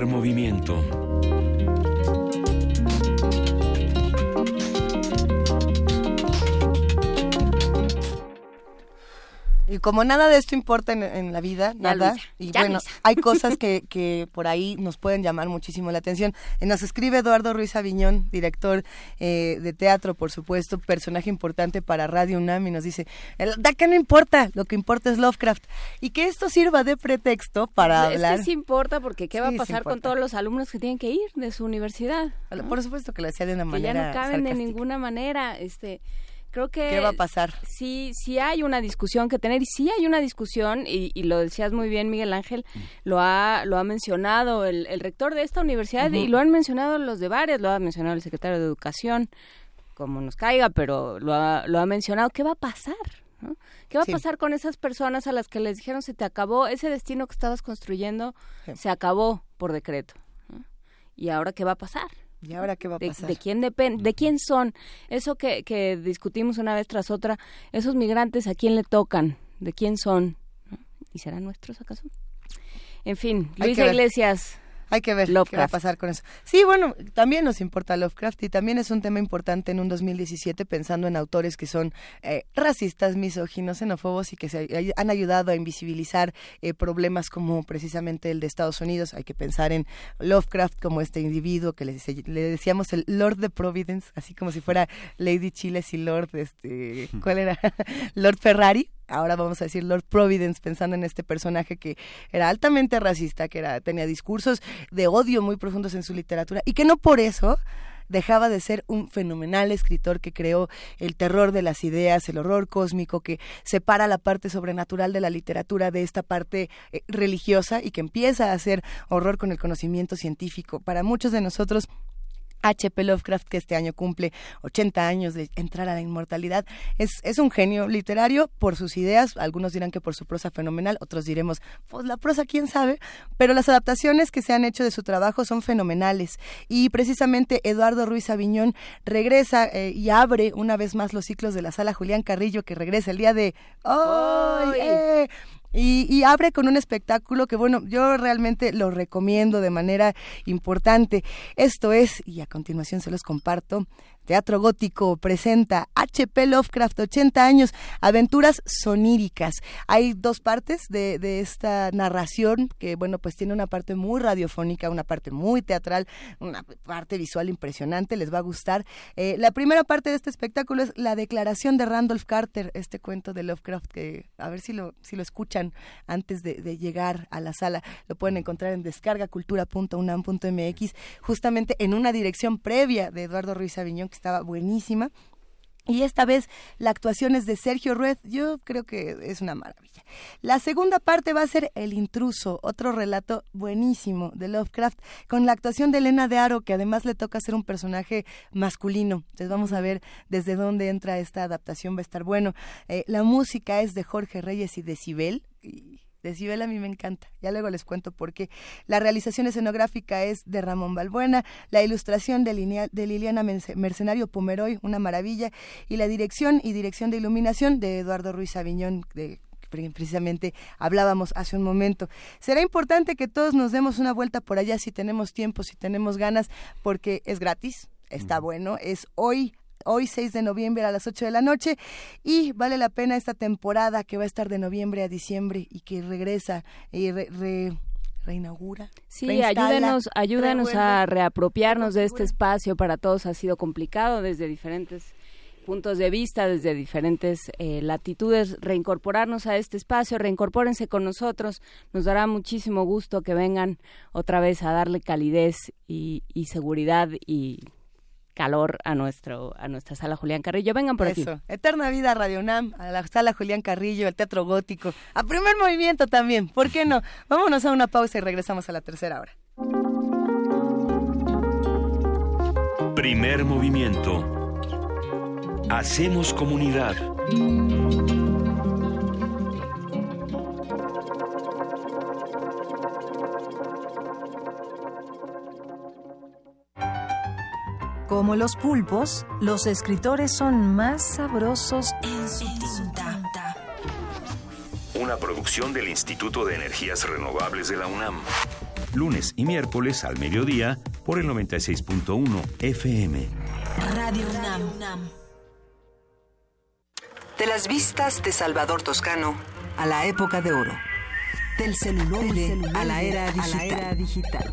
Primer movimiento. Y como nada de esto importa en, la vida, nada. y bueno, hay cosas que, que por ahí nos pueden llamar muchísimo la atención. Eh, nos escribe Eduardo Ruiz Aviñón, director eh, de teatro, por supuesto, personaje importante para Radio UNAM, y nos dice, ¿da que no importa? Lo que importa es Lovecraft. Y que esto sirva de pretexto para hablar. Es que sí importa, porque ¿qué va a pasar con todos los alumnos que tienen que ir de su universidad? Por supuesto que lo decía de una manera. Que ya no caben de ninguna manera. Este creo que qué va a pasar sí sí hay una discusión que tener y sí hay una discusión y, lo decías muy bien Miguel Ángel lo ha lo ha mencionado el, rector de esta universidad y lo han mencionado los de varias lo ha mencionado el secretario de educación como nos caiga pero lo ha, lo ha mencionado. Qué va a pasar ¿Qué va a pasar con esas personas a las que les dijeron se te acabó ese destino que estabas construyendo se acabó por decreto y ahora qué va a pasar ¿Y ahora qué va a pasar? ¿De, quién depende? ¿De quién son? Eso que, que discutimos una vez tras otra, esos migrantes, ¿a quién le tocan? ¿De quién son? ¿Y serán nuestros acaso? En fin, Luisa Iglesias, hay que ver qué va a pasar con eso. Sí, bueno, también nos importa Lovecraft y también es un tema importante en un 2017 pensando en autores que son eh, racistas, misóginos, xenófobos y que se han ayudado a invisibilizar eh, problemas como precisamente el de Estados Unidos. Hay que pensar en Lovecraft como este individuo que le, le decíamos el Lord de Providence, así como si fuera Lady Chiles y Lord, este, ¿cuál era? Lord Ferrari ahora vamos a decir Lord Providence, pensando en este personaje que era altamente racista, que era, tenía discursos de odio muy profundos en su literatura y que no por eso dejaba de ser un fenomenal escritor que creó el terror de las ideas, el horror cósmico, que separa la parte sobrenatural de la literatura de esta parte eh, religiosa y que empieza a hacer horror con el conocimiento científico. Para muchos de nosotros H.P. Lovecraft, que este año cumple 80 años de entrar a la inmortalidad, es, es un genio literario por sus ideas, algunos dirán que por su prosa fenomenal, otros diremos, pues la prosa quién sabe, pero las adaptaciones que se han hecho de su trabajo son fenomenales. Y precisamente Eduardo Ruiz Aviñón regresa eh, y abre una vez más los ciclos de la sala Julián Carrillo, que regresa el día de hoy. Eh, y, abre con un espectáculo que, bueno, yo realmente lo recomiendo de manera importante. Esto es, y a continuación se los comparto, Teatro Gótico presenta HP Lovecraft 80 años, aventuras soníricas. Hay dos partes de, esta narración que, bueno, pues tiene una parte muy radiofónica, una parte muy teatral, una parte visual impresionante, les va a gustar. Eh, la primera parte de este espectáculo es la declaración de Randolph Carter, este cuento de Lovecraft que a ver si lo, si lo escuchan antes de, de llegar a la sala. Lo pueden encontrar en descargacultura.unam.mx, justamente en una dirección previa de Eduardo Ruiz Aviñón, que estaba buenísima. Y esta vez la actuación es de Sergio Rued, yo creo que es una maravilla. La segunda parte va a ser El intruso, otro relato buenísimo de Lovecraft, con la actuación de Elena de Aro, que además le toca ser un personaje masculino. Entonces vamos a ver desde dónde entra esta adaptación, va a estar bueno. Eh, la música es de Jorge Reyes y de Cibel. Y Decibel a mí me encanta, ya luego les cuento por qué. La realización escenográfica es de Ramón Balbuena, la ilustración de, Liliana Mercenario Pomeroy, una maravilla, y la dirección y dirección de iluminación de Eduardo Ruiz Aviñón, de precisamente hablábamos hace un momento. Será importante que todos nos demos una vuelta por allá si tenemos tiempo, si tenemos ganas, porque es gratis, está bueno, es hoy hoy 6 de noviembre a las 8 de la noche y vale la pena esta temporada que va a estar de noviembre a diciembre y que regresa y reinaugura. Sí, ayúdenos, ayúdanos a reapropiarnos de este espacio. Para todos ha sido complicado desde diferentes puntos de vista, desde diferentes eh, latitudes, reincorporarnos a este espacio, reincorpórense con nosotros. Nos dará muchísimo gusto que vengan otra vez a darle calidez y seguridad y calor a nuestro a nuestra sala Julián Carrillo. Vengan por Eso. aquí. Eterna vida Radio UNAM, a la sala Julián Carrillo, el Teatro Gótico, a primer movimiento también. ¿Por qué no? Vámonos a una pausa y regresamos a la tercera hora. Primer movimiento. Hacemos comunidad. Como los pulpos, los escritores son más sabrosos en su tinta. Una producción del Instituto de Energías Renovables de la UNAM. lunes y miércoles al mediodía por el 96.1 FM. Radio UNAM. De las vistas de Salvador Toscano a la época de oro. Del celular a la era digital.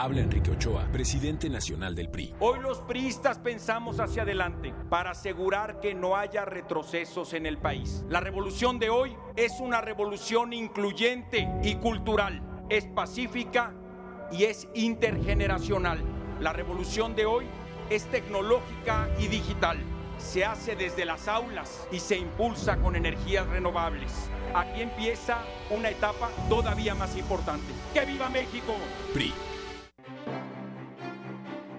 Habla Enrique Ochoa, presidente nacional del PRI. Hoy los priistas pensamos hacia adelante para asegurar que no haya retrocesos en el país. La revolución de hoy es una revolución incluyente y cultural, es pacífica y es intergeneracional. La revolución de hoy es tecnológica y digital. Se hace desde las aulas y se impulsa con energías renovables. Aquí empieza una etapa todavía más importante. ¡Que viva México! PRI.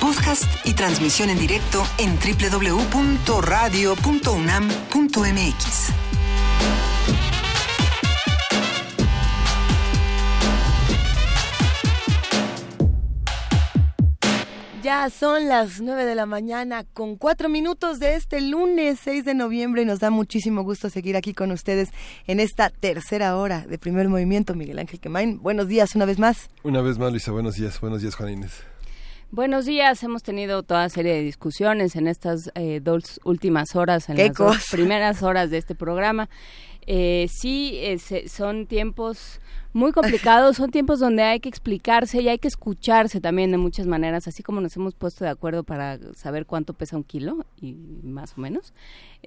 Podcast y transmisión en directo en www.radio.unam.mx. Ya son las 9 de la mañana con cuatro minutos de este lunes 6 de noviembre y nos da muchísimo gusto seguir aquí con ustedes en esta tercera hora de primer movimiento. Miguel Ángel Quemain, buenos días una vez más. Una vez más, Luisa, buenos días. Buenos días, Juan Inés. Buenos días, hemos tenido toda serie de discusiones en estas eh, dos últimas horas, en ¿Qué las dos primeras horas de este programa. Eh, sí, eh, se- son tiempos muy complicados, son tiempos donde hay que explicarse y hay que escucharse también de muchas maneras, así como nos hemos puesto de acuerdo para saber cuánto pesa un kilo y más o menos.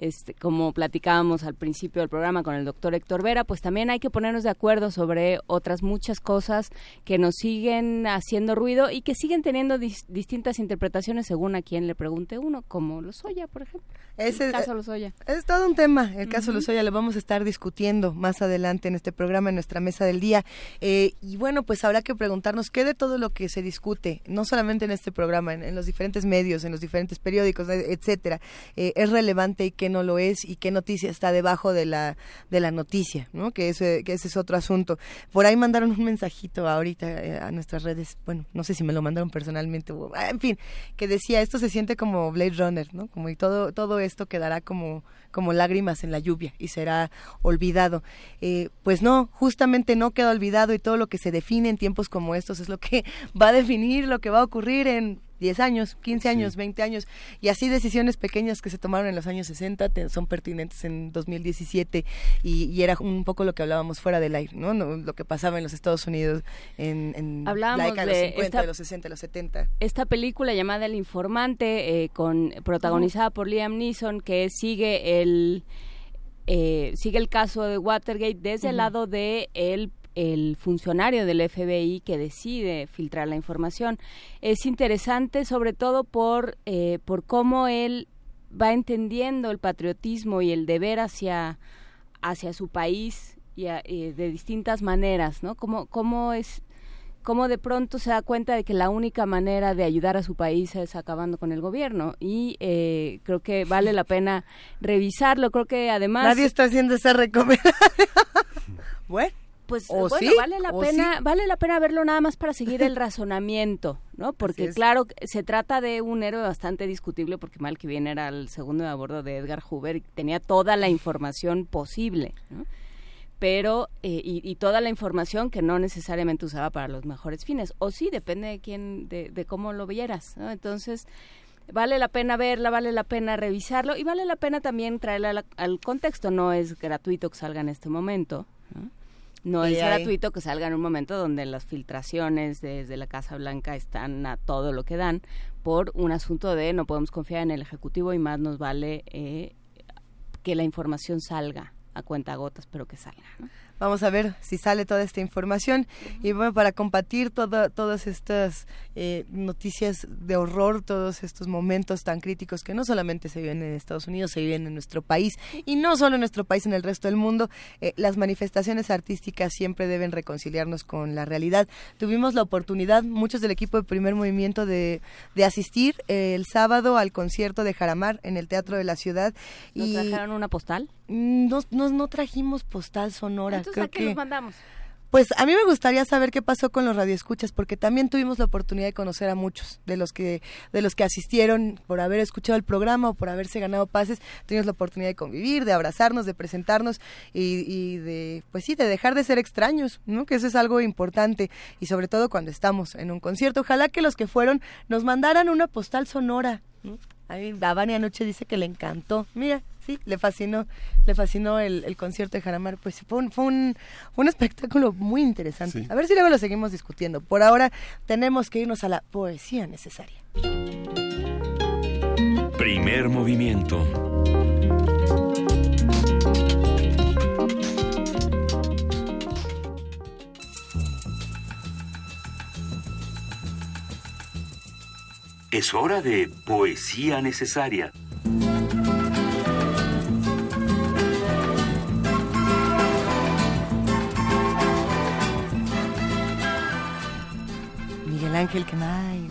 Este, como platicábamos al principio del programa con el doctor Héctor Vera, pues también hay que ponernos de acuerdo sobre otras muchas cosas que nos siguen haciendo ruido y que siguen teniendo dis- distintas interpretaciones según a quien le pregunte uno, como Lozoya, por ejemplo. El caso Lozoya. Es todo un tema, el caso Lozoya lo vamos a estar discutiendo más adelante en este programa, en nuestra mesa del día. Eh, y bueno, pues habrá que preguntarnos qué de todo lo que se discute, no solamente en este programa, en, en los diferentes medios, en los diferentes periódicos, e- etcétera, eh, es relevante y qué no lo es y qué noticia está debajo de la, de la noticia, ¿no? Que ese, que ese es otro asunto. Por ahí mandaron un mensajito ahorita eh, a nuestras redes, bueno, no sé si me lo mandaron personalmente, ah, en fin, que decía, esto se siente como Blade Runner, ¿no? Como y todo, todo esto quedará como, como lágrimas en la lluvia y será olvidado. Eh, pues no, justamente no queda olvidado y todo lo que se define en tiempos como estos es lo que va a definir lo que va a ocurrir en 10 años, 15 años, 20 años, y así decisiones pequeñas que se tomaron en los años 60 te- son pertinentes en 2017 y, y era un poco lo que hablábamos fuera del aire, ¿no? No, lo que pasaba en los Estados Unidos en, en la década de los de 50, esta- de los 60, de los 70. esta película llamada El Informante, eh, con protagonizada por Liam Neeson, que sigue el eh, sigue el caso de Watergate desde el lado de el el funcionario del FBI que decide filtrar la información. Es interesante sobre todo por, eh, por cómo él va entendiendo el patriotismo y el deber hacia, hacia su país y, de distintas maneras, ¿no? Cómo, cómo es cómo de pronto se da cuenta de que la única manera de ayudar a su país es acabando con el gobierno y eh, creo que vale la pena revisarlo creo que además nadie está haciendo esa recomendación bueno pues bueno, vale la pena vale la pena verlo nada más para seguir el razonamiento no porque claro se trata de un héroe bastante discutible porque mal que bien era el segundo de a bordo de Edgar Hoover y tenía toda la información posible ¿no? pero eh, y, toda la información que no necesariamente usaba para los mejores fines o sí depende de quién de, de cómo lo vieras ¿no? entonces vale la pena verla vale la pena revisarlo y vale la pena también traerla al, contexto no es gratuito que salga en este momento ¿no? No es gratuito que salga en un momento donde las filtraciones desde la Casa Blanca están a todo lo que dan por un asunto de no podemos confiar en el Ejecutivo y más nos vale eh, que la información salga a cuenta gotas, pero que salga. ¿no? Vamos a ver si sale toda esta información. Y bueno, para combatir todas estas eh, noticias de horror, todos estos momentos tan críticos que no solamente se viven en Estados Unidos, se viven en nuestro país y no solo en nuestro país, en el resto del mundo, eh, las manifestaciones artísticas siempre deben reconciliarnos con la realidad. Tuvimos la oportunidad, muchos del equipo de primer movimiento, de, de asistir eh, el sábado al concierto de Jaramar en el Teatro de la Ciudad. ¿Nos y trajeron una postal? Mm, no, no, no trajimos postal sonora. ¿a qué nos mandamos? Pues a mí me gustaría saber qué pasó con los radioescuchas, porque también tuvimos la oportunidad de conocer a muchos de los que de los que asistieron por haber escuchado el programa o por haberse ganado pases. Tuvimos la oportunidad de convivir, de abrazarnos, de presentarnos y, y, de, pues sí, de dejar de ser extraños, ¿no? Que eso es algo importante y sobre todo cuando estamos en un concierto. Ojalá que los que fueron nos mandaran una postal sonora. ¿no? Ahí Davani anoche dice que le encantó. Mira, sí, le fascinó, le fascinó el, concierto de Jaramar. Pues fue un, fue un, un espectáculo muy interesante. A ver si luego lo seguimos discutiendo. Por ahora tenemos que irnos a la poesía necesaria. Primer movimiento. Es hora de poesía necesaria. Ángel Quemay.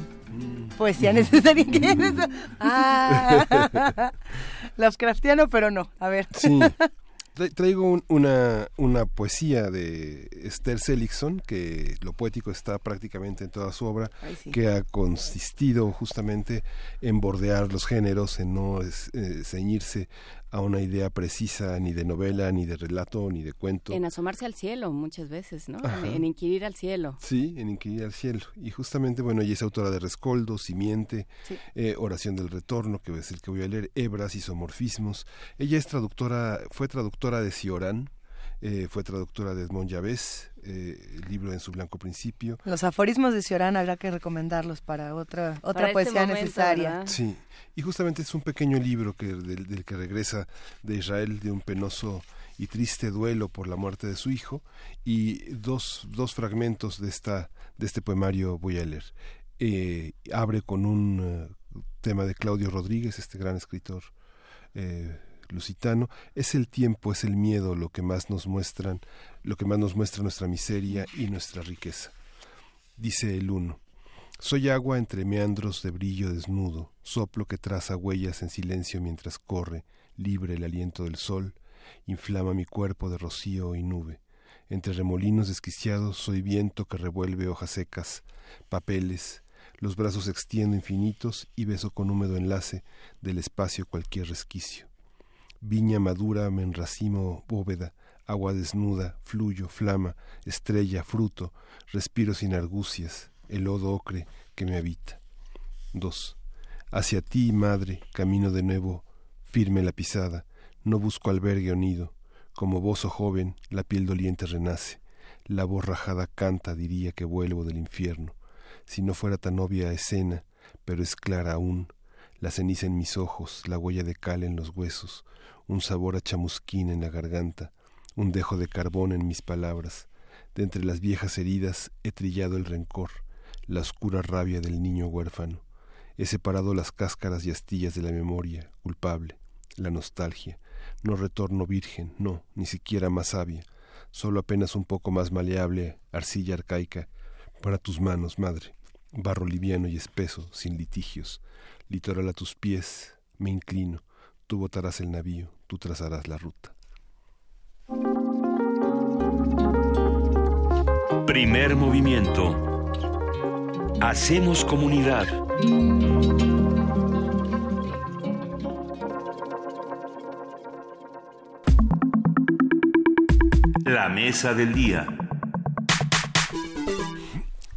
Poesía necesaria. ¿Qué es eso? Ah, Lovecraftiano, pero no. A ver. Sí. Traigo una, una poesía de Esther Seligson, que lo poético está prácticamente en toda su obra, que ha consistido justamente en bordear los géneros, en no eh, ceñirse a una idea precisa ni de novela, ni de relato, ni de cuento. En asomarse al cielo muchas veces, ¿no? En inquirir al cielo. Sí, en inquirir al cielo. Y justamente, bueno, ella es autora de Rescoldo, Simiente, eh, Oración del Retorno, que es el que voy a leer, Hebras, Isomorfismos. Ella es traductora, fue traductora de Ciorán, eh, fue traductora de Edmond eh, el libro en su blanco principio. Los aforismos de Ciorán habrá que recomendarlos para otra otra este poesía necesaria. Sí, y justamente es un pequeño libro que del, que regresa de Israel de un penoso y triste duelo por la muerte de su hijo y dos, dos fragmentos de esta de este poemario voy a leer. Eh, abre con un tema de Claudio Rodríguez, este gran escritor lusitano, es el tiempo, es el miedo lo que más nos muestran, lo que más nos muestra nuestra miseria y nuestra riqueza. Dice el uno. Soy agua entre meandros de brillo desnudo, soplo que traza huellas en silencio mientras corre, libre el aliento del sol, inflama mi cuerpo de rocío y nube. Entre remolinos desquiciados soy viento que revuelve hojas secas, papeles, los brazos extiendo infinitos y beso con húmedo enlace del espacio cualquier resquicio viña madura, menracimo, bóveda, agua desnuda, fluyo, flama, estrella, fruto, respiro sin argucias, el lodo ocre que me habita. 2. Hacia ti, madre, camino de nuevo, firme la pisada, no busco albergue o nido, como bozo joven, la piel doliente renace, la voz rajada canta, diría que vuelvo del infierno, si no fuera tan obvia escena, pero es clara aún, la ceniza en mis ojos, la huella de cal en los huesos, un sabor a chamusquín en la garganta, un dejo de carbón en mis palabras. De entre las viejas heridas he trillado el rencor, la oscura rabia del niño huérfano. He separado las cáscaras y astillas de la memoria, culpable, la nostalgia. No retorno virgen, no, ni siquiera más sabia, solo apenas un poco más maleable, arcilla arcaica, para tus manos, madre, barro liviano y espeso, sin litigios, litoral a tus pies, me inclino, tú botarás el navío, tú trazarás la ruta. Primer movimiento. Hacemos comunidad. La mesa del día.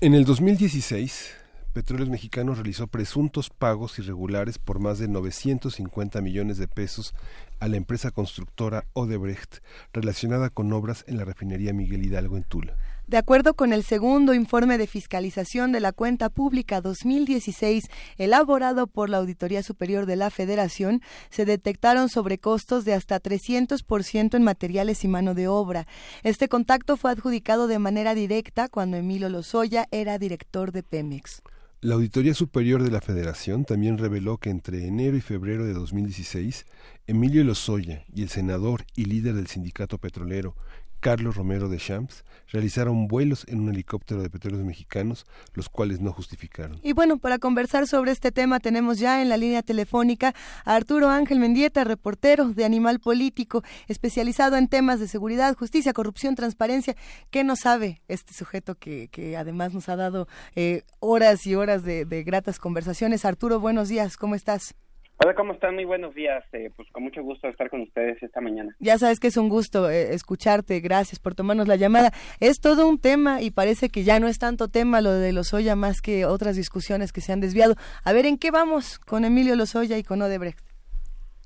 En el 2016, Petróleos Mexicanos realizó presuntos pagos irregulares por más de 950 millones de pesos a la empresa constructora Odebrecht relacionada con obras en la refinería Miguel Hidalgo en Tula. De acuerdo con el segundo informe de fiscalización de la cuenta pública 2016 elaborado por la Auditoría Superior de la Federación, se detectaron sobrecostos de hasta 300% en materiales y mano de obra. Este contacto fue adjudicado de manera directa cuando Emilio Lozoya era director de Pemex. La Auditoría Superior de la Federación también reveló que entre enero y febrero de 2016, Emilio Lozoya y el senador y líder del sindicato petrolero, Carlos Romero de Champs, realizaron vuelos en un helicóptero de petróleos mexicanos, los cuales no justificaron. Y bueno, para conversar sobre este tema tenemos ya en la línea telefónica a Arturo Ángel Mendieta, reportero de Animal Político, especializado en temas de seguridad, justicia, corrupción, transparencia. ¿Qué no sabe este sujeto que, que además nos ha dado eh, horas y horas de gratas conversaciones? Arturo, buenos días, ¿cómo estás? Hola, ¿cómo están? Muy buenos días. Eh, pues con mucho gusto estar con ustedes esta mañana. Ya sabes que es un gusto eh, escucharte. Gracias por tomarnos la llamada. Es todo un tema y parece que ya no es tanto tema lo de Lozoya más que otras discusiones que se han desviado. A ver, ¿en qué vamos con Emilio Lozoya y con Odebrecht?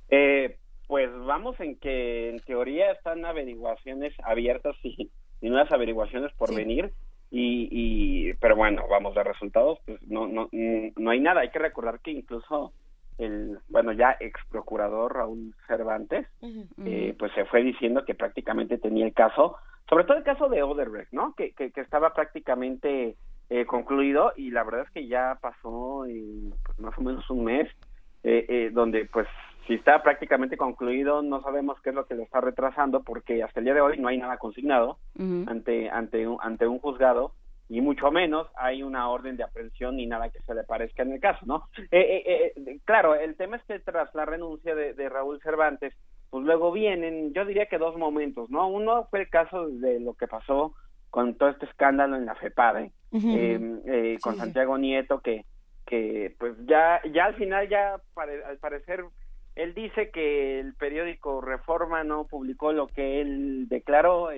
Eh, pues vamos en que en teoría están averiguaciones abiertas y, y nuevas averiguaciones por venir. Y, y, pero bueno, vamos, de resultados, pues no, no, no hay nada. Hay que recordar que incluso el bueno ya ex procurador Raúl Cervantes eh, pues se fue diciendo que prácticamente tenía el caso sobre todo el caso de Odebrecht no que, que, estaba prácticamente eh, concluido y la verdad es que ya pasó pues, más o menos un mes eh, donde pues si está prácticamente concluido no sabemos qué es lo que lo está retrasando porque hasta el día de hoy no hay nada consignado ante ante un, ante un juzgado y mucho menos hay una orden de aprehensión ni nada que se le parezca en el caso, ¿no? Eh, eh, eh, claro, el tema es que tras la renuncia de, Raúl Cervantes, pues luego vienen, yo diría que dos momentos, ¿no? Uno fue el caso de lo que pasó con todo este escándalo en la FEPADE, con Santiago Nieto, que, que pues ya, ya al final ya al parecer él dice que el periódico Reforma no publicó lo que él declaró,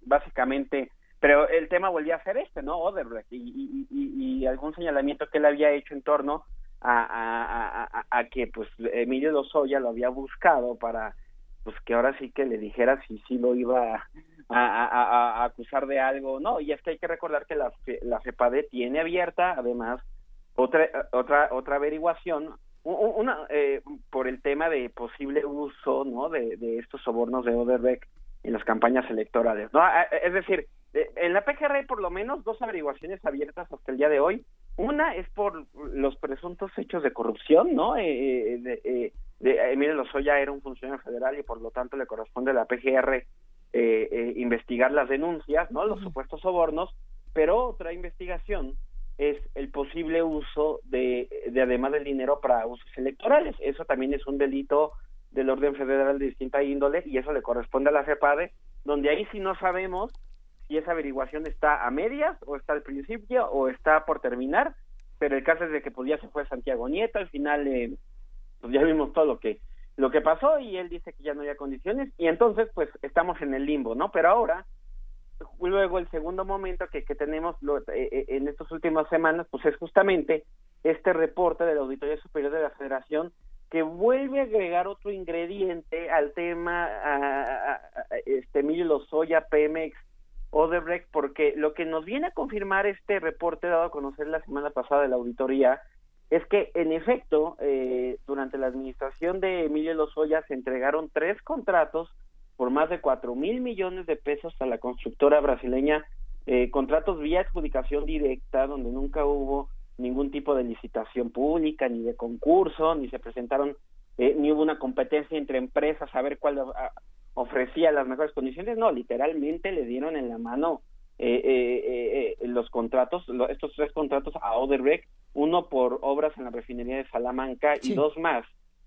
básicamente pero el tema volvía a ser este, ¿no? Odebrecht y, algún señalamiento que él había hecho en torno a, a, que pues Emilio Lozoya lo había buscado para pues que ahora sí que le dijera si sí lo iba a, acusar de algo no y es que hay que recordar que la, la CEPADE tiene abierta además otra otra otra averiguación una eh, por el tema de posible uso no de, de estos sobornos de Odebrecht en las campañas electorales no es decir en la PGR hay por lo menos dos averiguaciones abiertas hasta el día de hoy. Una es por los presuntos hechos de corrupción, ¿no? Eh, eh de, eh, de, Emilio Lozoya era un funcionario federal y por lo tanto le corresponde a la PGR eh, investigar las denuncias, ¿no? Los supuestos sobornos, pero otra investigación es el posible uso de, de además del dinero para usos electorales. Eso también es un delito del orden federal de distinta índole y eso le corresponde a la CEPADE, donde ahí sí no sabemos y esa averiguación está a medias o está al principio o está por terminar, pero el caso es de que pues ya se fue Santiago Nieto, al final eh, pues ya vimos todo lo que lo que pasó y él dice que ya no había condiciones y entonces pues estamos en el limbo, ¿no? Pero ahora luego el segundo momento que, que tenemos lo, eh, eh, en estas últimas semanas pues es justamente este reporte de la Auditoría Superior de la Federación que vuelve a agregar otro ingrediente al tema a, este Emilio Lozoya, Pemex, Odebrecht, porque lo que nos viene a confirmar este reporte dado a conocer la semana pasada de la auditoría es que, en efecto, eh, durante la administración de Emilio Lozoya se entregaron tres contratos por más de cuatro mil millones de pesos a la constructora brasileña eh, contratos vía adjudicación directa, donde nunca hubo ningún tipo de licitación pública, ni de concurso, ni se presentaron, eh, ni hubo una competencia entre empresas a ver cuál ah, ofrecía las mejores condiciones, no, literalmente le dieron en la mano eh, eh, eh, los contratos, estos tres contratos a Oderbeck, uno por obras en la refinería de Salamanca y dos más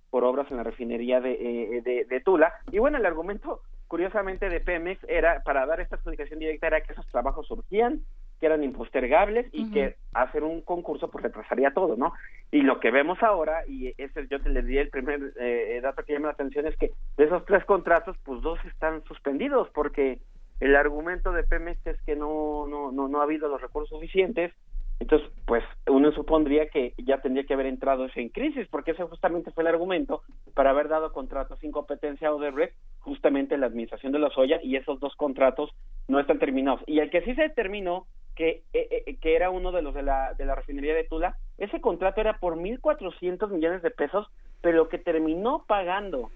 por obras en la refinería de, de, de, Tula. Y bueno, el argumento, curiosamente, de Pemex era, para dar esta adjudicación directa, era que esos trabajos surgían, que eran impostergables y que hacer un concurso pues retrasaría todo, ¿no? Y lo que vemos ahora, y ese yo te le di el primer dato que llama la atención, es que de esos tres contratos, pues dos están suspendidos porque el argumento de Pemex es que no, no, no, no ha habido los recursos suficientes, entonces, pues uno supondría que ya tendría que haber entrado ese en crisis, porque ese justamente fue el argumento para haber dado contratos sin competencia a Odebrecht, justamente la administración de la soya, y esos dos contratos no están terminados. Y el que sí se determinó que, eh, eh, que era uno de los de la, de la refinería de Tula, ese contrato era por 1.400 millones de pesos, pero lo que terminó pagando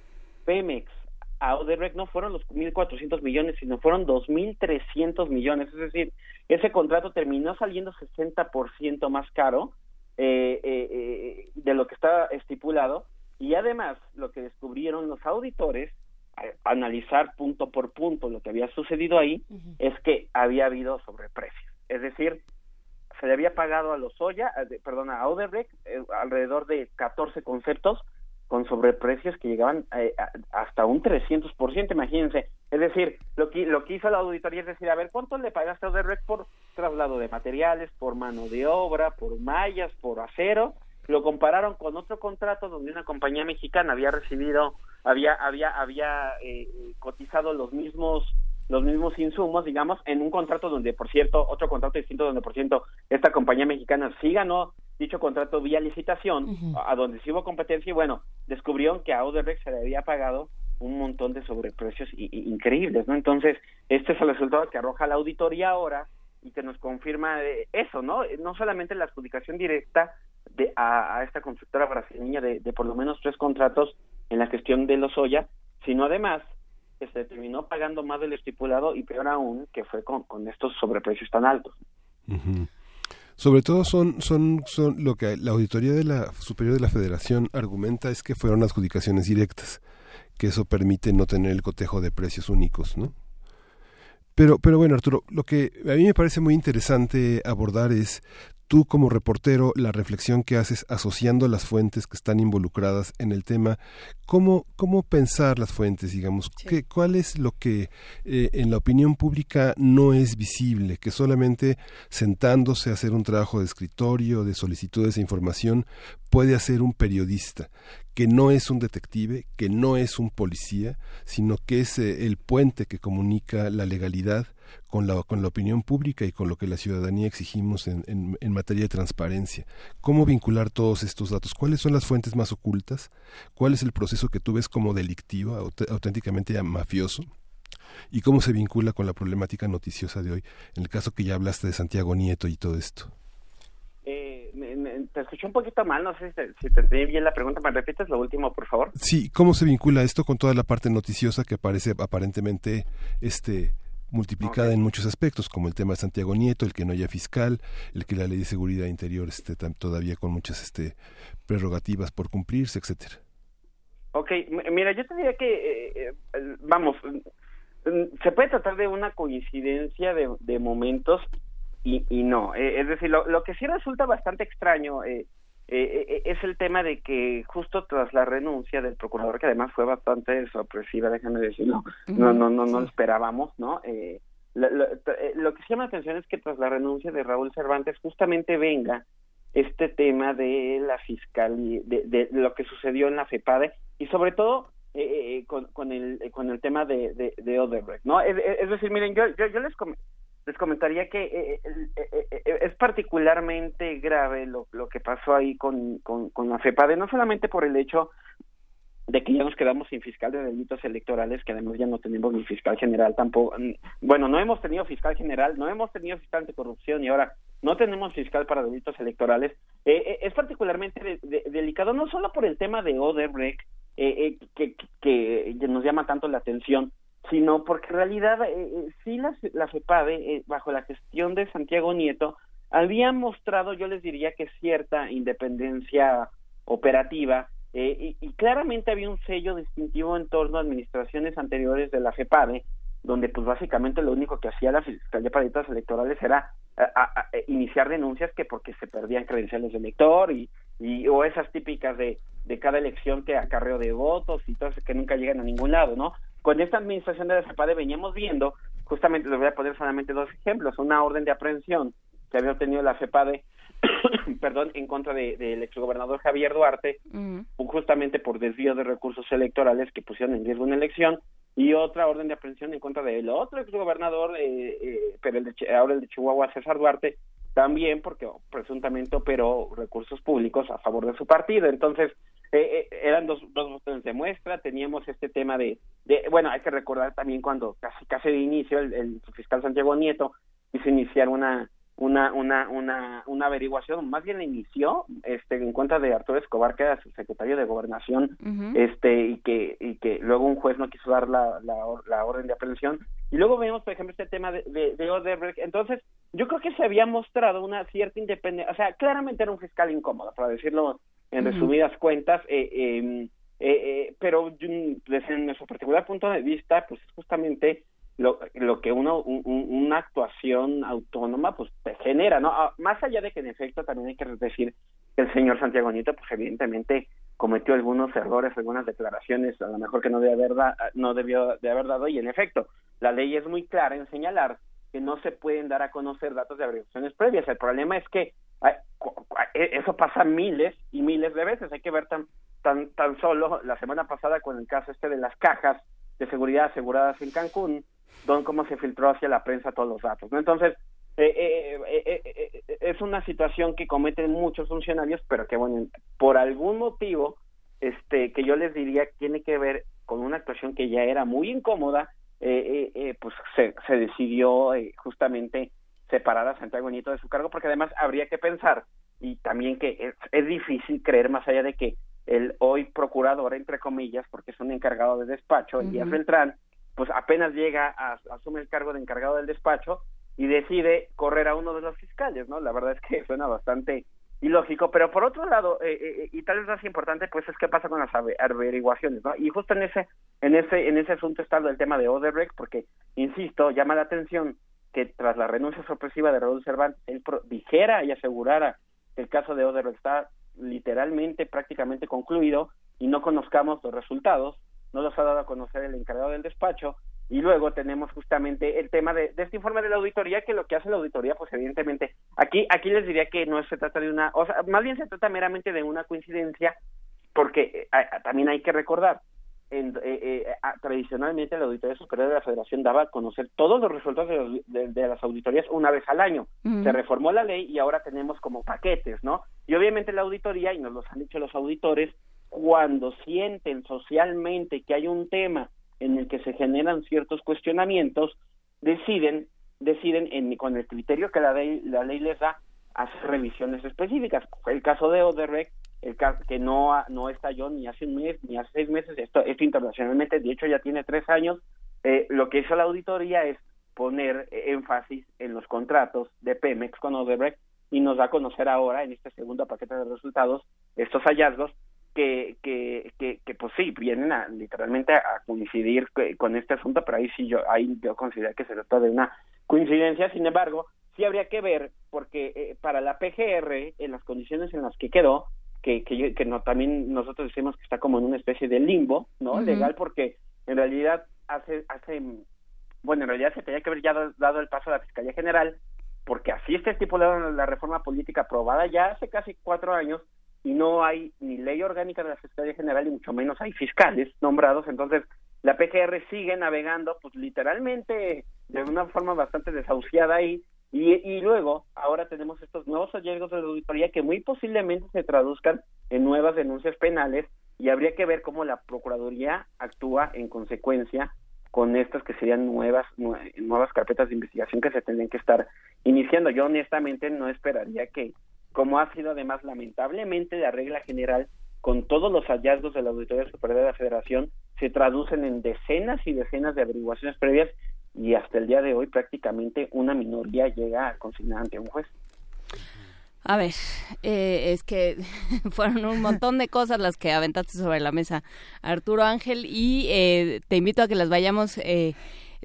Pemex a Odebrecht no fueron los 1.400 millones, sino fueron 2.300 millones. Es decir, ese contrato terminó saliendo 60% más caro eh, eh, eh, de lo que estaba estipulado. Y además, lo que descubrieron los auditores, analizar punto por punto lo que había sucedido ahí, es que había habido sobreprecios. Es decir, se le había pagado a los Oya, perdón, a Odebrecht alrededor de 14 conceptos con sobreprecios que llegaban eh, hasta un 300%, imagínense. Es decir, lo que, lo que hizo la auditoría es decir, a ver, ¿cuánto le pagaste a Odebrecht por traslado de materiales, por mano de obra, por mallas, por acero? Lo compararon con otro contrato donde una compañía mexicana había recibido, había, había, había eh, cotizado los mismos los mismos insumos, digamos, en un contrato donde, por cierto, otro contrato distinto donde, por cierto, esta compañía mexicana sí ganó dicho contrato vía licitación, a donde sí hubo competencia, y bueno, descubrieron que a Odebrecht se le había pagado un montón de sobreprecios increíbles, ¿no? Entonces, este es el resultado que arroja la auditoría ahora y que nos confirma eso, ¿no? No solamente la adjudicación directa de a, esta constructora brasileña de, de, por lo menos tres contratos en la gestión de los Oya, sino además que se terminó pagando más del estipulado y peor aún que fue con, con estos sobreprecios tan altos. Sobre todo son, son, son lo que la auditoría de la superior de la Federación argumenta es que fueron adjudicaciones directas, que eso permite no tener el cotejo de precios únicos, ¿no? Pero, pero bueno, Arturo, lo que a mí me parece muy interesante abordar es tú como reportero, la reflexión que haces asociando las fuentes que están involucradas en el tema, ¿cómo, cómo pensar las fuentes, digamos? ¿Qué, ¿Cuál es lo que eh, en la opinión pública no es visible? Que solamente sentándose a hacer un trabajo de escritorio, de solicitudes de información, puede hacer un periodista que no es un detective, que no es un policía, sino que es eh, el puente que comunica la legalidad con la, con la opinión pública y con lo que la ciudadanía exigimos en, en, materia de transparencia. ¿Cómo vincular todos estos datos? ¿Cuáles son las fuentes más ocultas? ¿Cuál es el proceso que tú ves como delictivo, auténticamente mafioso? ¿Y cómo se vincula con la problemática noticiosa de hoy? En el caso que ya hablaste de Santiago Nieto y todo esto. Eh, te escuché un poquito mal, no sé si te, si te entendí bien la pregunta. ¿Me repites lo último, por favor? Sí, ¿cómo se vincula esto con toda la parte noticiosa que aparece aparentemente este multiplicada en muchos aspectos, como el tema de Santiago Nieto, el que no haya fiscal, el que la ley de seguridad interior esté todavía con muchas este, prerrogativas por cumplirse, etcétera. Ok, mira, yo te diría que, eh, eh, vamos, mm, se puede tratar de una coincidencia de, momentos y, y no. Eh, es decir, lo, lo, que sí resulta bastante extraño, eh, eh, eh, es el tema de que justo tras la renuncia del procurador, que además fue bastante sorpresiva, déjame decirlo, no, no, no, no lo esperábamos, ¿no? Eh, lo, eh, lo, que llama la atención es que tras la renuncia de Raúl Cervantes justamente venga este tema de la fiscalía, de, de, lo que sucedió en la FEPADE y sobre todo eh, con, con, el con el tema de, de, de Odebrecht, ¿no? Es, es decir, miren, yo, yo, yo les, les comentaría que eh, eh, eh, es particularmente grave lo, que pasó ahí con, con, la FEPADE, no solamente por el hecho de que ya nos quedamos sin fiscal de delitos electorales, que además ya no tenemos ni fiscal general tampoco. Bueno, no hemos tenido fiscal general, no hemos tenido fiscal de corrupción y ahora no tenemos fiscal para delitos electorales. Eh, es particularmente delicado no solo por el tema de Odebrecht, eh, que, nos llama tanto la atención, sino porque en realidad eh, sí la, la FEPADE, bajo la gestión de Santiago Nieto, había mostrado, yo les diría que cierta independencia operativa y, y, claramente había un sello distintivo en torno a administraciones anteriores de la FEPADE, donde pues básicamente lo único que hacía la Fiscalía para Delitos Electorales era iniciar denuncias que porque se perdían credenciales de elector y, y o esas típicas de, de cada elección que acarreo de votos y todo eso que nunca llegan a ningún lado, ¿no? Con esta administración de la CEPADE veníamos viendo, justamente les voy a poner solamente dos ejemplos, una orden de aprehensión que había obtenido la CEPADE, perdón, en contra del de, exgobernador Javier Duarte, justamente por desvío de recursos electorales que pusieron en riesgo una elección, y otra orden de aprehensión en contra del otro exgobernador, eh, eh, pero el de, ahora el de Chihuahua, César Duarte, también porque presuntamente operó recursos públicos a favor de su partido. Entonces, eh, eh, eran dos, dos botones de muestra, teníamos este tema de, de, bueno, hay que recordar también cuando casi casi de inicio el, el fiscal Santiago Nieto quiso iniciar una una, una, una, una averiguación, más bien la inició este, en cuenta de Arturo Escobar, que era su secretario de gobernación, este, y que, y que luego un juez no quiso dar la, la, orden de aprehensión. Y luego vemos, por ejemplo, este tema de, de, de Odebrecht. Entonces, yo creo que se había mostrado una cierta independencia, o sea, claramente era un fiscal incómodo, para decirlo en resumidas cuentas, eh, em, eh, eh, pero desde nuestro particular punto de vista, pues justamente lo, lo que uno una actuación autónoma pues te genera no ah, más allá de que en efecto también hay que decir que el señor Santiago Nieto pues evidentemente cometió algunos errores algunas declaraciones a lo mejor que no debe haber no debió de haber dado y en efecto la ley es muy clara en señalar que no se pueden dar a conocer datos de averiguaciones previas. El problema es que e, eso pasa miles y miles de veces. Hay que ver tan tan tan solo la semana pasada con el caso este de las cajas de seguridad aseguradas en Cancún don cómo se filtró hacia la prensa todos los datos. ¿no? Entonces, eh, eh, eh, es una situación que cometen muchos funcionarios, pero que, bueno, por algún motivo, este, que yo les diría tiene que ver con una actuación que ya era muy incómoda, pues se, se decidió justamente separar a Santiago Nieto de su cargo, porque además habría que pensar, y también que es, difícil creer más allá de que el hoy procurador, entre comillas, porque es un encargado de despacho, el día Beltrán, pues apenas llega a, asume el cargo de encargado del despacho y decide correr a uno de los fiscales, ¿no? La verdad es que suena bastante ilógico, pero por otro lado, eh, eh, y tal vez más importante, pues es qué pasa con las averiguaciones, ¿no? Y justo en ese, en ese, en ese asunto está el tema de Odebrecht, porque, insisto, llama la atención que tras la renuncia sorpresiva de Raúl Cervantes, él dijera y asegurara que el caso de Odebrecht está literalmente prácticamente concluido y no conozcamos los resultados, no los ha dado a conocer el encargado del despacho, y luego tenemos justamente el tema de, este informe de la auditoría, que lo que hace la auditoría, pues evidentemente, aquí, aquí les diría que no se trata de una, o sea, más bien se trata meramente de una coincidencia, porque eh, también hay que recordar, en, eh, eh, tradicionalmente la Auditoría Superior de la Federación daba a conocer todos los resultados de, las auditorías una vez al año. Se reformó la ley y ahora tenemos como paquetes, ¿no? Y obviamente la auditoría, y nos lo han dicho los auditores, cuando sienten socialmente que hay un tema en el que se generan ciertos cuestionamientos, deciden, deciden en, con el criterio que la ley, la ley les da, hacer revisiones específicas. El caso de Odebrecht, el caso que no, no estalló ni hace un mes, ni hace seis meses, esto, esto internacionalmente, de hecho ya tiene tres años, eh, lo que hizo la auditoría es poner énfasis en los contratos de Pemex con Odebrecht y nos da a conocer ahora, en este segundo paquete de resultados, estos hallazgos que, que, que, pues sí, vienen a, literalmente a coincidir con este asunto, pero ahí sí yo, ahí yo considero que se trata de una coincidencia, sin embargo, sí habría que ver, porque eh, para la PGR, en las condiciones en las que quedó, que, que, que no, también nosotros decimos que está como en una especie de limbo, ¿no? Legal, porque en realidad hace, hace, bueno, en realidad se tenía que haber ya dado el paso a la Fiscalía General, porque así tipo de la reforma política aprobada ya hace casi cuatro años, y no hay ni ley orgánica de la Fiscalía General y mucho menos hay fiscales nombrados, entonces la PGR sigue navegando pues literalmente de una forma bastante desahuciada ahí y, y luego ahora tenemos estos nuevos hallazgos de auditoría que muy posiblemente se traduzcan en nuevas denuncias penales y habría que ver cómo la Procuraduría actúa en consecuencia con estas que serían nuevas nuevas carpetas de investigación que se tendrían que estar iniciando. Yo honestamente no esperaría que como ha sido además lamentablemente la regla general con todos los hallazgos de la Auditoría Superior de la Federación, se traducen en decenas y decenas de averiguaciones previas y hasta el día de hoy prácticamente una minoría llega a consignar ante un juez. A ver, eh, es que fueron un montón de cosas las que aventaste sobre la mesa, Arturo Ángel, y eh, te invito a que las vayamos eh,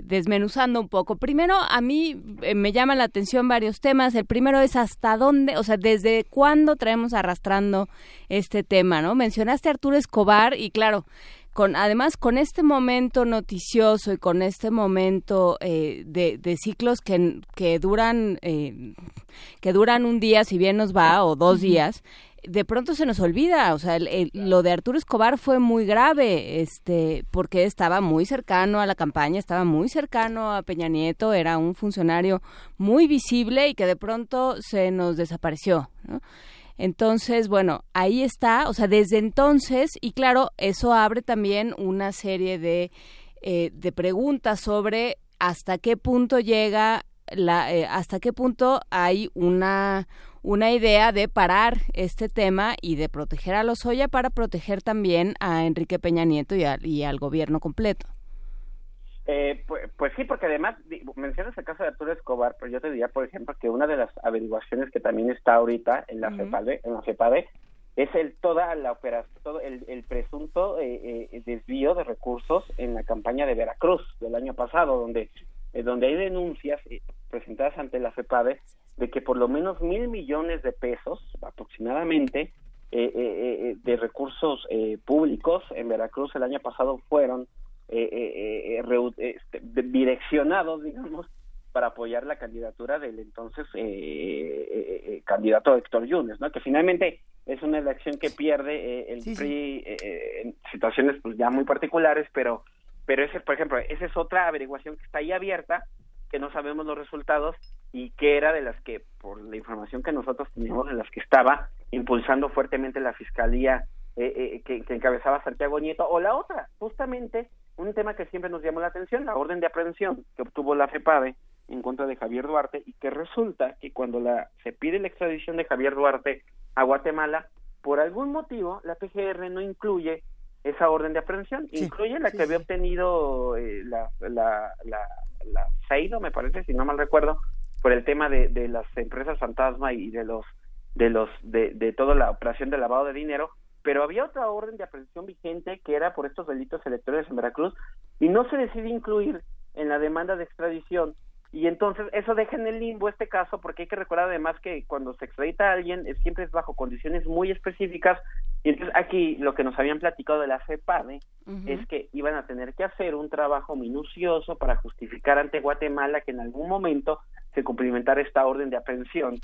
desmenuzando un poco. Primero, a mí me llama la atención varios temas. El primero es hasta dónde, o sea, desde cuándo traemos arrastrando este tema, ¿no? Mencionaste a Arturo Escobar y claro, con, además con este momento noticioso y con este momento eh, de, de, ciclos que, que duran eh, que duran un día si bien nos va o dos días de pronto se nos olvida, o sea, lo de Arturo Escobar fue muy grave, este, porque estaba muy cercano a la campaña, estaba muy cercano a Peña Nieto, era un funcionario muy visible y que de pronto se nos desapareció, ¿no? Entonces, bueno, ahí está, o sea, desde entonces, y claro, eso abre también una serie de, eh, de preguntas sobre hasta qué punto llega la, eh, hasta qué punto hay una, una idea de parar este tema y de proteger a los Oya para proteger también a Enrique Peña Nieto y, y al gobierno completo. Eh, pues, pues, sí, porque además mencionas el caso de Arturo Escobar, pero yo te diría, por ejemplo, que una de las averiguaciones que también está ahorita en la CEPADE, en la CEPADE, es el toda la operación, todo el, el presunto eh, eh, desvío de recursos en la campaña de Veracruz del año pasado, donde eh, donde hay denuncias presentadas ante la CEPADE de que por lo menos mil millones de pesos aproximadamente de recursos públicos en Veracruz el año pasado fueron eh, eh, eh este, direccionados, digamos, para apoyar la candidatura del entonces eh, candidato Héctor Yunes, ¿no? Que finalmente es una elección que pierde el PRI en situaciones pues, ya muy particulares, pero pero ese, por ejemplo, esa es otra averiguación que está ahí abierta, que no sabemos los resultados y que era de las que, por la información que nosotros teníamos, de las que estaba impulsando fuertemente la fiscalía que, que, encabezaba Santiago Nieto, o la otra, justamente un tema que siempre nos llamó la atención, la orden de aprehensión que obtuvo la FEPADE en contra de Javier Duarte y que resulta que cuando la, se pide la extradición de Javier Duarte a Guatemala, por algún motivo la PGR no incluye esa orden de aprehensión, incluye la que había obtenido eh, la, la, la, la me parece, si no mal recuerdo, por el tema de, de las empresas fantasma y de los de los de, de toda la operación de lavado de dinero, pero había otra orden de aprehensión vigente que era por estos delitos electorales en Veracruz y no se decide incluir en la demanda de extradición y entonces eso deja en el limbo este caso porque hay que recordar además que cuando se extradita a alguien es, siempre es bajo condiciones muy específicas. Y entonces aquí lo que nos habían platicado de la CEPADE es que iban a tener que hacer un trabajo minucioso para justificar ante Guatemala que en algún momento se cumplimentara esta orden de aprehensión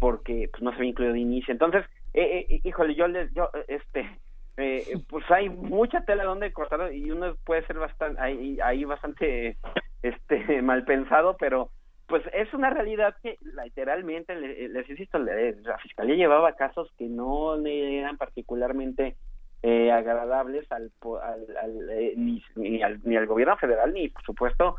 porque pues, no se había incluido de inicio. Entonces eh, eh, híjole, yo les, yo, este, eh, pues hay mucha tela donde cortar y uno puede ser bastante, ahí, ahí bastante, este, mal pensado, pero pues es una realidad que literalmente, les, insisto, la fiscalía llevaba casos que no le eran particularmente eh, agradables al, al, eh, ni, ni, al, ni al gobierno federal ni por supuesto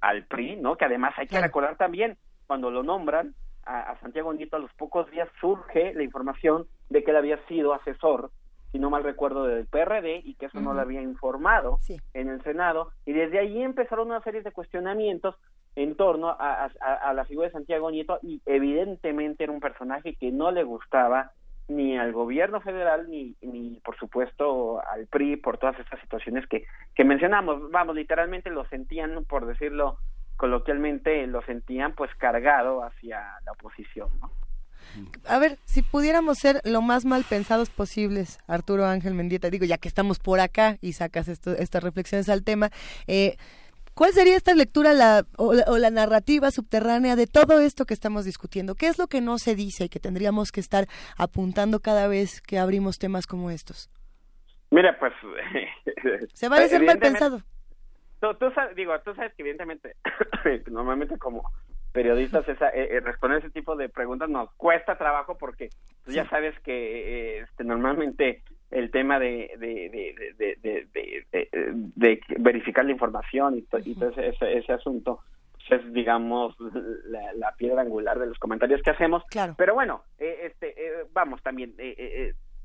al PRI, ¿no? Que además hay que recordar también cuando lo nombran a, Santiago Nieto a los pocos días surge la información de que él había sido asesor, si no mal recuerdo, del PRD y que eso no lo había informado en el Senado. Y desde ahí empezaron una serie de cuestionamientos en torno a, a, la figura de Santiago Nieto y evidentemente era un personaje que no le gustaba ni al gobierno federal ni, ni por supuesto al PRI por todas estas situaciones que, que mencionamos. Vamos, literalmente lo sentían, por decirlo coloquialmente lo sentían pues cargado hacia la oposición, ¿no? A ver, si pudiéramos ser lo más mal pensados posibles, Arturo Ángel Mendieta, digo, ya que estamos por acá y sacas esto, estas reflexiones al tema, eh, ¿cuál sería esta lectura la, o, la, narrativa subterránea de todo esto que estamos discutiendo? ¿Qué es lo que no se dice y que tendríamos que estar apuntando cada vez que abrimos temas como estos? Mira, pues... se va a ser mal pensado. Tú, digo, tú sabes que evidentemente, normalmente como periodistas esa, eh, eh, responder ese tipo de preguntas nos cuesta trabajo porque tú ya sabes que eh, este, normalmente el tema de de, de, de, de, verificar la información y, y todo ese, ese, asunto pues es digamos la, la, piedra angular de los comentarios que hacemos. Claro. pero bueno este vamos también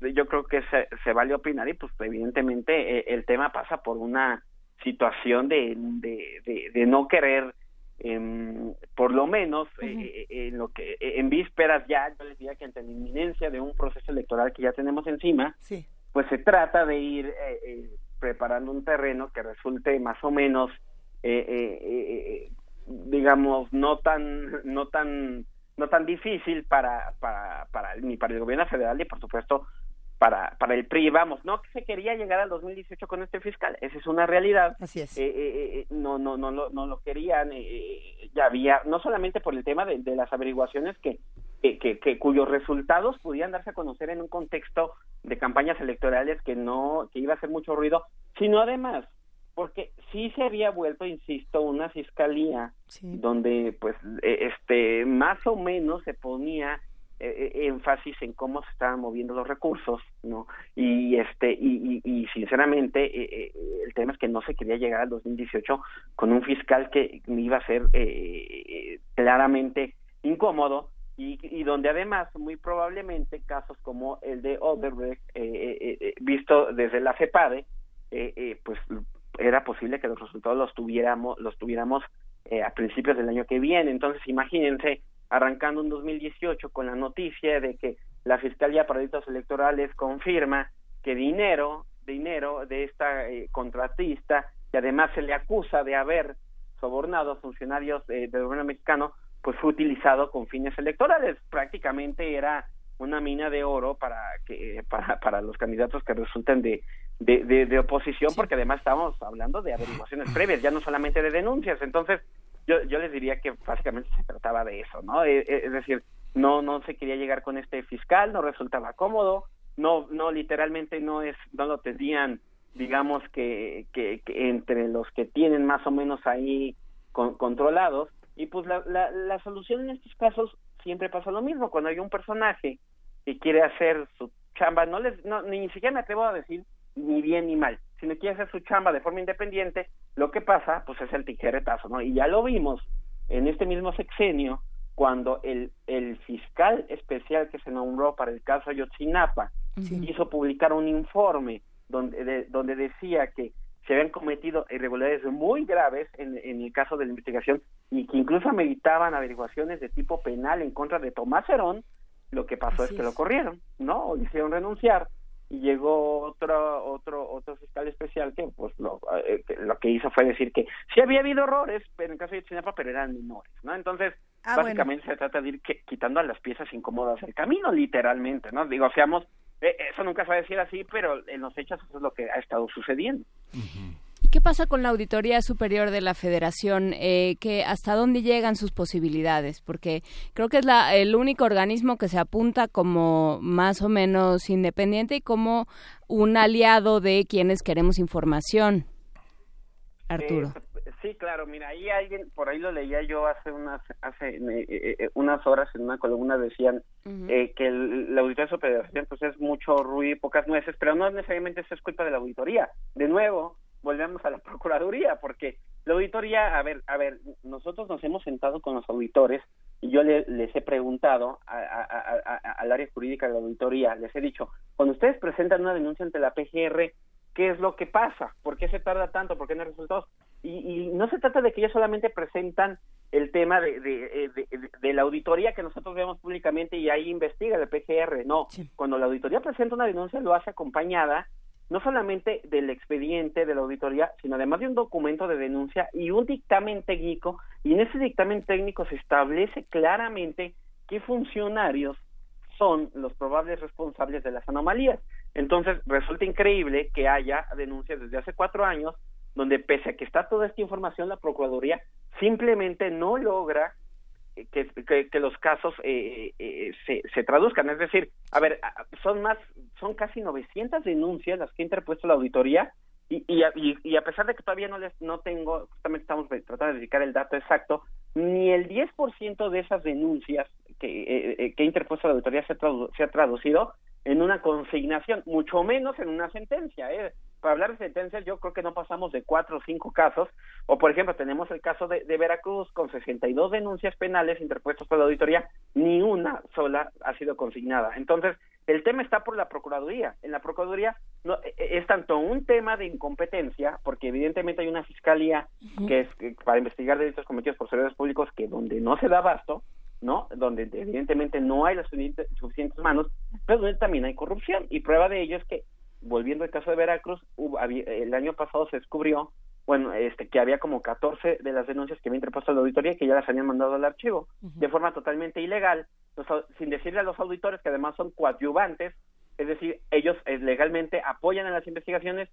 yo creo que se, se vale opinar y pues evidentemente eh, el tema pasa por una situación de, de, no querer em, por lo menos eh, eh, en lo que en vísperas ya yo les diría que ante la inminencia de un proceso electoral que ya tenemos encima pues se trata de ir preparando un terreno que resulte más o menos digamos no tan no tan no tan difícil para, para, para, ni para el gobierno federal ni por supuesto para, para el PRI. Vamos, no que se quería llegar al 2018 con este fiscal, esa es una realidad. Así es. Eh, eh, eh, no, no, no, no, no lo querían, ya había, no solamente por el tema de, de las averiguaciones que, que, que, cuyos resultados podían darse a conocer en un contexto de campañas electorales que no, que iba a hacer mucho ruido, sino además porque sí se había vuelto, insisto, una fiscalía donde pues e, este más o menos se ponía e, e, énfasis en cómo se estaban moviendo los recursos, ¿no? Y este y, y, sinceramente el tema es que no se quería llegar al 2018 con un fiscal que iba a ser eh, claramente incómodo y, y, donde además muy probablemente casos como el de Odebrecht eh, eh, visto desde la CEPADE pues era posible que los resultados los tuviéramos, los tuviéramos eh, a principios del año que viene. Entonces, imagínense, arrancando en 2018 con la noticia de que la Fiscalía para Delitos Electorales confirma que dinero, dinero de esta eh, contratista, que además se le acusa de haber sobornado a funcionarios eh, del gobierno mexicano, pues fue utilizado con fines electorales. Prácticamente era una mina de oro para que para, para los candidatos que resulten de, de, de, oposición, porque además estamos hablando de averiguaciones previas, ya no solamente de denuncias. Entonces, yo, yo les diría que básicamente se trataba de eso, ¿no? Eh, eh, es decir, no no se quería llegar con este fiscal, no resultaba cómodo, no no literalmente no es no lo tenían digamos que, que, entre los que tienen más o menos ahí controlados y pues la, la, la solución en estos casos siempre pasa lo mismo cuando hay un personaje que quiere hacer su chamba no les no, ni siquiera me atrevo a decir ni bien ni mal, sino quiere hacer su chamba de forma independiente, lo que pasa, pues es el tijeretazo, ¿no? Y ya lo vimos en este mismo sexenio, cuando el, el fiscal especial que se nombró para el caso Ayotzinapa hizo publicar un informe donde, donde decía que se habían cometido irregularidades muy graves en, en el caso de la investigación y que incluso ameritaban averiguaciones de tipo penal en contra de Tomás Herón, lo que pasó es que lo corrieron, ¿no? O hicieron renunciar y llegó otro otro otro fiscal especial que pues lo, eh, lo que hizo fue decir que sí había habido errores pero en el caso de Chinapa pero eran menores no entonces ah, básicamente se trata de ir quitando a las piezas incómodas el camino literalmente no digo seamos eh, eso nunca se va a decir así pero en los hechos eso es lo que ha estado sucediendo ¿Qué pasa con la Auditoría Superior de la Federación? Eh, que ¿Hasta dónde llegan sus posibilidades? Porque creo que es la, el único organismo que se apunta como más o menos independiente y como un aliado de quienes queremos información. Arturo. Eh, sí, claro, mira, ahí alguien, por ahí lo leía yo hace unas hace eh, unas horas en una columna decían que la auditoría superior pues es mucho ruido y pocas nueces, pero no necesariamente eso es culpa de la auditoría. De nuevo, volvemos a la Procuraduría, porque la auditoría, a ver, a ver, nosotros nos hemos sentado con los auditores y yo les he preguntado al área jurídica de la auditoría, les he dicho, cuando ustedes presentan una denuncia ante la PGR, ¿qué es lo que pasa? ¿Por qué se tarda tanto? ¿Por qué no hay resultados? Y, no se trata de que ellos solamente presentan el tema de, de, la auditoría que nosotros vemos públicamente y ahí investiga el PGR, no. Cuando la auditoría presenta una denuncia lo hace acompañada no solamente del expediente de la auditoría, sino además de un documento de denuncia y un dictamen técnico, y en ese dictamen técnico se establece claramente qué funcionarios son los probables responsables de las anomalías. Entonces, resulta increíble que haya denuncias desde hace cuatro años donde pese a que está toda esta información, la Procuraduría simplemente no logra que, los casos eh, eh, se, se traduzcan. Es decir, a ver, son más, son casi 900 denuncias las que ha interpuesto la auditoría y, y, y, a pesar de que todavía no les no tengo, justamente estamos tratando de dedicar el dato exacto, ni el 10% de esas denuncias que, eh, que ha interpuesto la auditoría se, se ha traducido en una consignación, mucho menos en una sentencia. ¿eh? Para hablar de sentencias, yo creo que no pasamos de cuatro o cinco casos. O, por ejemplo, tenemos el caso de, de Veracruz con 62 denuncias penales interpuestas por la auditoría, ni una sola ha sido consignada. Entonces, El tema está por la Procuraduría. En la Procuraduría no, e- e- es tanto un tema de incompetencia, porque evidentemente hay una fiscalía que es que para investigar delitos cometidos por servidores públicos que donde no se da abasto, ¿no? Donde evidentemente no hay las suficientes manos, pero donde también hay corrupción. Y prueba de ello es que, volviendo al caso de Veracruz, hubo- había- el año pasado se descubrió, bueno, este, que había como 14 de las denuncias que había interpuesto la auditoría que ya las habían mandado al archivo, de forma totalmente ilegal, los sin decirle a los auditores que además son coadyuvantes, es decir, ellos eh, legalmente apoyan en las investigaciones,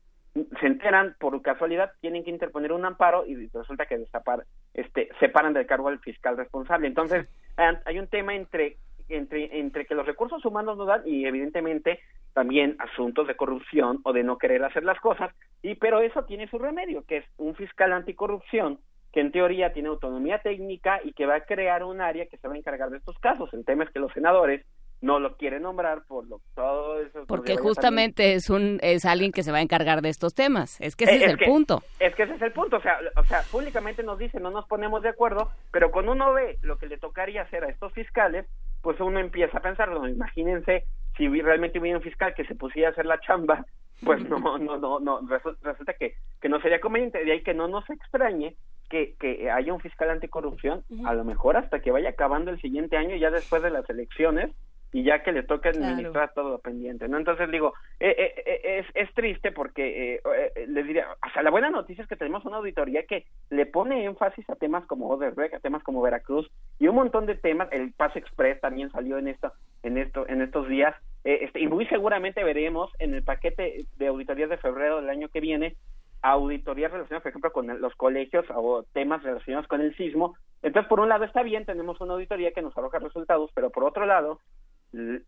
se enteran por casualidad, tienen que interponer un amparo y resulta que destapar, este, separan del cargo al fiscal responsable. Entonces, hay un tema entre entre entre que los recursos humanos no dan y evidentemente también asuntos de corrupción o de no querer hacer las cosas y pero eso tiene su remedio que es un fiscal anticorrupción que en teoría tiene autonomía técnica y que va a crear un área que se va a encargar de estos casos el tema es que los senadores no lo quieren nombrar por lo todo eso Porque justamente es un es alguien que se va a encargar de estos temas. Es que ese Eh, es, es el que- punto. Es que ese es el punto, o sea, o sea, públicamente nos dicen, no nos ponemos de acuerdo, pero cuando uno ve lo que le tocaría hacer a estos fiscales, pues uno empieza a pensar, imagínense si realmente hubiera un fiscal que se pusiera a hacer la chamba, pues no, no, no, no, resu- resulta que, que no sería conveniente, de ahí que no nos extrañe que, que haya un fiscal anticorrupción, a lo mejor hasta que vaya acabando el siguiente año, ya después de las elecciones, y ya que le toca administrar todo lo pendiente, ¿no? Entonces digo, eh, eh, eh, es, es triste porque, eh, eh, les diría, o sea, la buena noticia es que tenemos una auditoría que le pone énfasis a temas como Odebrecht, a temas como Veracruz y un montón de temas, el Paz Express también salió en esto, en esto, en estos días, eh, este, y muy seguramente veremos en el paquete de auditorías de febrero del año que viene auditorías relacionadas, por ejemplo, con los colegios o temas relacionados con el sismo. Entonces, por un lado está bien, tenemos una auditoría que nos arroja resultados, pero por otro lado,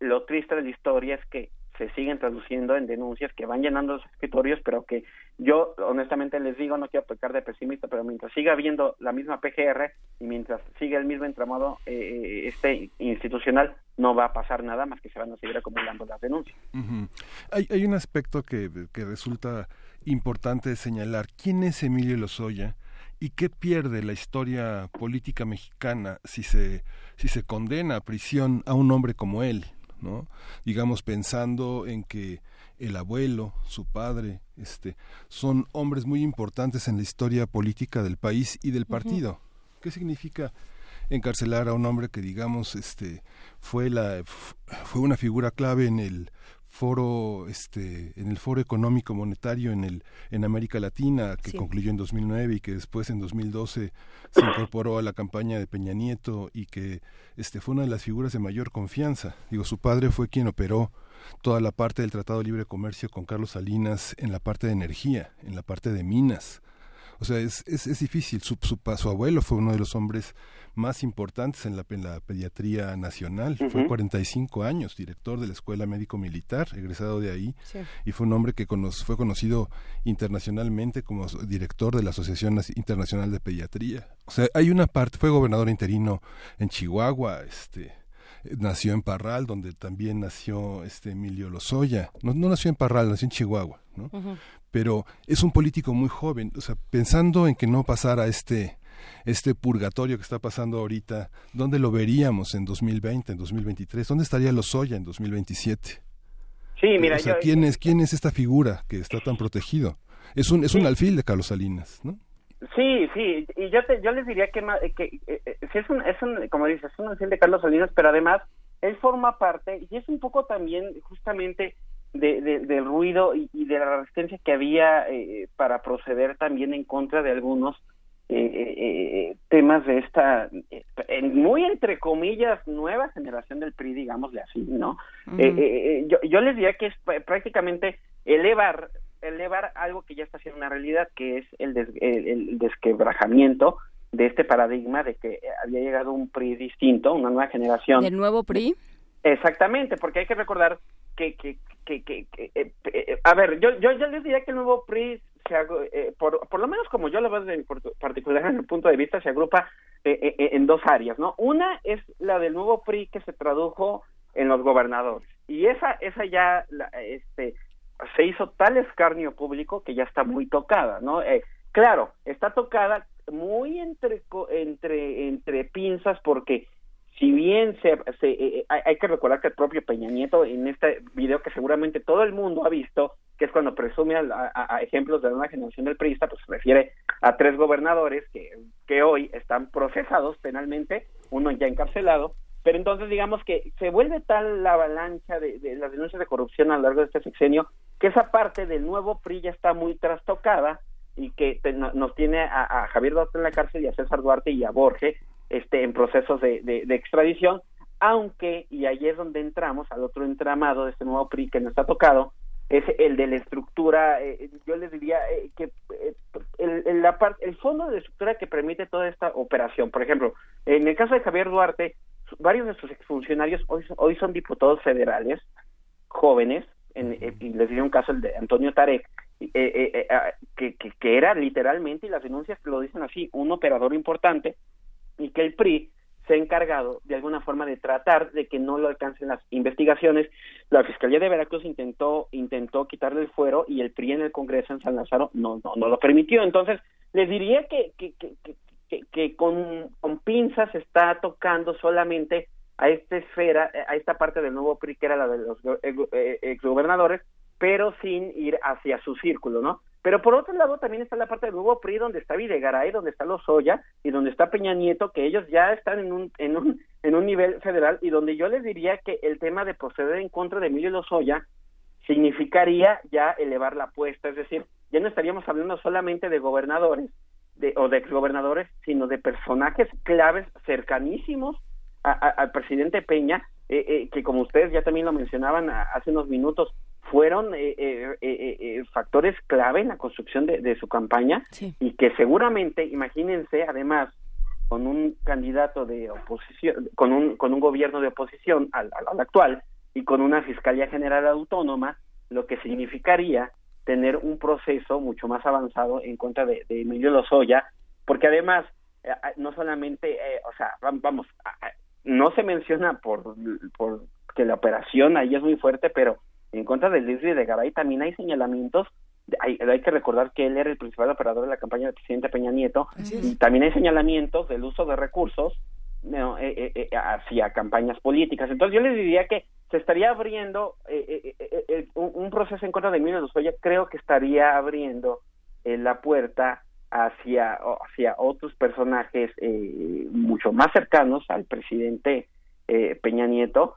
lo triste de la historia es que se siguen traduciendo en denuncias que van llenando los escritorios, pero que yo honestamente les digo, no quiero pecar de pesimista, pero mientras siga habiendo la misma PGR y mientras siga el mismo entramado eh, este institucional, no va a pasar nada más que se van a seguir acumulando las denuncias. Ujú. hay, hay un aspecto que, que resulta importante señalar. ¿Quién es Emilio Lozoya y qué pierde la historia política mexicana si se, si se condena a prisión a un hombre como él? ¿no? Digamos, pensando en que el abuelo, su padre, este, son hombres muy importantes en la historia política del país y del partido. ¿Qué significa encarcelar a un hombre que digamos este fue la fue una figura clave en el foro este en el foro económico monetario en el en América Latina que Sí. concluyó en 2009 y que después en 2012 se incorporó a la campaña de Peña Nieto y que este fue una de las figuras de mayor confianza digo su padre fue quien operó toda la parte del Tratado de Libre Comercio con Carlos Salinas en la parte de energía en la parte de minas o sea, es, es, es difícil. Su, su, su abuelo fue uno de los hombres más importantes en la, en la pediatría nacional. Fue Ujú. 45 años director de la Escuela Médico Militar, egresado de ahí. Sí. Y fue un hombre que cono- fue conocido internacionalmente como director de la Asociación Internacional de Pediatría. O sea, hay una parte, fue gobernador interino en Chihuahua, este nació en Parral, donde también nació este Emilio Lozoya. No, no nació en Parral, nació en Chihuahua, ¿no? pero es un político muy joven, o sea, pensando en que no pasara este este purgatorio que está pasando ahorita, ¿dónde lo veríamos en 2020, en 2023? ¿Dónde estaría Lozoya en 2027? Sí, mira, o sea, yo- ¿quién es quién es esta figura que está tan protegido? Es un es un alfil de Carlos Salinas, ¿no? Sí, sí, y yo te, yo les diría que, que eh, eh, sí es un, es un, como dices, es un alfil de Carlos Salinas, pero además él forma parte y es un poco también justamente de, de- del ruido y, y de la resistencia que había eh, para proceder también en contra de algunos eh, eh, eh, temas de esta en- muy entre comillas nueva generación del PRI, digámosle así, ¿no? Yo, yo les diría que es pr- prácticamente elevar elevar algo que ya está siendo una realidad, que es el, des- el, el desquebrajamiento de este paradigma de que había llegado un PRI distinto, una nueva generación. ¿Del nuevo PRI? Exactamente, porque hay que recordar que, que, que, que- eh, eh, a ver, yo, yo, yo les diría que el nuevo PRI, se eh, por, por lo menos como yo lo veo desde mi particular en el punto de vista, se agrupa eh, eh, eh, en dos áreas, ¿no? Una es la del nuevo PRI que se tradujo en los gobernadores, y esa, esa ya, la- este, se hizo tal escarnio público que ya está muy tocada, ¿no? Eh, claro, está tocada muy entre, entre, entre pinzas porque si bien se, se eh, hay, hay que recordar que el propio Peña Nieto en este video que seguramente todo el mundo ha visto, que es cuando presume a, a- a ejemplos de una generación del priista, pues se refiere a tres gobernadores que, que hoy están procesados penalmente, uno ya encarcelado, pero entonces digamos que se vuelve tal la avalancha de, de las denuncias de corrupción a lo largo de este sexenio que esa parte del nuevo PRI ya está muy trastocada y que no- nos tiene a, Javier Duarte en la cárcel y a César Duarte y a Borges este, en procesos de, extradición, aunque, y ahí es donde entramos al otro entramado de este nuevo PRI que no está tocado, es el de la estructura, eh, yo les diría eh, que eh, el, el- el fondo de la estructura que permite toda esta operación. Por ejemplo, en el caso de Javier Duarte, varios de sus exfuncionarios hoy, hoy son diputados federales, jóvenes, en, eh, y les diré un caso, el de Antonio Tarek, eh, eh, eh, ah, que, que, que era literalmente, y las denuncias lo dicen así, un operador importante, y que el PRI se ha encargado de alguna forma de tratar de que no lo alcancen las investigaciones. La Fiscalía de Veracruz intentó intentó quitarle el fuero y el PRI en el Congreso en San Lázaro no no, no lo permitió. Entonces, les diría que, que, que, que, que- con, con pinzas está tocando solamente a esta esfera, a esta parte del nuevo PRI que era la de los eh, eh, exgobernadores, pero sin ir hacia su círculo, ¿no? Pero por otro lado también está la parte del nuevo PRI donde está Videgaray, donde está Lozoya y donde está Peña Nieto, que ellos ya están en un, en un, en un nivel federal y donde yo les diría que el tema de proceder en contra de Emilio Lozoya significaría ya elevar la apuesta, es decir, ya no estaríamos hablando solamente de gobernadores de, o de exgobernadores, sino de personajes claves cercanísimos a- a- al presidente Peña, eh, eh, que como ustedes ya también lo mencionaban a- hace unos minutos, fueron eh, eh, eh, eh, factores clave en la construcción de, de su campaña y que seguramente, imagínense, además, con un candidato de oposición, con un, con un gobierno de oposición al, al- al actual y con una Fiscalía General Autónoma, lo que significaría tener un proceso mucho más avanzado en contra de, de Emilio Lozoya, porque además, eh, eh, no solamente, eh, o sea, vam- vamos, no se menciona por, por que la operación ahí es muy fuerte, pero en contra de Leslie de Garay también hay señalamientos hay, hay que recordar que él era el principal operador de la campaña del presidente Peña Nieto y también hay señalamientos del uso de recursos ¿no? eh, eh, eh, hacia campañas políticas. Entonces yo les diría que se estaría abriendo eh, eh, eh, eh, un, un proceso en contra de Emilio Lozoya, creo que estaría abriendo eh, la puerta hacia, hacia otros personajes eh, mucho más cercanos al presidente eh, Peña Nieto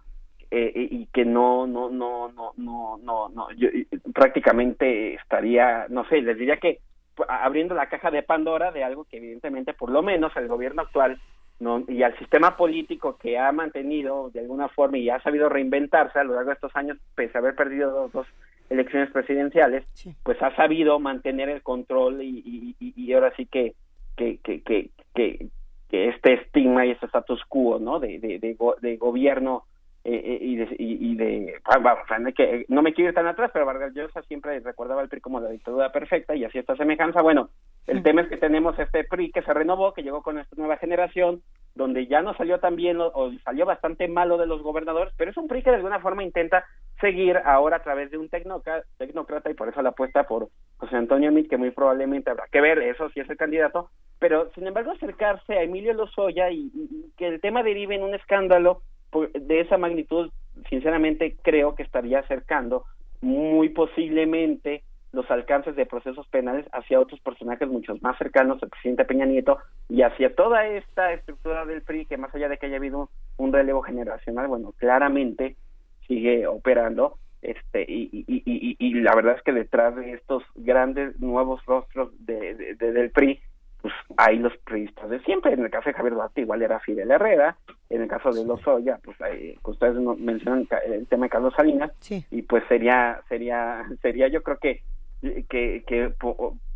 eh, y que no no no no no no no yo, prácticamente estaría no sé les diría que pu- abriendo la caja de Pandora de algo que evidentemente por lo menos el gobierno actual no y al sistema político que ha mantenido de alguna forma y ha sabido reinventarse a lo largo de estos años pese a haber perdido dos, dos elecciones presidenciales pues ha sabido mantener el control y, y, y- ahora sí que que, que, que, este estigma y este status quo no de, de, de, go- de gobierno eh, eh, y de, y, de ah, vamos, que- no me quiero ir tan atrás pero Vargas Llosa siempre recordaba al PRI como la dictadura perfecta y así esta semejanza. Bueno el tema es que tenemos este PRI que se renovó que llegó con esta nueva generación donde ya no salió tan bien o, salió bastante malo de los gobernadores pero es un PRI que de alguna forma intenta seguir ahora a través de un tecnócrata, y por eso la apuesta por José Antonio Mit que muy probablemente habrá que ver eso si es el candidato. Pero sin embargo acercarse a Emilio Lozoya y, que el tema derive en un escándalo por- de esa magnitud, sinceramente creo que estaría acercando muy posiblemente los alcances de procesos penales hacia otros personajes mucho más cercanos al presidente Peña Nieto y hacia toda esta estructura del PRI que más allá de que haya habido un relevo generacional, bueno, claramente sigue operando este y, y, y, y- la verdad es que detrás de estos grandes nuevos rostros de, de- de- del PRI pues hay los priistas de siempre. En el caso de Javier Duarte igual era Fidel Herrera, en el caso de Lozoya, pues hay, que ustedes mencionan el tema de Carlos Salinas, y pues sería, sería, sería yo creo que que, que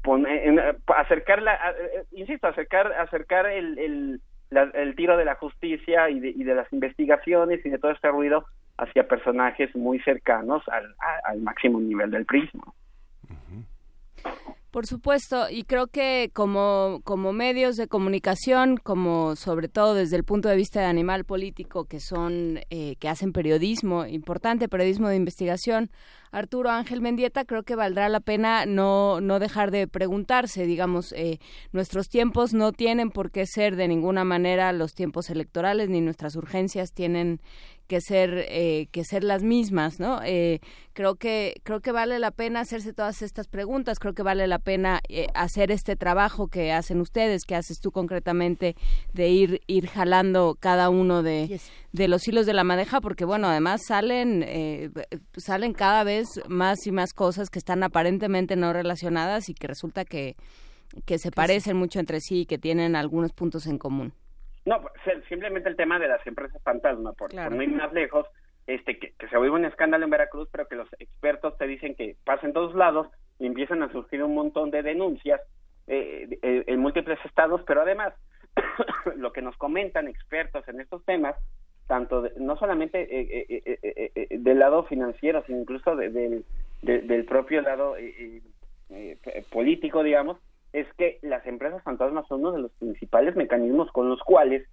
pon- en- acercar la, a- eh, insisto, acercar, acercar el, el, el tiro de la justicia y de, y de las investigaciones y de todo este ruido hacia personajes muy cercanos al, al máximo nivel del prisma. Por supuesto, y creo que como, como medios de comunicación, como sobre todo desde el punto de vista de animal político, que son, eh, que hacen periodismo, importante periodismo de investigación, Arturo Ángel Mendieta, creo que valdrá la pena no, no dejar de preguntarse, digamos, eh, nuestros tiempos no tienen por qué ser de ninguna manera los tiempos electorales, ni nuestras urgencias tienen que ser eh, que ser las mismas no eh, creo que creo que vale la pena hacerse todas estas preguntas creo que vale la pena eh, hacer este trabajo que hacen ustedes que haces tú concretamente de ir ir jalando cada uno de, de los hilos de la madeja porque bueno además salen salen cada vez más y más cosas que están aparentemente no relacionadas y que resulta que que se parecen mucho entre sí y que tienen algunos puntos en común no, simplemente el tema de las empresas fantasma, por, no ir más lejos, este, que, se oiga un escándalo en Veracruz, pero que los expertos te dicen que pasa en todos lados y empiezan a surgir un montón de denuncias eh, en múltiples estados, pero además lo que nos comentan expertos en estos temas, tanto no solamente eh, eh, del lado financiero, sino incluso del, del propio lado político, digamos, es que las empresas fantasmas son uno de los principales mecanismos con los cuales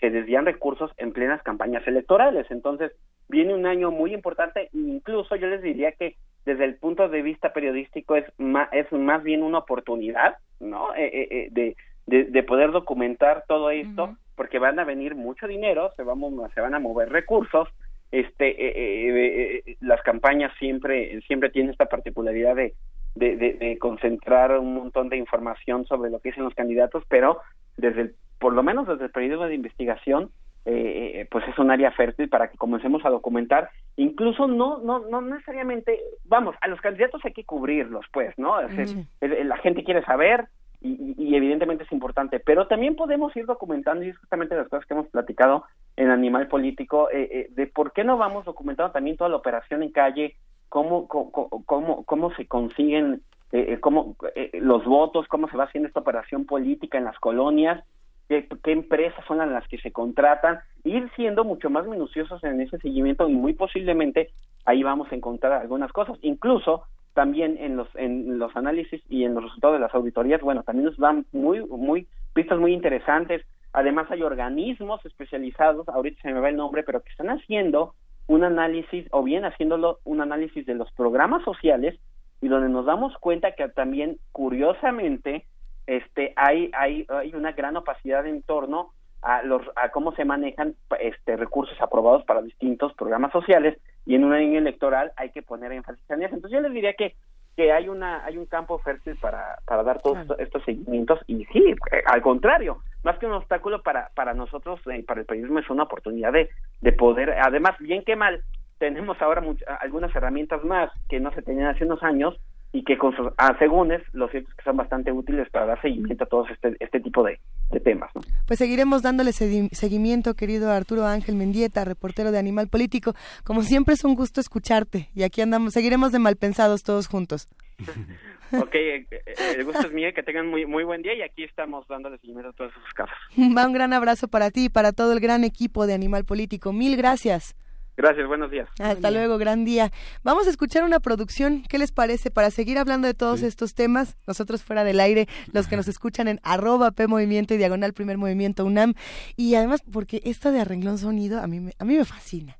se desvían recursos en plenas campañas electorales. Entonces, viene un año muy importante incluso yo les diría que desde el punto de vista periodístico es más, es más bien una oportunidad, ¿no? Eh, eh, eh, de, de, poder documentar todo esto, porque van a venir mucho dinero, se, vamos, se van a mover recursos, este, las campañas siempre, siempre tienen esta particularidad de, de, concentrar un montón de información sobre lo que dicen los candidatos, pero desde por lo menos desde el periodo de investigación, eh, eh, pues es un área fértil para que comencemos a documentar, incluso no, no, no necesariamente, vamos, a los candidatos hay que cubrirlos, pues, ¿no? la gente quiere saber y, evidentemente es importante, pero también podemos ir documentando, y es justamente las cosas que hemos platicado en Animal Político, eh, de por qué no vamos documentando también toda la operación en calle, cómo, cómo, cómo, se consiguen eh, eh, cómo, eh, los votos, cómo se va haciendo esta operación política en las colonias, qué, empresas son las que se contratan, ir siendo mucho más minuciosos en ese seguimiento y muy posiblemente ahí vamos a encontrar algunas cosas, incluso también en los en los análisis y en los resultados de las auditorías, bueno, también nos dan muy muy pistas muy interesantes. Además hay organismos especializados, ahorita se me va el nombre, pero que están haciendo un análisis o bien haciéndolo un análisis de los programas sociales y donde nos damos cuenta que también curiosamente este hay hay hay una gran opacidad en torno a los a cómo se manejan este recursos aprobados para distintos programas sociales y en una línea electoral hay que poner énfasis en eso. Entonces yo les diría que que hay una hay un campo fértil para, para dar todos estos, seguimientos y sí, eh, al contrario, más que un obstáculo para para nosotros eh, para el periodismo es una oportunidad de, de poder, además, bien que mal, tenemos ahora algunas herramientas más que no se tenían hace unos años y que con sus asegúnes lo cierto es que son bastante útiles para dar seguimiento a todos este, este tipo de, temas. Pues seguiremos dándole seguimiento, querido Arturo Ángel Mendieta, reportero de Animal Político. Como siempre es un gusto escucharte y aquí andamos, seguiremos de malpensados todos juntos. ok, eh, eh, el gusto es mío, que tengan muy, muy buen día y aquí estamos dándole seguimiento a todos sus casos. Va un gran abrazo para ti y para todo el gran equipo de Animal Político. Mil gracias. Gracias, buenos días. Hasta luego, gran día. Vamos a escuchar una producción, ¿qué les parece? Para seguir hablando de todos estos temas, nosotros fuera del aire, los que nos escuchan en arroba P Movimiento y Diagonal Primer Movimiento UNAM. Y además, porque esta de Arreglón Sonido a mí me, a mí me fascina.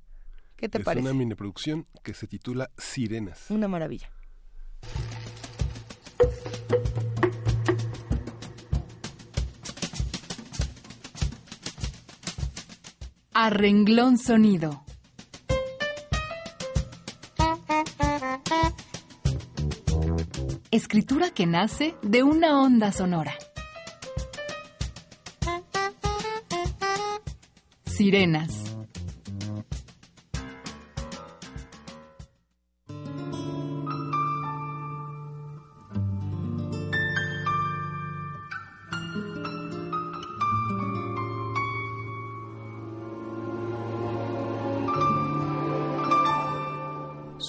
¿Qué te parece? Es una mini producción que se titula Sirenas. Una maravilla. Arrenglón Sonido. Escritura que nace de una onda sonora. Sirenas.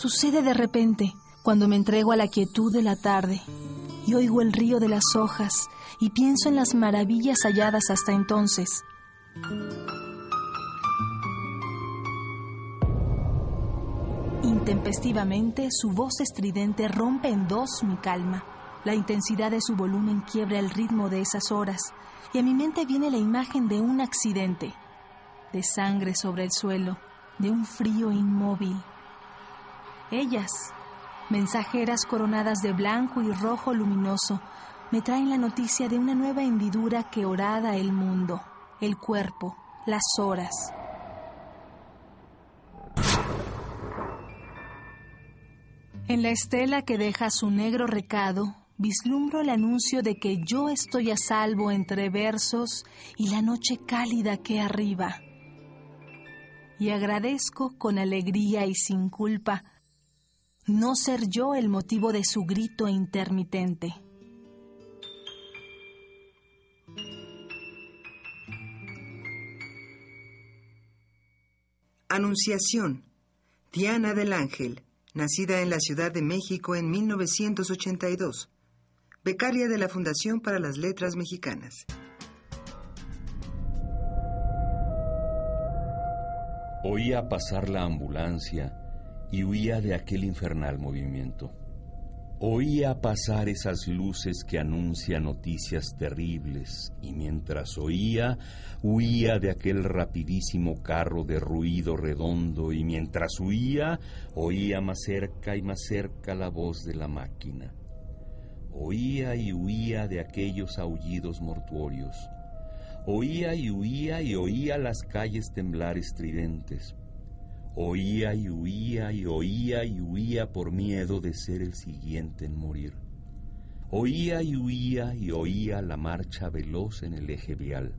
Sucede de repente cuando me entrego a la quietud de la tarde y oigo el río de las hojas y pienso en las maravillas halladas hasta entonces. Intempestivamente, su voz estridente rompe en dos mi calma. La intensidad de su volumen quiebra el ritmo de esas horas y a mi mente viene la imagen de un accidente, de sangre sobre el suelo, de un frío inmóvil. Ellas, mensajeras coronadas de blanco y rojo luminoso, me traen la noticia de una nueva hendidura que orada el mundo, el cuerpo, las horas. En la estela que deja su negro recado, vislumbro el anuncio de que yo estoy a salvo entre versos y la noche cálida que arriba. Y agradezco con alegría y sin culpa no ser yo el motivo de su grito intermitente. Anunciación. Diana del Ángel, nacida en la Ciudad de México en 1982. Becaria de la Fundación para las Letras Mexicanas. Oía pasar la ambulancia y huía de aquel infernal movimiento. Oía pasar esas luces que anuncian noticias terribles y mientras oía, huía de aquel rapidísimo carro de ruido redondo y mientras huía, oía más cerca y más cerca la voz de la máquina. Oía y huía de aquellos aullidos mortuorios. Oía y huía y oía las calles temblar estridentes, Oía y huía y oía y huía por miedo de ser el siguiente en morir. Oía y huía y oía la marcha veloz en el eje vial.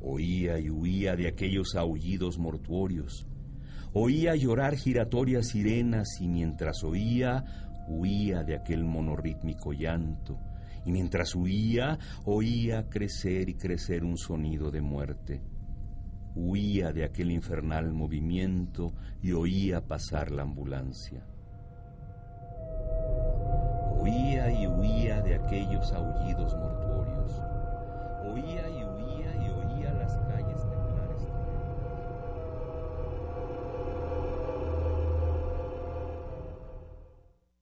Oía y huía de aquellos aullidos mortuorios. Oía llorar giratorias sirenas y mientras oía, huía de aquel monorítmico llanto. Y mientras huía, oía crecer y crecer un sonido de muerte huía de aquel infernal movimiento y oía pasar la ambulancia. Oía y huía de aquellos aullidos mortuorios. Oía y huía y oía las calles temblar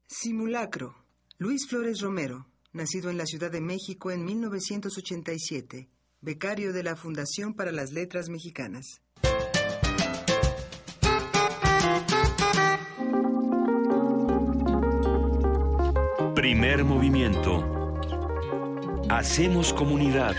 Simulacro. Luis Flores Romero, nacido en la Ciudad de México en 1987 becario de la Fundación para las Letras Mexicanas. Primer movimiento. Hacemos comunidad.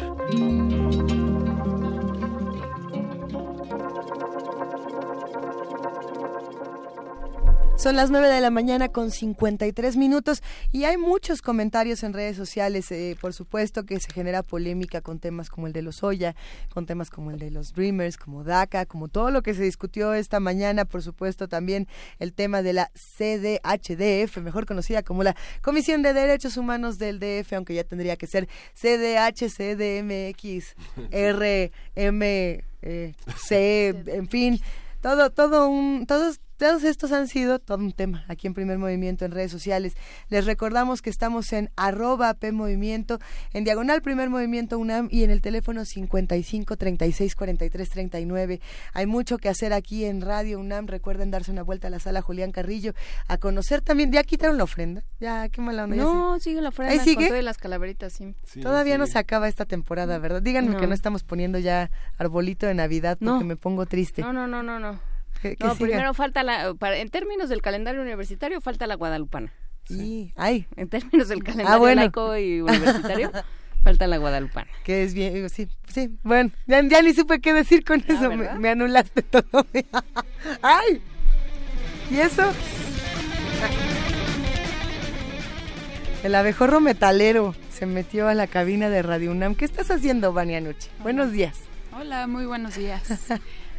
Son las 9 de la mañana con 53 minutos y hay muchos comentarios en redes sociales. Eh, por supuesto que se genera polémica con temas como el de los Oya, con temas como el de los Dreamers, como DACA, como todo lo que se discutió esta mañana. Por supuesto también el tema de la CDHDF, mejor conocida como la Comisión de Derechos Humanos del DF, aunque ya tendría que ser CDH, CDMX, RM, C, en fin todo, todo un, todos todos estos han sido todo un tema aquí en Primer Movimiento en redes sociales. Les recordamos que estamos en arroba P Movimiento, en diagonal Primer Movimiento UNAM y en el teléfono 55 36 43 39. Hay mucho que hacer aquí en Radio UNAM. Recuerden darse una vuelta a la sala Julián Carrillo a conocer también. ¿Ya quitaron la ofrenda? Ya, qué mala onda. No, sigue la ofrenda ¿Ahí sigue? con todas las calaveritas, sí. Todavía no se acaba esta temporada, ¿verdad? Díganme que no estamos poniendo ya arbolito de Navidad porque me pongo triste. No, no, no, no, no no, primero falta la, en términos del calendario universitario, falta la guadalupana. Sí, ay. En términos del ah, calendario laico y universitario, falta la guadalupana. Que es bien, sí, sí, bueno, ya, ni supe qué decir con ah, eso, me, anulaste todo. ay, ¿y eso? El abejorro metalero se metió a la cabina de Radio UNAM. ¿Qué estás haciendo, Vania Noche? Buenos días. Hola, muy buenos días.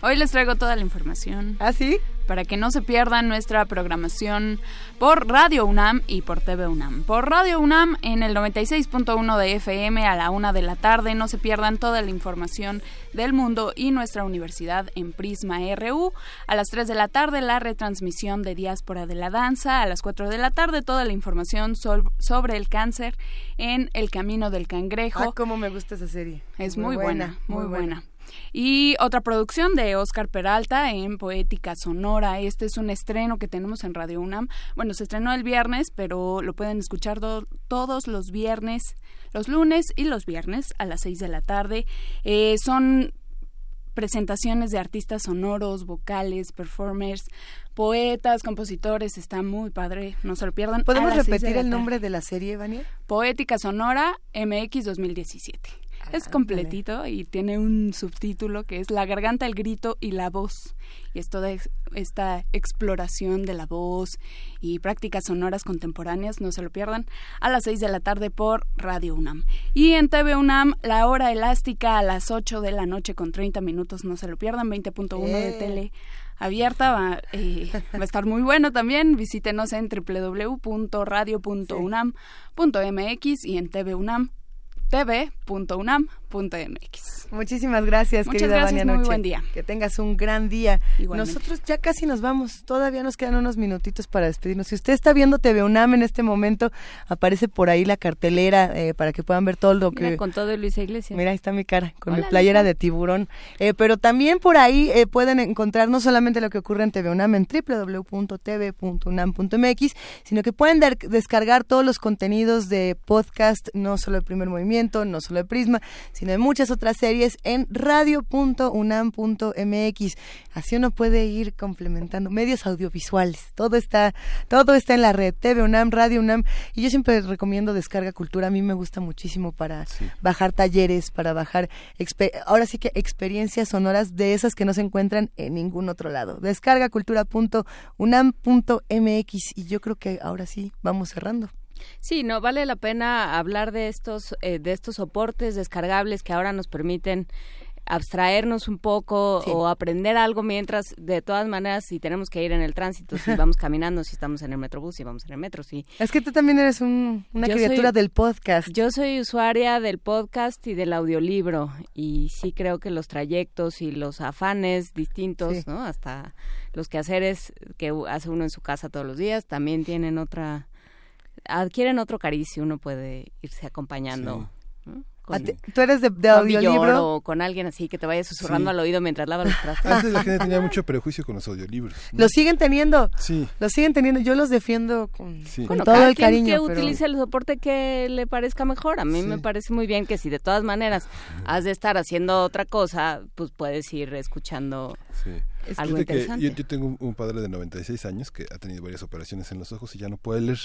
Hoy les traigo toda la información. ¿Ah, sí? Para que no se pierdan nuestra programación por Radio UNAM y por TV UNAM. Por Radio UNAM en el 96.1 de FM a la una de la tarde. No se pierdan toda la información del mundo y nuestra universidad en Prisma RU. A las 3 de la tarde la retransmisión de Diáspora de la Danza. A las 4 de la tarde toda la información sobre el cáncer en El Camino del Cangrejo. Ah, cómo me gusta esa serie. Es muy, buena, muy, buena. Y otra producción de Oscar Peralta en Poética Sonora. Este es un estreno que tenemos en Radio UNAM. Bueno, se estrenó el viernes, pero lo pueden escuchar todos los viernes, los lunes y los viernes a las seis de la tarde. Eh, son presentaciones de artistas sonoros, vocales, performers, poetas, compositores, está muy padre, no se lo pierdan. ¿Podemos repetir el nombre de la serie, Vania? Poética Sonora MX 2017. Es completito y tiene un subtítulo que es La garganta, el grito y la voz. Y es toda esta exploración de la voz y prácticas sonoras contemporáneas, no se lo pierdan, a las 6 de la tarde por Radio UNAM. Y en TV UNAM, la hora elástica a las 8 de la noche con 30 minutos, no se lo pierdan, 20.1 de eh. tele abierta, va, eh, va, a estar muy bueno también. Visítenos en www.radio.unam.mx y en TV UNAM tv.unam.mx. Muchísimas gracias, Muchas gracias, muy buen día. Que tengas un gran día. Nosotros ya casi nos vamos, todavía nos quedan unos minutitos para despedirnos. Si usted está viendo TV UNAM en este momento, aparece por ahí la cartelera eh, para que puedan ver todo lo Mira, que... con todo Luisa Iglesias. Mira, ahí está mi cara, con mi playera de tiburón. Eh, pero también por ahí eh, pueden encontrar no solamente lo que ocurre en TV UNAM en www.tv.unam.mx, sino que pueden descargar todos los contenidos de podcast, no solo el primer movimiento, no solo de Prisma, sino de muchas otras series en radio.unam.mx. Así uno puede ir complementando medios audiovisuales. Todo está, todo está en la red, TV UNAM, Radio UNAM. Y yo siempre recomiendo Descarga Cultura. A mí me gusta muchísimo para bajar talleres, para bajar, ahora sí que experiencias sonoras de esas que no se encuentran en ningún otro lado. Descargacultura.unam.mx. Y yo creo que ahora sí vamos cerrando. Sí, no vale la pena hablar de estos eh, de estos soportes descargables que ahora nos permiten abstraernos un poco o aprender algo mientras de todas maneras si tenemos que ir en el tránsito si vamos caminando si estamos en el metrobús si vamos en el metro sí. Es que tú también eres una criatura del podcast. yo soy usuaria del podcast y del audiolibro y sí creo que los trayectos y los afanes distintos no hasta los quehaceres que hace uno en su casa todos los días también tienen otra adquieren otro cariz y uno puede irse acompañando. ¿Tú eres de, de audiolibro? O con alguien así que te vaya susurrando al oído mientras lavas los trastos. Antes la gente tenía mucho prejuicio con los audiolibros. Los siguen teniendo. Sí. Los siguen teniendo. Yo los defiendo con, todo el cariño. que utilice el soporte que le parezca mejor. A mí me parece muy bien que si de todas maneras has de estar haciendo otra cosa, pues puedes ir escuchando algo interesante. yo, tengo un, padre de 96 años que ha tenido varias operaciones en los ojos y ya no puede leer,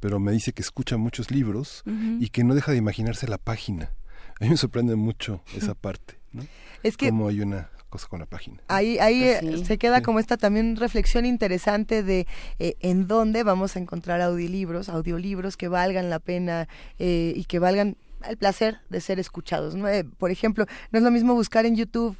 pero me dice que escucha muchos libros y que no deja de imaginarse la página. A mí me sorprende mucho esa parte, ¿no? Es que... Como hay una cosa con la página. Ahí, ahí pues eh, se queda como esta también reflexión interesante de eh, en dónde vamos a encontrar audiolibros, audiolibros que valgan la pena eh, y que valgan el placer de ser escuchados. por ejemplo, no es lo mismo buscar en YouTube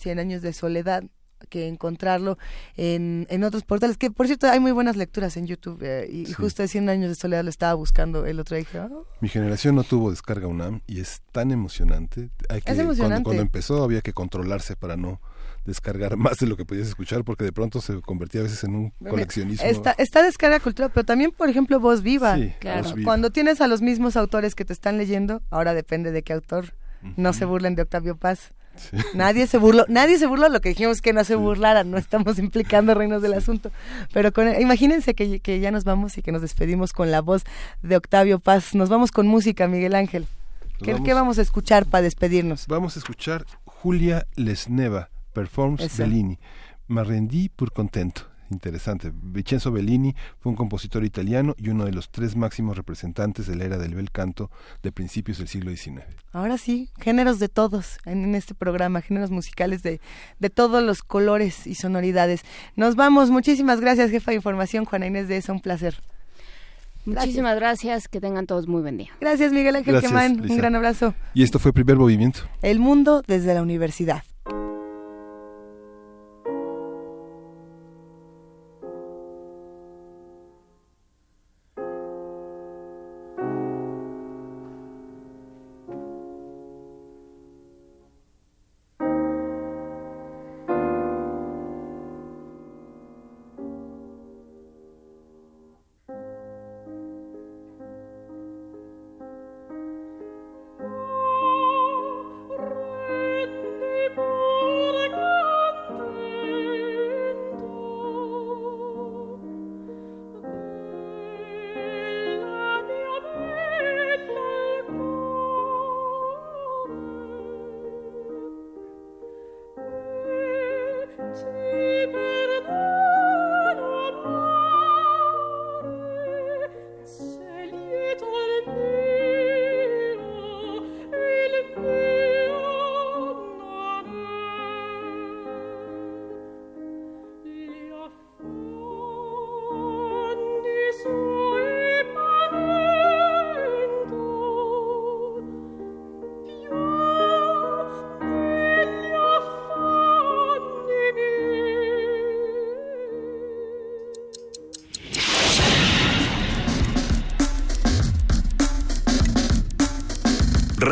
Cien años de soledad que encontrarlo en, en otros portales, que por cierto hay muy buenas lecturas en YouTube eh, y, justo de 100 años de soledad lo estaba buscando el otro día. Ah". Mi generación no tuvo descarga UNAM y es tan emocionante. Hay que, Cuando, empezó había que controlarse para no descargar más de lo que podías escuchar porque de pronto se convertía a veces en un coleccionismo. Está, está descarga cultura, pero también, por ejemplo, Voz Viva. claro. Cuando tienes a los mismos autores que te están leyendo, ahora depende de qué autor, no se burlen de Octavio Paz Nadie se burló, nadie se burló, lo que dijimos que no se burlaran, no estamos implicando reinos del asunto. Pero con, imagínense que, que, ya nos vamos y que nos despedimos con la voz de Octavio Paz. Nos vamos con música, Miguel Ángel. ¿Qué vamos, ¿qué vamos a escuchar para despedirnos? Vamos a escuchar Julia Lesneva, Performs Bellini. Me rendí por contento interesante. Vincenzo Bellini fue un compositor italiano y uno de los tres máximos representantes de la era del bel canto de principios del siglo XIX. Ahora sí, géneros de todos en, este programa, géneros musicales de, de todos los colores y sonoridades. Nos vamos, muchísimas gracias, jefa de información, Juana Inés de eso, un placer. Muchísimas gracias. que tengan todos muy buen día. Gracias, Miguel Ángel Quemán, un gran abrazo. Y esto fue Primer Movimiento. El mundo desde la universidad.